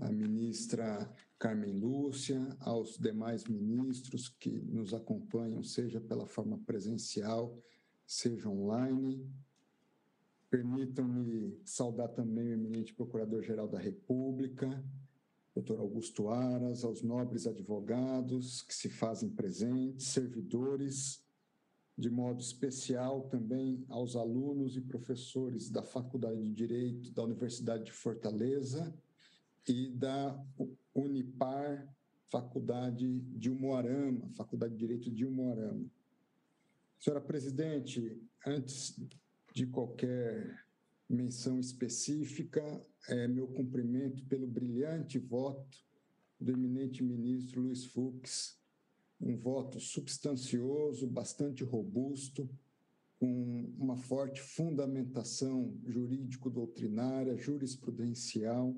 à ministra Carmen Lúcia, aos demais ministros que nos acompanham, seja pela forma presencial, seja online. Permitam-me saudar também o eminente Procurador-Geral da República, doutor Augusto Aras, aos nobres advogados que se fazem presentes, servidores, de modo especial também aos alunos e professores da Faculdade de Direito da Universidade de Fortaleza e da Unipar, Faculdade de Umuarama, Faculdade de Direito de Umuarama. Senhora Presidente, antes de qualquer menção específica, é meu cumprimento pelo brilhante voto do eminente ministro Luiz Fux, um voto substancioso, bastante robusto, com uma forte fundamentação jurídico-doutrinária, jurisprudencial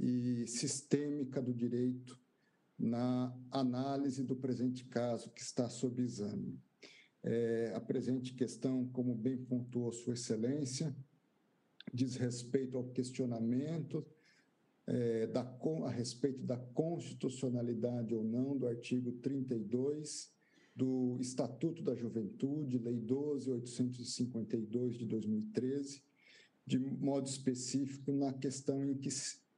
e sistêmica do direito na análise do presente caso que está sob exame. É, a presente questão, como bem pontuou Sua Excelência, diz respeito ao questionamento é, da, a respeito da constitucionalidade ou não do artigo 32 do Estatuto da Juventude, Lei 12.852 de 2013, de modo específico na questão em que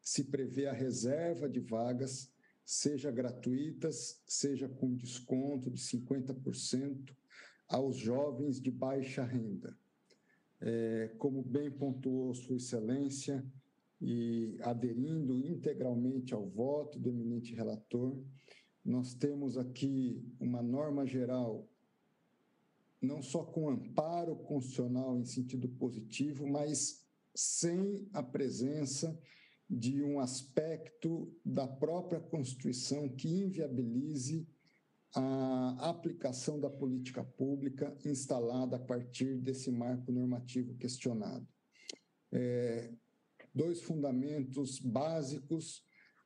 se prevê a reserva de vagas, seja gratuitas, seja com desconto de 50% aos jovens de baixa renda. É, como bem pontuou Sua Excelência, e aderindo integralmente ao voto do eminente relator, nós temos aqui uma norma geral, não só com amparo constitucional em sentido positivo, mas sem a presença de um aspecto da própria Constituição que inviabilize a aplicação da política pública instalada a partir desse marco normativo questionado. É, dois fundamentos básicos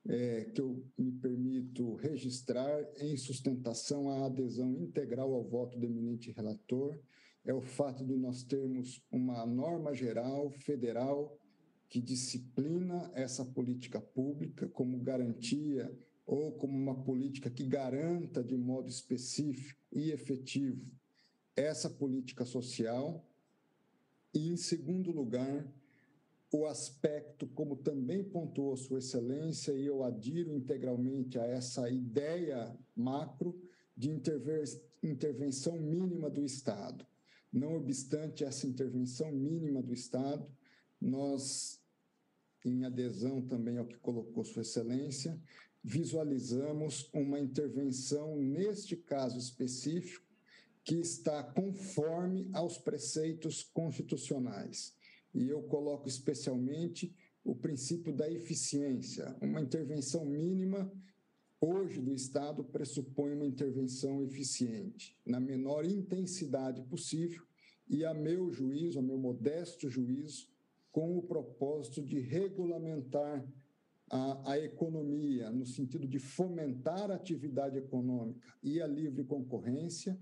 é, que eu me permito registrar em sustentação à adesão integral ao voto do eminente relator é o fato de nós termos uma norma geral federal que disciplina essa política pública como garantia ou como uma política que garanta de modo específico e efetivo essa política social. E, em segundo lugar, o aspecto, como também pontuou Sua Excelência, e eu adiro integralmente a essa ideia macro de intervenção mínima do Estado. Não obstante essa intervenção mínima do Estado, nós, em adesão também ao que colocou Sua Excelência, visualizamos uma intervenção, neste caso específico, que está conforme aos preceitos constitucionais e eu coloco especialmente o princípio da eficiência. Uma intervenção mínima hoje do Estado pressupõe uma intervenção eficiente, na menor intensidade possível e, a meu juízo, a meu modesto juízo, com o propósito de regulamentar a, a, economia, no sentido de fomentar a atividade econômica e a livre concorrência.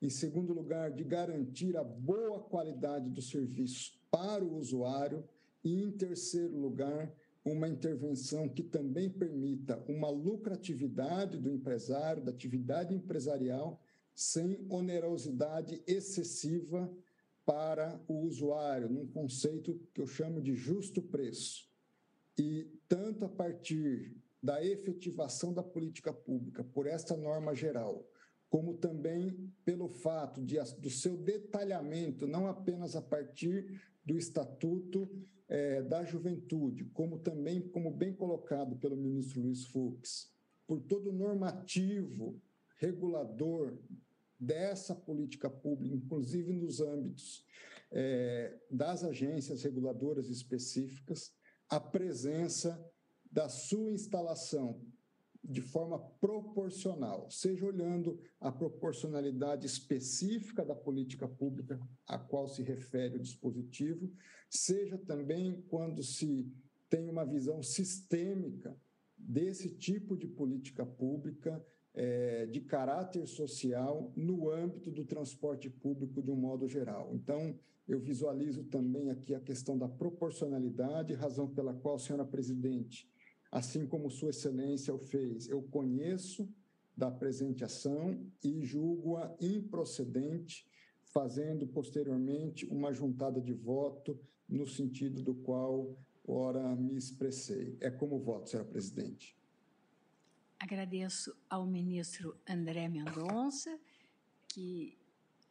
Em segundo lugar, de garantir a boa qualidade do serviço para o usuário. E, em terceiro lugar, uma intervenção que também permita uma lucratividade do empresário, da atividade empresarial, sem onerosidade excessiva para o usuário, num conceito que eu chamo de justo preço. E tanto a partir da efetivação da política pública por esta norma geral, como também pelo fato de, do seu detalhamento, não apenas a partir do Estatuto é, da Juventude, como também, como bem colocado pelo ministro Luiz Fux, por todo o normativo regulador dessa política pública, inclusive nos âmbitos é, das agências reguladoras específicas, a presença da sua instalação de forma proporcional, seja olhando a proporcionalidade específica da política pública a qual se refere o dispositivo, seja também quando se tem uma visão sistêmica desse tipo de política pública é, de caráter social no âmbito do transporte público de um modo geral. Então, eu visualizo também aqui a questão da proporcionalidade, razão pela qual, senhora presidente, assim como Sua Excelência o fez, eu conheço da presente ação e julgo-a improcedente, fazendo posteriormente uma juntada de voto no sentido do qual ora me expressei. É como voto, senhora presidente. Agradeço ao ministro André Mendonça, que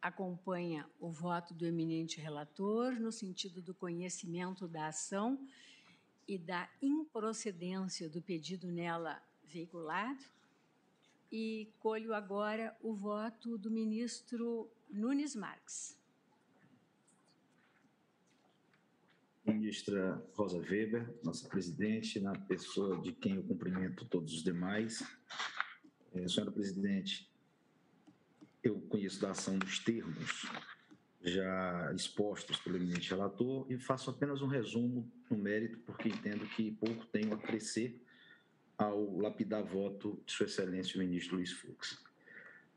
acompanha o voto do eminente relator no sentido do conhecimento da ação e da improcedência do pedido nela veiculado. E colho agora o voto do ministro Nunes Marques. Ministra Rosa Weber, nossa presidente, na pessoa de quem eu cumprimento todos os demais. É, senhora presidente, eu conheço da ação dos termos já expostos pelo eminente relator e faço apenas um resumo no mérito, porque entendo que pouco tenho a crescer ao lapidar voto de Sua Excelência o ministro Luiz Fux.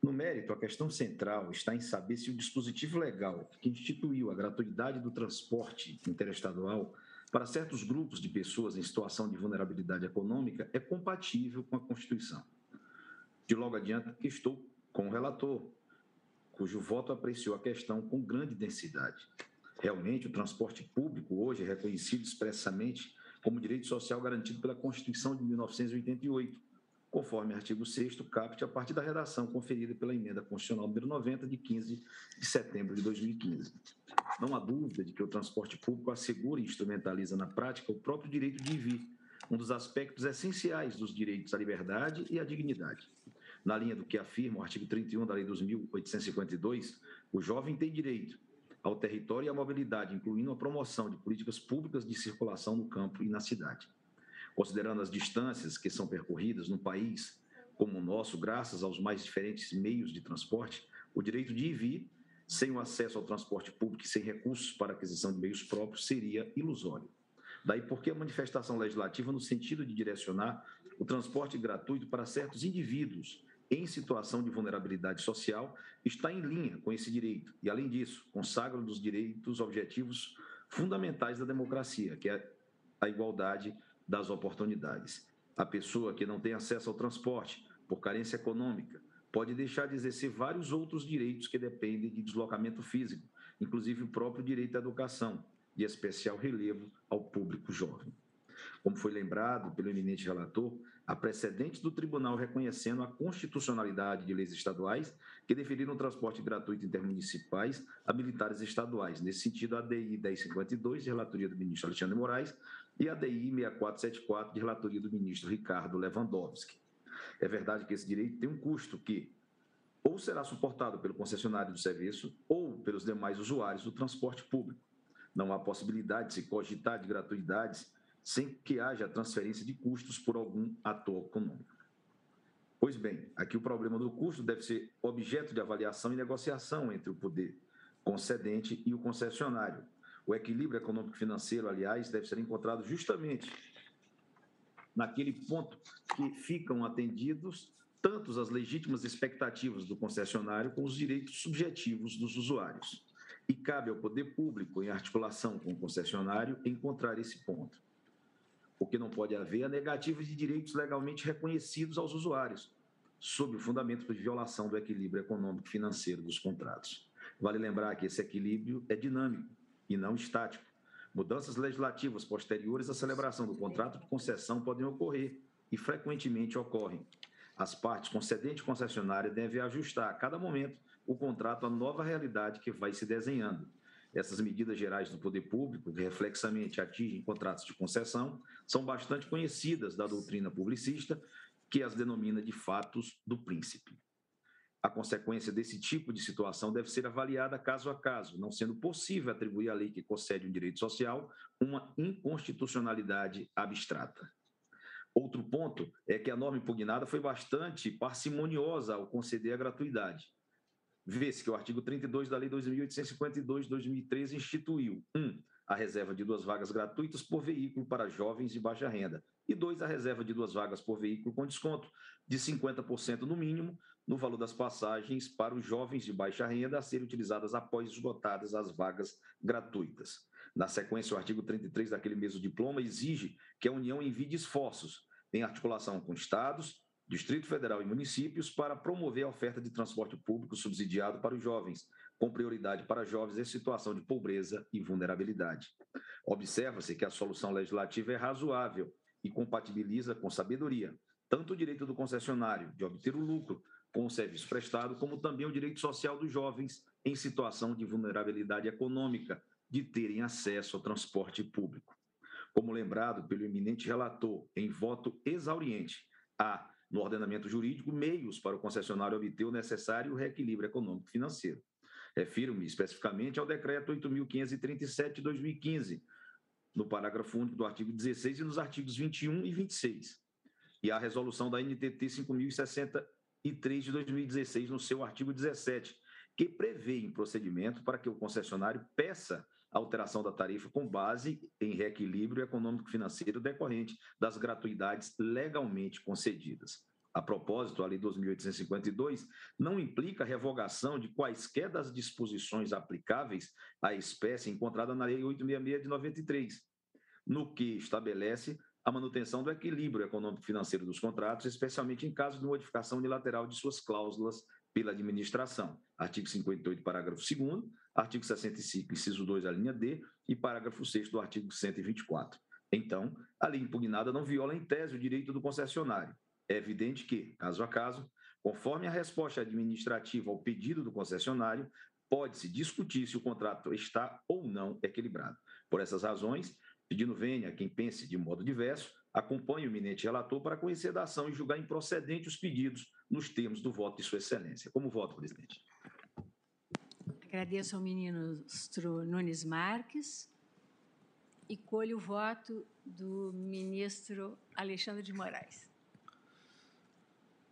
No mérito, a questão central está em saber se o dispositivo legal que instituiu a gratuidade do transporte interestadual para certos grupos de pessoas em situação de vulnerabilidade econômica é compatível com a Constituição. De logo adiante, que estou com o relator, cujo voto apreciou a questão com grande densidade. Realmente, o transporte público hoje é reconhecido expressamente como direito social garantido pela Constituição de 1988, conforme artigo 6 caput, a partir da redação conferida pela emenda constitucional número 90, de 15 de setembro de 2015. Não há dúvida de que o transporte público assegura e instrumentaliza na prática o próprio direito de vir, um dos aspectos essenciais dos direitos à liberdade e à dignidade. Na linha do que afirma o artigo 31 da Lei 2.852, o jovem tem direito ao território e à mobilidade, incluindo a promoção de políticas públicas de circulação no campo e na cidade. Considerando as distâncias que são percorridas no país como o nosso, graças aos mais diferentes meios de transporte, o direito de ir e vir, sem o acesso ao transporte público e sem recursos para aquisição de meios próprios, seria ilusório. Daí porque a manifestação legislativa no sentido de direcionar o transporte gratuito para certos indivíduos em situação de vulnerabilidade social está em linha com esse direito e, além disso, consagra um dos direitos objetivos fundamentais da democracia, que é a igualdade das oportunidades. A pessoa que não tem acesso ao transporte por carência econômica pode deixar de exercer vários outros direitos que dependem de deslocamento físico, inclusive o próprio direito à educação, de especial relevo ao público jovem. Como foi lembrado pelo eminente relator, há precedentes do tribunal reconhecendo a constitucionalidade de leis estaduais que deferiram o transporte gratuito intermunicipais a militares estaduais. Nesse sentido, a DI 1052, de relatoria do ministro Alexandre Moraes, e a DI 6474, de relatoria do ministro Ricardo Lewandowski. É verdade que esse direito tem um custo que ou será suportado pelo concessionário do serviço ou pelos demais usuários do transporte público. Não há possibilidade de se cogitar de gratuidades sem que haja transferência de custos por algum ator econômico. Pois bem, aqui o problema do custo deve ser objeto de avaliação e negociação entre o poder concedente e o concessionário. O equilíbrio econômico-financeiro, aliás, deve ser encontrado justamente naquele ponto que ficam atendidos tanto as legítimas expectativas do concessionário como os direitos subjetivos dos usuários. E cabe ao poder público, em articulação com o concessionário, encontrar esse ponto. O que não pode haver a negativa de direitos legalmente reconhecidos aos usuários, sob o fundamento de violação do equilíbrio econômico e financeiro dos contratos. Vale lembrar que esse equilíbrio é dinâmico e não estático. Mudanças legislativas posteriores à celebração do contrato de concessão podem ocorrer e frequentemente ocorrem. As partes concedente e concessionária devem ajustar a cada momento o contrato à nova realidade que vai se desenhando. Essas medidas gerais do poder público, que reflexamente atingem contratos de concessão, são bastante conhecidas da doutrina publicista, que as denomina de fatos do príncipe. A consequência desse tipo de situação deve ser avaliada caso a caso, não sendo possível atribuir à lei que concede um direito social uma inconstitucionalidade abstrata. Outro ponto é que a norma impugnada foi bastante parcimoniosa ao conceder a gratuidade. Vê-se que o artigo 32 da Lei 2.852 de 2013 instituiu: 1. Um, a reserva de duas vagas gratuitas por veículo para jovens de baixa renda. E dois, a reserva de duas vagas por veículo com desconto de 50% no mínimo no valor das passagens para os jovens de baixa renda a serem utilizadas após esgotadas as vagas gratuitas. Na sequência, o artigo 33 daquele mesmo diploma exige que a União envie esforços em articulação com estados, Distrito Federal e municípios para promover a oferta de transporte público subsidiado para os jovens, com prioridade para jovens em situação de pobreza e vulnerabilidade. Observa-se que a solução legislativa é razoável e compatibiliza com sabedoria tanto o direito do concessionário de obter o lucro com o serviço prestado, como também o direito social dos jovens em situação de vulnerabilidade econômica de terem acesso ao transporte público. Como lembrado pelo eminente relator em voto exauriente, há no ordenamento jurídico meios para o concessionário obter o necessário reequilíbrio econômico-financeiro. Refiro-me especificamente ao decreto 8.537 de 2015, no parágrafo único do artigo 16 e nos artigos 21 e 26, e à resolução da NTT 5.063 de 2016, no seu artigo 17, que prevê em procedimento para que o concessionário peça alteração da tarifa com base em reequilíbrio econômico-financeiro decorrente das gratuidades legalmente concedidas. A propósito, a Lei 2.852 não implica revogação de quaisquer das disposições aplicáveis à espécie encontrada na Lei 866 de 93, no que estabelece a manutenção do equilíbrio econômico-financeiro dos contratos, especialmente em caso de modificação unilateral de suas cláusulas pela administração. Artigo 58, parágrafo 2 artigo 65, inciso 2, a linha D, e parágrafo 6 do artigo 124. Então, a lei impugnada não viola em tese o direito do concessionário. É evidente que, caso a caso, conforme a resposta administrativa ao pedido do concessionário, pode-se discutir se o contrato está ou não equilibrado. Por essas razões, pedindo venha quem pense de modo diverso, acompanhe o eminente relator para conhecer da ação e julgar improcedente os pedidos nos termos do voto de Sua Excelência. Como voto, presidente? Agradeço ao ministro Nunes Marques e colho o voto do ministro Alexandre de Moraes.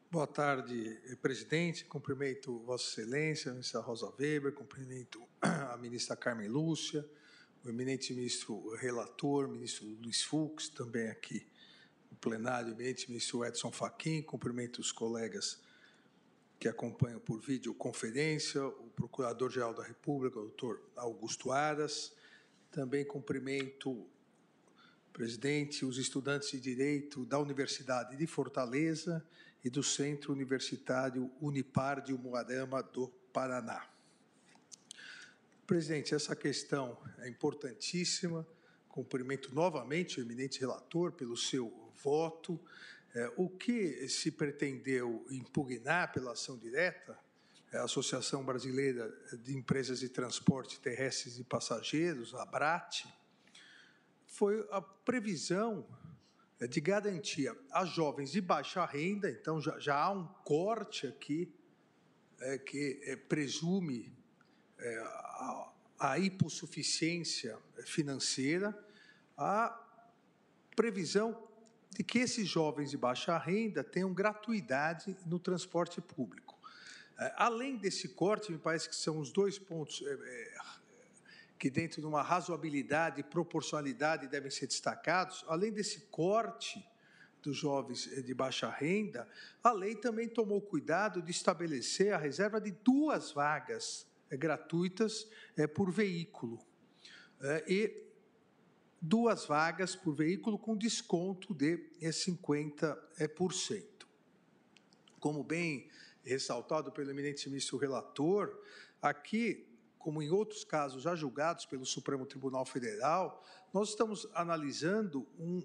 Boa tarde, presidente. Cumprimento Vossa Excelência, a ministra Rosa Weber, cumprimento a ministra Carmen Lúcia, o eminente ministro relator, ministro Luiz Fux, também aqui no plenário, o eminente ministro Edson Fachin, cumprimento os colegas que acompanham por videoconferência, o Procurador-Geral da República, o doutor Augusto Aras. Também cumprimento presidente, os estudantes de Direito da Universidade de Fortaleza e do Centro Universitário Unipar de Umuarama do Paraná. Presidente, essa questão é importantíssima. Cumprimento novamente o eminente relator pelo seu voto. É, o que se pretendeu impugnar pela ação direta, é a Associação Brasileira de Empresas de Transporte Terrestres e Passageiros, a ABRAT, foi a previsão é, de garantia a jovens de baixa renda, então já, já há um corte aqui é, que é, presume é, a, a hipossuficiência financeira, a previsão de que esses jovens de baixa renda tenham gratuidade no transporte público. É, além desse corte, me parece que são os dois pontos é, é, que, dentro de uma razoabilidade e proporcionalidade, devem ser destacados. Além desse corte dos jovens de baixa renda, a lei também tomou cuidado de estabelecer a reserva de duas vagas gratuitas por veículo. E duas vagas por veículo com desconto de 50%. Como bem ressaltado pelo eminente ministro relator, aqui, como em outros casos já julgados pelo Supremo Tribunal Federal, nós estamos analisando um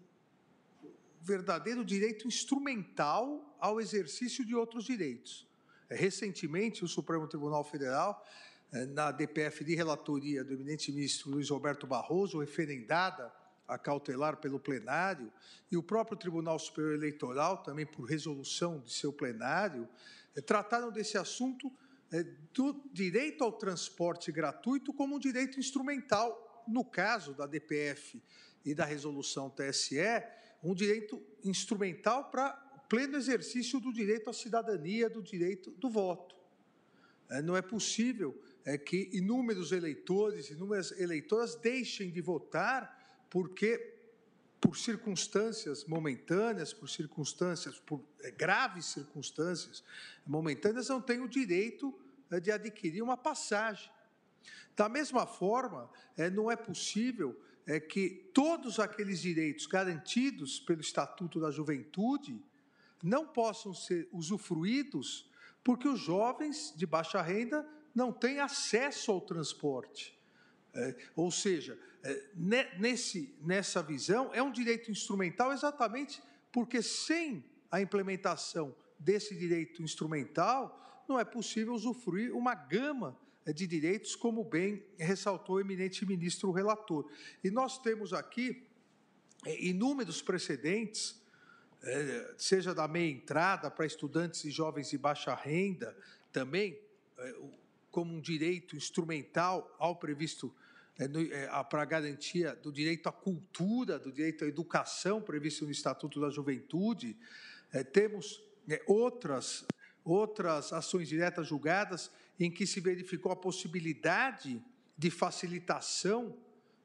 verdadeiro direito instrumental ao exercício de outros direitos. Recentemente, o Supremo Tribunal Federal é, na DPF de relatoria do eminente ministro Luiz Roberto Barroso, referendada a cautelar pelo plenário, e o próprio Tribunal Superior Eleitoral, também por resolução de seu plenário, é, trataram desse assunto é, do direito ao transporte gratuito como um direito instrumental, no caso da DPF e da resolução TSE, um direito instrumental para pleno exercício do direito à cidadania, do direito do voto. Não é possível é que inúmeros eleitores, inúmeras eleitoras deixem de votar porque por circunstâncias momentâneas, por circunstâncias, por é, graves circunstâncias momentâneas, não têm o direito é, de adquirir uma passagem. Da mesma forma, é, não é possível que todos aqueles direitos garantidos pelo Estatuto da Juventude não possam ser usufruídos porque os jovens de baixa renda não têm acesso ao transporte. É, ou seja, é, nesse, nessa visão, é um direito instrumental exatamente porque sem a implementação desse direito instrumental, não é possível usufruir uma gama é, de direitos, como bem ressaltou o eminente ministro relator. E nós temos aqui é, inúmeros precedentes, é, seja da meia entrada para estudantes e jovens de baixa renda, também como um direito instrumental ao previsto é, é, para a garantia do direito à cultura, do direito à educação previsto no Estatuto da Juventude. É, temos é, outras, outras ações diretas julgadas em que se verificou a possibilidade de facilitação,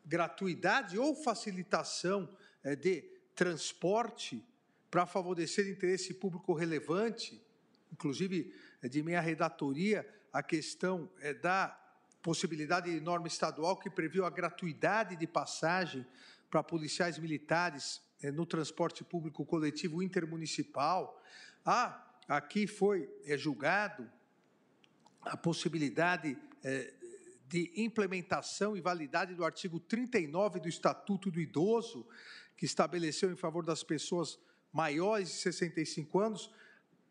gratuidade ou facilitação é, de transporte para favorecer interesse público relevante, inclusive é, de minha redatoria, a questão é, da possibilidade de norma estadual que previu a gratuidade de passagem para policiais militares é, no transporte público coletivo intermunicipal. Ah, aqui foi é, julgado a possibilidade é, de implementação e validade do artigo 39 do Estatuto do Idoso, que estabeleceu em favor das pessoas maiores de 65 anos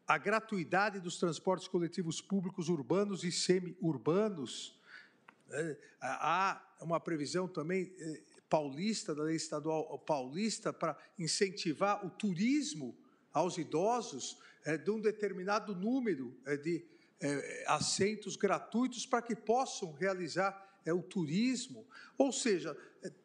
a gratuidade dos transportes coletivos públicos urbanos e semi-urbanos. É, há uma previsão também é, paulista, da lei estadual paulista, para incentivar o turismo aos idosos é, de um determinado número de assentos gratuitos para que possam realizar o turismo. Ou seja,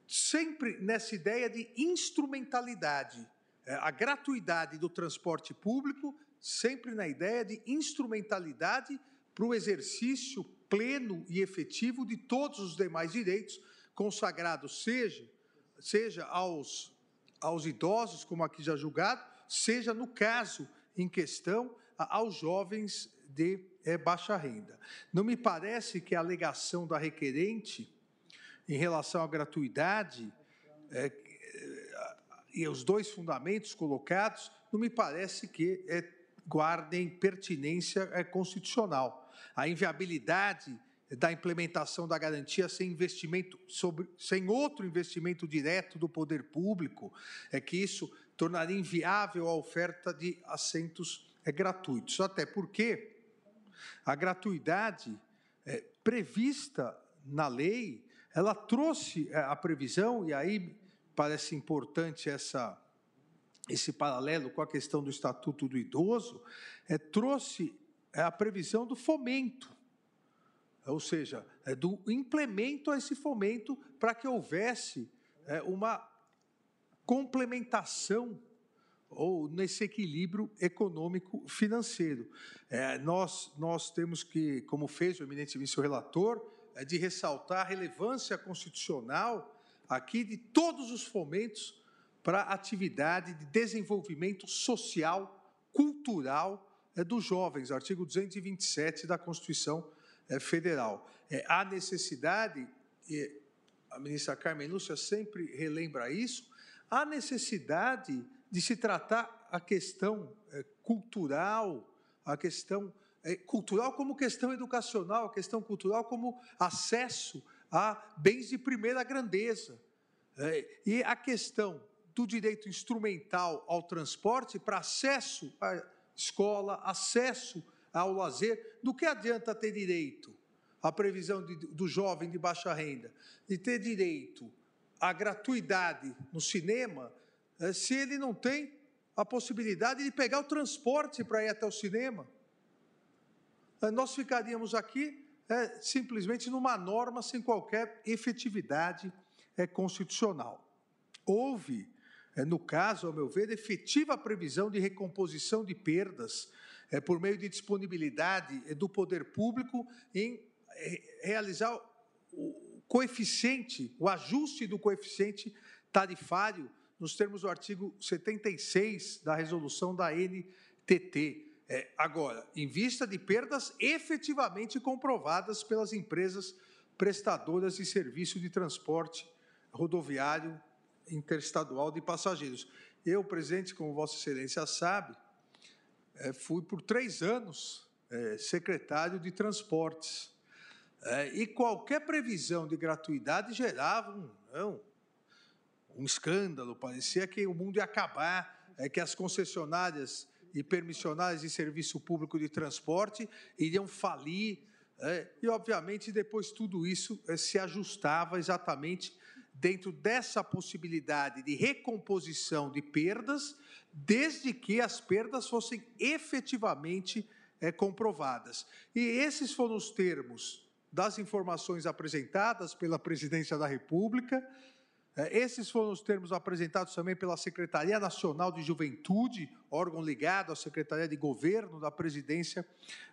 sempre nessa ideia de instrumentalidade. A gratuidade do transporte público sempre na ideia de instrumentalidade para o exercício pleno e efetivo de todos os demais direitos consagrados, seja, seja aos, aos idosos, como aqui já julgado, seja, no caso em questão, aos jovens de é, baixa renda. Não me parece que a alegação da requerente em relação à gratuidade é, e os dois fundamentos colocados, não me parece que é, guardem pertinência é, constitucional. A inviabilidade da implementação da garantia sem investimento sobre, sem outro investimento direto do poder público é que isso tornaria inviável a oferta de assentos é, gratuitos. Até porque a gratuidade é, prevista na lei, ela trouxe a previsão e aí parece importante essa esse paralelo com a questão do Estatuto do Idoso, é, trouxe é, a previsão do fomento ou seja, é do implemento a esse fomento para que houvesse é, uma complementação ou nesse equilíbrio econômico-financeiro. É, nós, nós temos que, como fez o eminente vice-relator, é de ressaltar a relevância constitucional aqui de todos os fomentos para a atividade de desenvolvimento social, cultural é, dos jovens, artigo 227 da Constituição é, Federal. É, há necessidade, e a ministra Carmen Lúcia sempre relembra isso, há necessidade de se tratar a questão cultural, a questão cultural como questão educacional, a questão cultural como acesso a bens de primeira grandeza. E a questão do direito instrumental ao transporte para acesso à escola, acesso ao lazer, do que adianta ter direito à previsão de, do jovem de baixa renda, de ter direito à gratuidade no cinema, é, se ele não tem a possibilidade de pegar o transporte para ir até o cinema. É, nós ficaríamos aqui é, simplesmente numa norma sem qualquer efetividade é, constitucional. Houve, é, no caso, ao meu ver, efetiva previsão de recomposição de perdas é, por meio de disponibilidade é, do poder público em é, realizar o coeficiente, o ajuste do coeficiente tarifário nos termos do artigo 76 da resolução da NTT. É, agora, em vista de perdas efetivamente comprovadas pelas empresas prestadoras de serviço de transporte rodoviário interestadual de passageiros. Eu, presidente, como Vossa Excelência sabe, é, fui por três anos é, secretário de transportes. É, e qualquer previsão de gratuidade gerava um, não, um escândalo, parecia que o mundo ia acabar, é, que as concessionárias e permissionárias de serviço público de transporte iriam falir. É, e, obviamente, depois tudo isso é, se ajustava exatamente dentro dessa possibilidade de recomposição de perdas, desde que as perdas fossem efetivamente é, comprovadas. E esses foram os termos das informações apresentadas pela Presidência da República. É, esses foram os termos apresentados também pela Secretaria Nacional de Juventude, órgão ligado à Secretaria de Governo da Presidência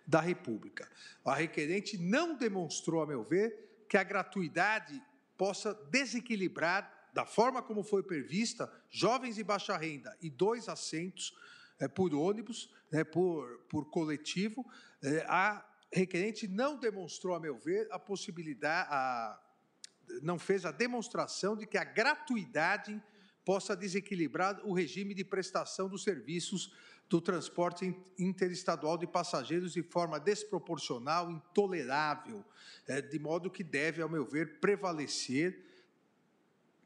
da República. A requerente não demonstrou, a meu ver, que a gratuidade possa desequilibrar, da forma como foi prevista, jovens de baixa renda e dois assentos é, por ônibus, né, por, por coletivo. É, a requerente não demonstrou, a meu ver, a possibilidade, a, não fez a demonstração de que a gratuidade possa desequilibrar o regime de prestação dos serviços do transporte interestadual de passageiros de forma desproporcional, intolerável, é, de modo que deve, ao meu ver, prevalecer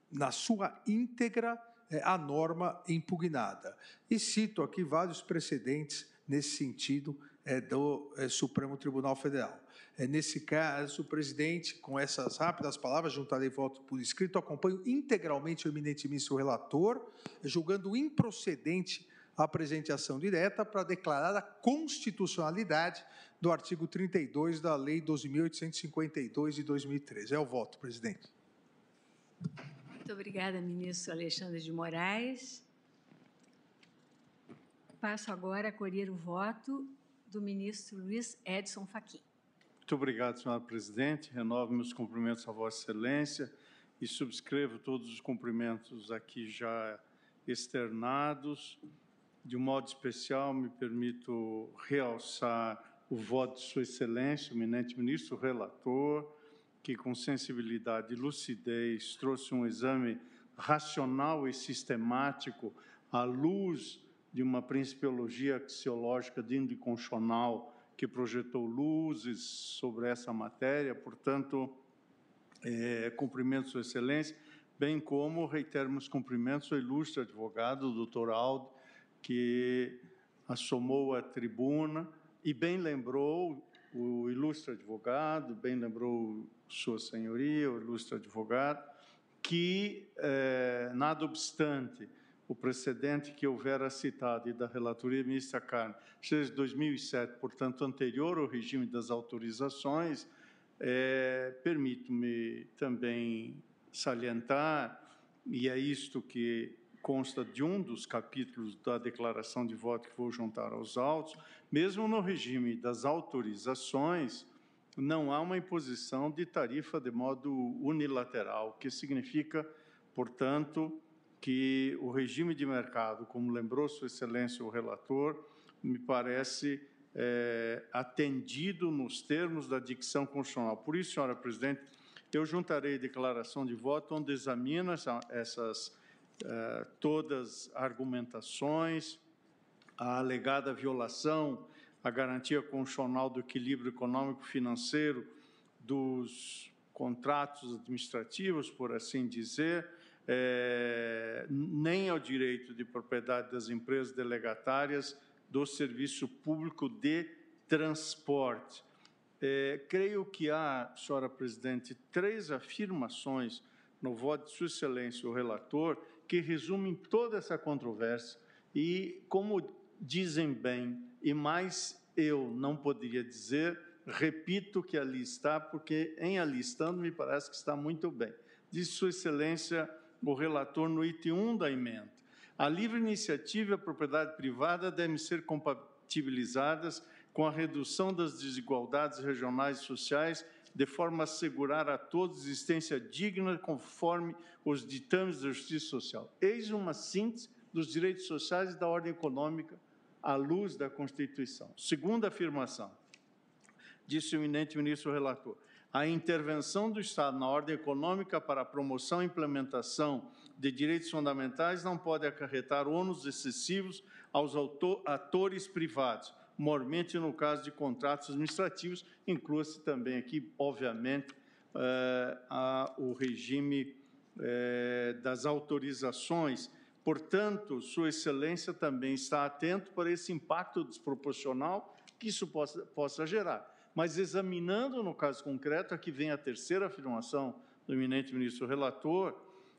na sua íntegra é, a norma impugnada. E cito aqui vários precedentes nesse sentido é, do Supremo Tribunal Federal. Nesse caso, presidente, com essas rápidas palavras, juntarei voto por escrito, acompanho integralmente o eminente ministro relator, julgando improcedente a apresentação direta para declarar a constitucionalidade do artigo 32 da Lei 12.852 de 2013. É o voto, presidente. Muito obrigada, ministro Alexandre de Moraes. Passo agora a colher o voto do ministro Luiz Edson Fachin. Muito obrigado, senhora presidente. Renovo meus cumprimentos a Vossa Excelência e subscrevo todos os cumprimentos aqui já externados. De um modo especial, me permito realçar o voto de Sua Excelência, o eminente ministro relator, que com sensibilidade e lucidez trouxe um exame racional e sistemático à luz de uma principiologia axiológica de constitucional que projetou luzes sobre essa matéria. Portanto, é, cumprimento Sua Excelência, bem como reitero meus cumprimentos ao ilustre advogado, doutor Aldo, que assomou a tribuna e bem lembrou o ilustre advogado, bem lembrou Sua Senhoria, o ilustre advogado, que, eh, nada obstante o precedente que houvera citado e da relatoria ministra Carne, seja de 2007, portanto, anterior ao regime das autorizações, É, Permito-me também salientar, e é isto que consta de um dos capítulos da declaração de voto que vou juntar aos autos, mesmo no regime das autorizações, não há uma imposição de tarifa de modo unilateral, o que significa, portanto, que o regime de mercado, como lembrou Sua Excelência o relator, me parece é, atendido nos termos da dicção constitucional. Por isso, senhora presidente, eu juntarei declaração de voto onde examina essas uh, todas argumentações, a alegada violação à garantia constitucional do equilíbrio econômico-financeiro dos contratos administrativos, por assim dizer, é, nem ao direito de propriedade das empresas delegatárias do serviço público de transporte. É, creio que há, senhora presidente, três afirmações no voto de Sua Excelência, o relator, que resumem toda essa controvérsia e, como dizem bem, e mais eu não poderia dizer, repito que ali está, porque em ali estando me parece que está muito bem. Diz Sua Excelência o relator no item 1 da emenda. A livre iniciativa e a propriedade privada devem ser compatibilizadas com a redução das desigualdades regionais e sociais, de forma a assegurar a todos existência digna conforme os ditames da justiça social. Eis uma síntese dos direitos sociais e da ordem econômica à luz da Constituição. Segunda afirmação, disse o eminente ministro relator, a intervenção do Estado na ordem econômica para a promoção e implementação de direitos fundamentais não pode acarretar ônus excessivos aos atores privados, mormente no caso de contratos administrativos, inclua-se também aqui, obviamente, eh, a, o regime eh, das autorizações. Portanto, Sua Excelência também está atento para esse impacto desproporcional que isso possa, possa gerar. Mas examinando no caso concreto, aqui vem a terceira afirmação do eminente ministro relator,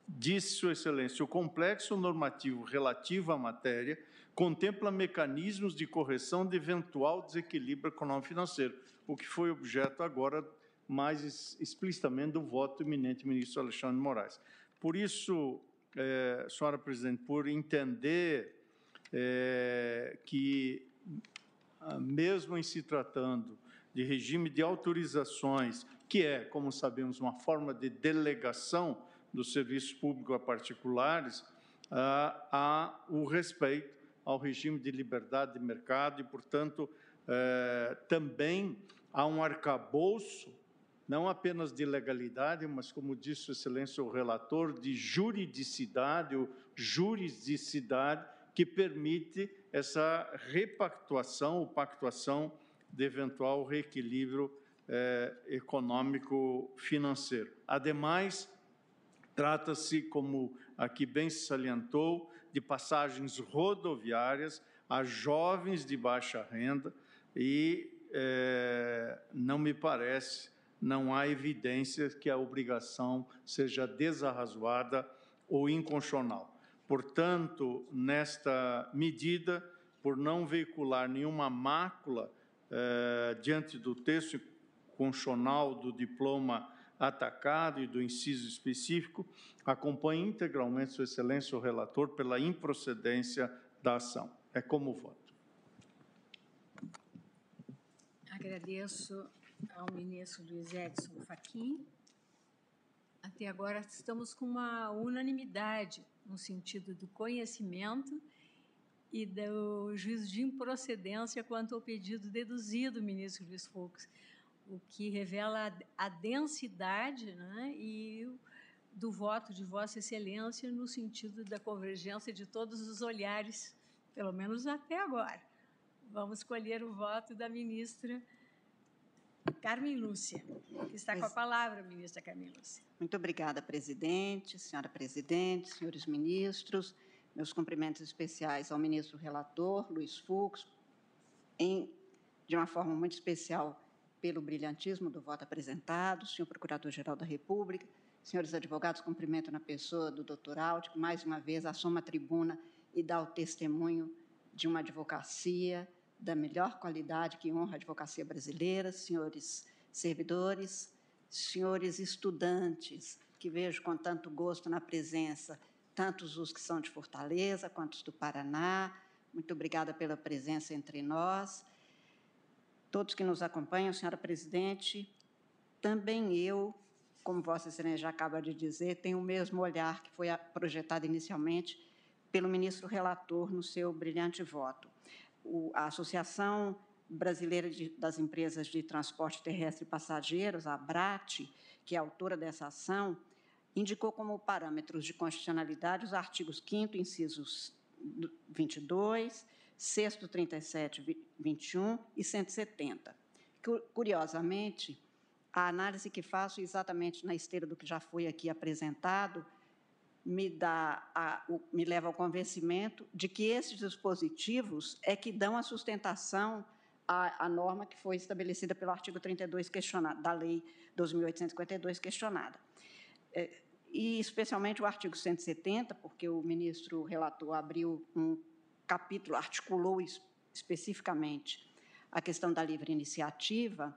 disse Sua Excelência, o complexo normativo relativo à matéria contempla mecanismos de correção de eventual desequilíbrio econômico-financeiro, o que foi objeto agora mais explicitamente do voto do ministro Alexandre Moraes. Por isso, é, senhora presidente, por entender é, que, ah, mesmo em se tratando de regime de autorizações, que é, como sabemos, uma forma de delegação do serviço público a particulares, ah, há o respeito ao regime de liberdade de mercado e, portanto, eh, também há um arcabouço, não apenas de legalidade, mas, como disse excelência o relator, de juridicidade ou juridicidade que permite essa repactuação ou pactuação de eventual reequilíbrio eh, econômico-financeiro. Ademais, trata-se, como aqui bem se salientou, de passagens rodoviárias a jovens de baixa renda e eh, não me parece, não há evidência que a obrigação seja desarrazoada ou inconstitucional. Portanto, nesta medida, por não veicular nenhuma mácula eh, diante do texto constitucional do diploma atacado e do inciso específico, acompanhe integralmente Sua Excelência o relator pela improcedência da ação. É como voto. Agradeço ao ministro Luiz Edson Fachin. Até agora estamos com uma unanimidade no sentido do conhecimento e do juízo de improcedência quanto ao pedido deduzido, ministro Luiz Fux, o que revela a, densidade né, e do voto de Vossa Excelência no sentido da convergência de todos os olhares, pelo menos até agora. Vamos escolher o voto da ministra Carmen Lúcia, que está com a palavra, ministra Carmen Lúcia. Muito obrigada, presidente, senhora presidente, senhores ministros. Meus cumprimentos especiais ao ministro relator, Luiz Fux, em, de uma forma muito especial pelo brilhantismo do voto apresentado, senhor Procurador-Geral da República, senhores advogados, cumprimento na pessoa do doutor Áltico, mais uma vez assoma a tribuna e dá o testemunho de uma advocacia da melhor qualidade que honra a advocacia brasileira, senhores servidores, senhores estudantes, que vejo com tanto gosto na presença, tantos os que são de Fortaleza quanto os do Paraná. Muito obrigada pela presença entre nós. Todos que nos acompanham, senhora presidente, também eu, como Vossa Excelência já acaba de dizer, tenho o mesmo olhar que foi projetado inicialmente pelo ministro relator no seu brilhante voto. O, a Associação Brasileira de, das Empresas de Transporte Terrestre e Passageiros, a ABRAT, que é autora dessa ação, indicou como parâmetros de constitucionalidade os artigos 5 incisos 22, 6 37, 21 e 170. Curiosamente, a análise que faço exatamente na esteira do que já foi aqui apresentado me, dá a, me leva ao convencimento de que esses dispositivos é que dão a sustentação à, à norma que foi estabelecida pelo artigo 32 questionado, da Lei 2.852 questionada. É, e especialmente o artigo 170, porque o ministro relator abriu um capítulo, articulou especificamente a questão da livre iniciativa,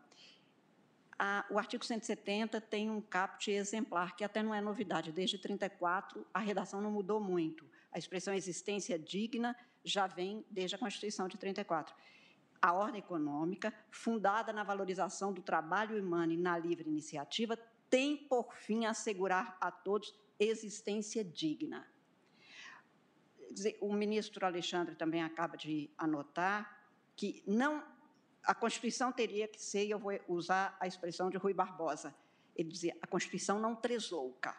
a, o artigo 170 tem um caput exemplar, que até não é novidade, desde 34 a redação não mudou muito. A expressão existência digna já vem desde a Constituição de 34. A ordem econômica, fundada na valorização do trabalho humano e na livre iniciativa, tem por fim assegurar a todos existência digna. O ministro Alexandre também acaba de anotar que não a Constituição teria que ser, eu vou usar a expressão de Rui Barbosa, ele dizia, a Constituição não treslouca.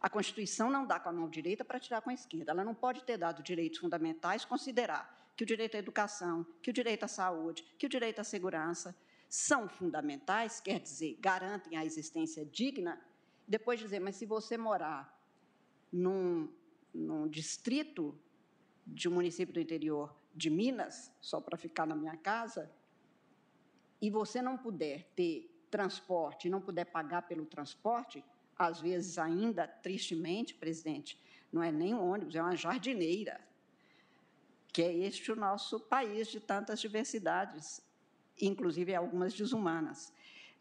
A Constituição não dá com a mão direita para tirar com a esquerda. Ela não pode ter dado direitos fundamentais, considerar que o direito à educação, que o direito à saúde, que o direito à segurança são fundamentais, quer dizer, garantem a existência digna, depois dizer, mas se você morar num, num distrito de um município do interior de Minas, só para ficar na minha casa, e você não puder ter transporte, não puder pagar pelo transporte, às vezes ainda, tristemente, presidente, não é nem um ônibus, é uma jardineira, que é este o nosso país de tantas diversidades, inclusive algumas desumanas.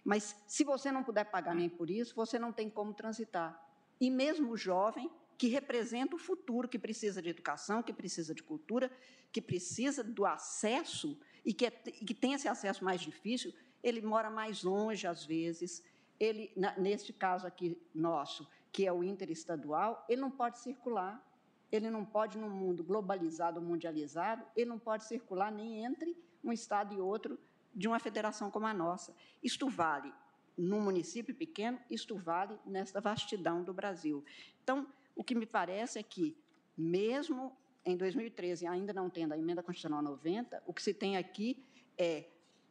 Mas se você não puder pagar nem por isso, você não tem como transitar. E mesmo o jovem, que representa o futuro, que precisa de educação, que precisa de cultura, que precisa do acesso e que, é, que tem esse acesso mais difícil, ele mora mais longe, às vezes. Ele, na, neste caso aqui nosso, que é o interestadual, ele não pode circular. Ele não pode, num mundo globalizado, mundializado, ele não pode circular nem entre um estado e outro de uma federação como a nossa. Isto vale num município pequeno, isto vale nesta vastidão do Brasil. Então, o que me parece é que, mesmo em 2013, ainda não tendo a emenda constitucional 90, o que se tem aqui é,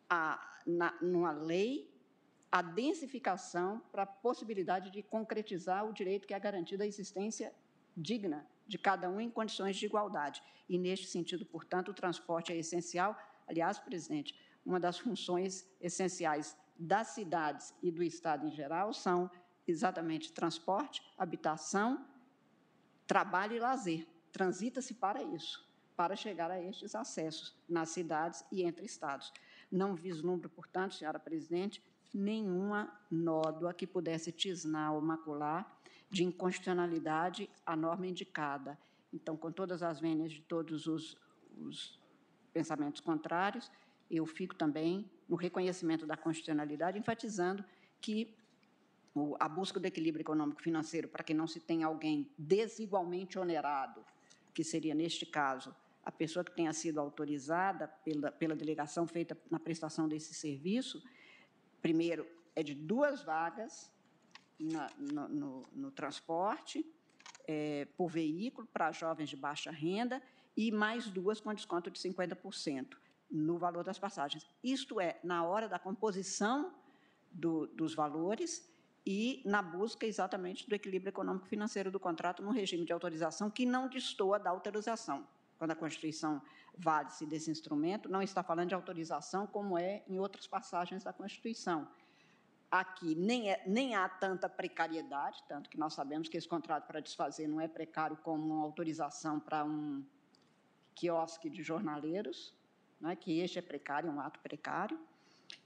a, na, numa lei, a densificação para a possibilidade de concretizar o direito que é garantido à existência digna de cada um em condições de igualdade. E, neste sentido, portanto, o transporte é essencial. Aliás, presidente, uma das funções essenciais das cidades e do Estado em geral são exatamente transporte, habitação, trabalho e lazer transita-se para isso, para chegar a estes acessos nas cidades e entre estados. Não vislumbro, portanto, senhora presidente, nenhuma nódoa que pudesse tisnar ou macular de inconstitucionalidade a norma indicada. Então, com todas as vênias de todos os, os pensamentos contrários, eu fico também no reconhecimento da constitucionalidade, enfatizando que a busca do equilíbrio econômico-financeiro para que não se tenha alguém desigualmente onerado que seria, neste caso, a pessoa que tenha sido autorizada pela, pela delegação feita na prestação desse serviço, primeiro, é de duas vagas na, no, no, no, transporte é, por veículo para jovens de baixa renda e mais duas com desconto de 50% no valor das passagens. Isto é, na hora da composição do, dos valores e na busca exatamente do equilíbrio econômico-financeiro do contrato no regime de autorização que não destoa da autorização. Quando a Constituição vale-se desse instrumento, não está falando de autorização como é em outras passagens da Constituição. Aqui nem, é, nem há tanta precariedade, tanto que nós sabemos que esse contrato para desfazer não é precário como uma autorização para um quiosque de jornaleiros, é que este é precário, um ato precário.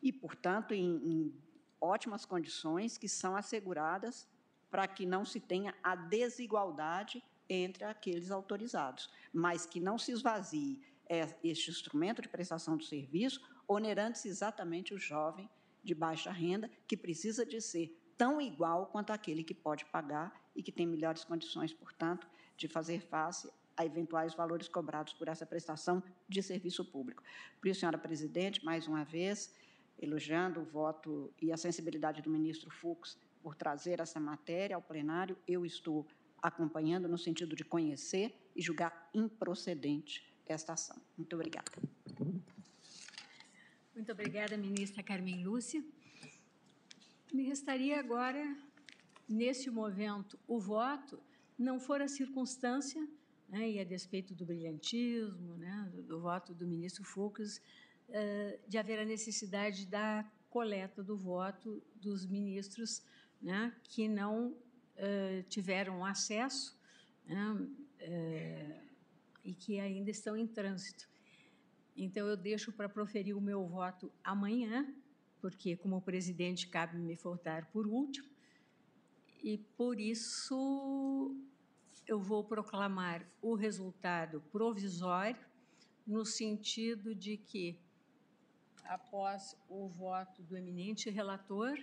e, portanto, em, em ótimas condições que são asseguradas para que não se tenha a desigualdade entre aqueles autorizados, mas que não se esvazie é, este instrumento de prestação do serviço, onerando-se exatamente o jovem de baixa renda, que precisa de ser tão igual quanto aquele que pode pagar e que tem melhores condições, portanto, de fazer face a eventuais valores cobrados por essa prestação de serviço público. Por isso, senhora presidente, mais uma vez, elogiando o voto e a sensibilidade do ministro Fux por trazer essa matéria ao plenário, eu estou acompanhando no sentido de conhecer e julgar improcedente esta ação. Muito obrigada. Muito obrigada, ministra Carmen Lúcia. Me restaria agora, nesse momento, o voto, não for a circunstância, né, e a despeito do brilhantismo, né, do, do voto do ministro Fux, de haver a necessidade da coleta do voto dos ministros né, que não tiveram acesso né, e que ainda estão em trânsito. Então, eu deixo para proferir o meu voto amanhã, porque, como presidente, cabe me votar por último, e por isso eu vou proclamar o resultado provisório, no sentido de que, após o voto do eminente relator,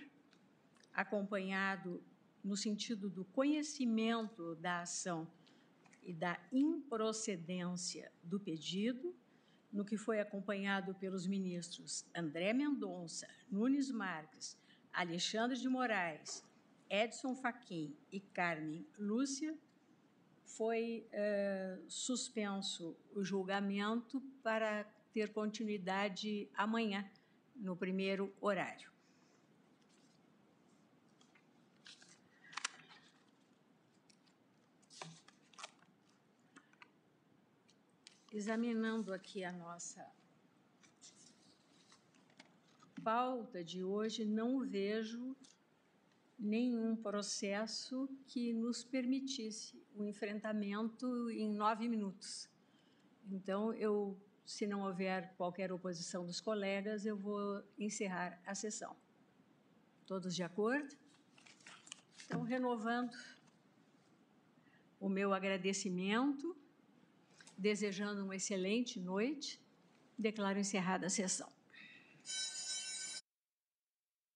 acompanhado no sentido do conhecimento da ação e da improcedência do pedido, no que foi acompanhado pelos ministros André Mendonça, Nunes Marques, Alexandre de Moraes, Edson Fachin e Carmen Lúcia, foi uh, suspenso o julgamento para ter continuidade amanhã, no primeiro horário. examinando aqui a nossa pauta de hoje, não vejo nenhum processo que nos permitisse o enfrentamento em nove minutos. Então, eu, se não houver qualquer oposição dos colegas, eu vou encerrar a sessão. Todos de acordo? Então, renovando o meu agradecimento desejando uma excelente noite, declaro encerrada a sessão.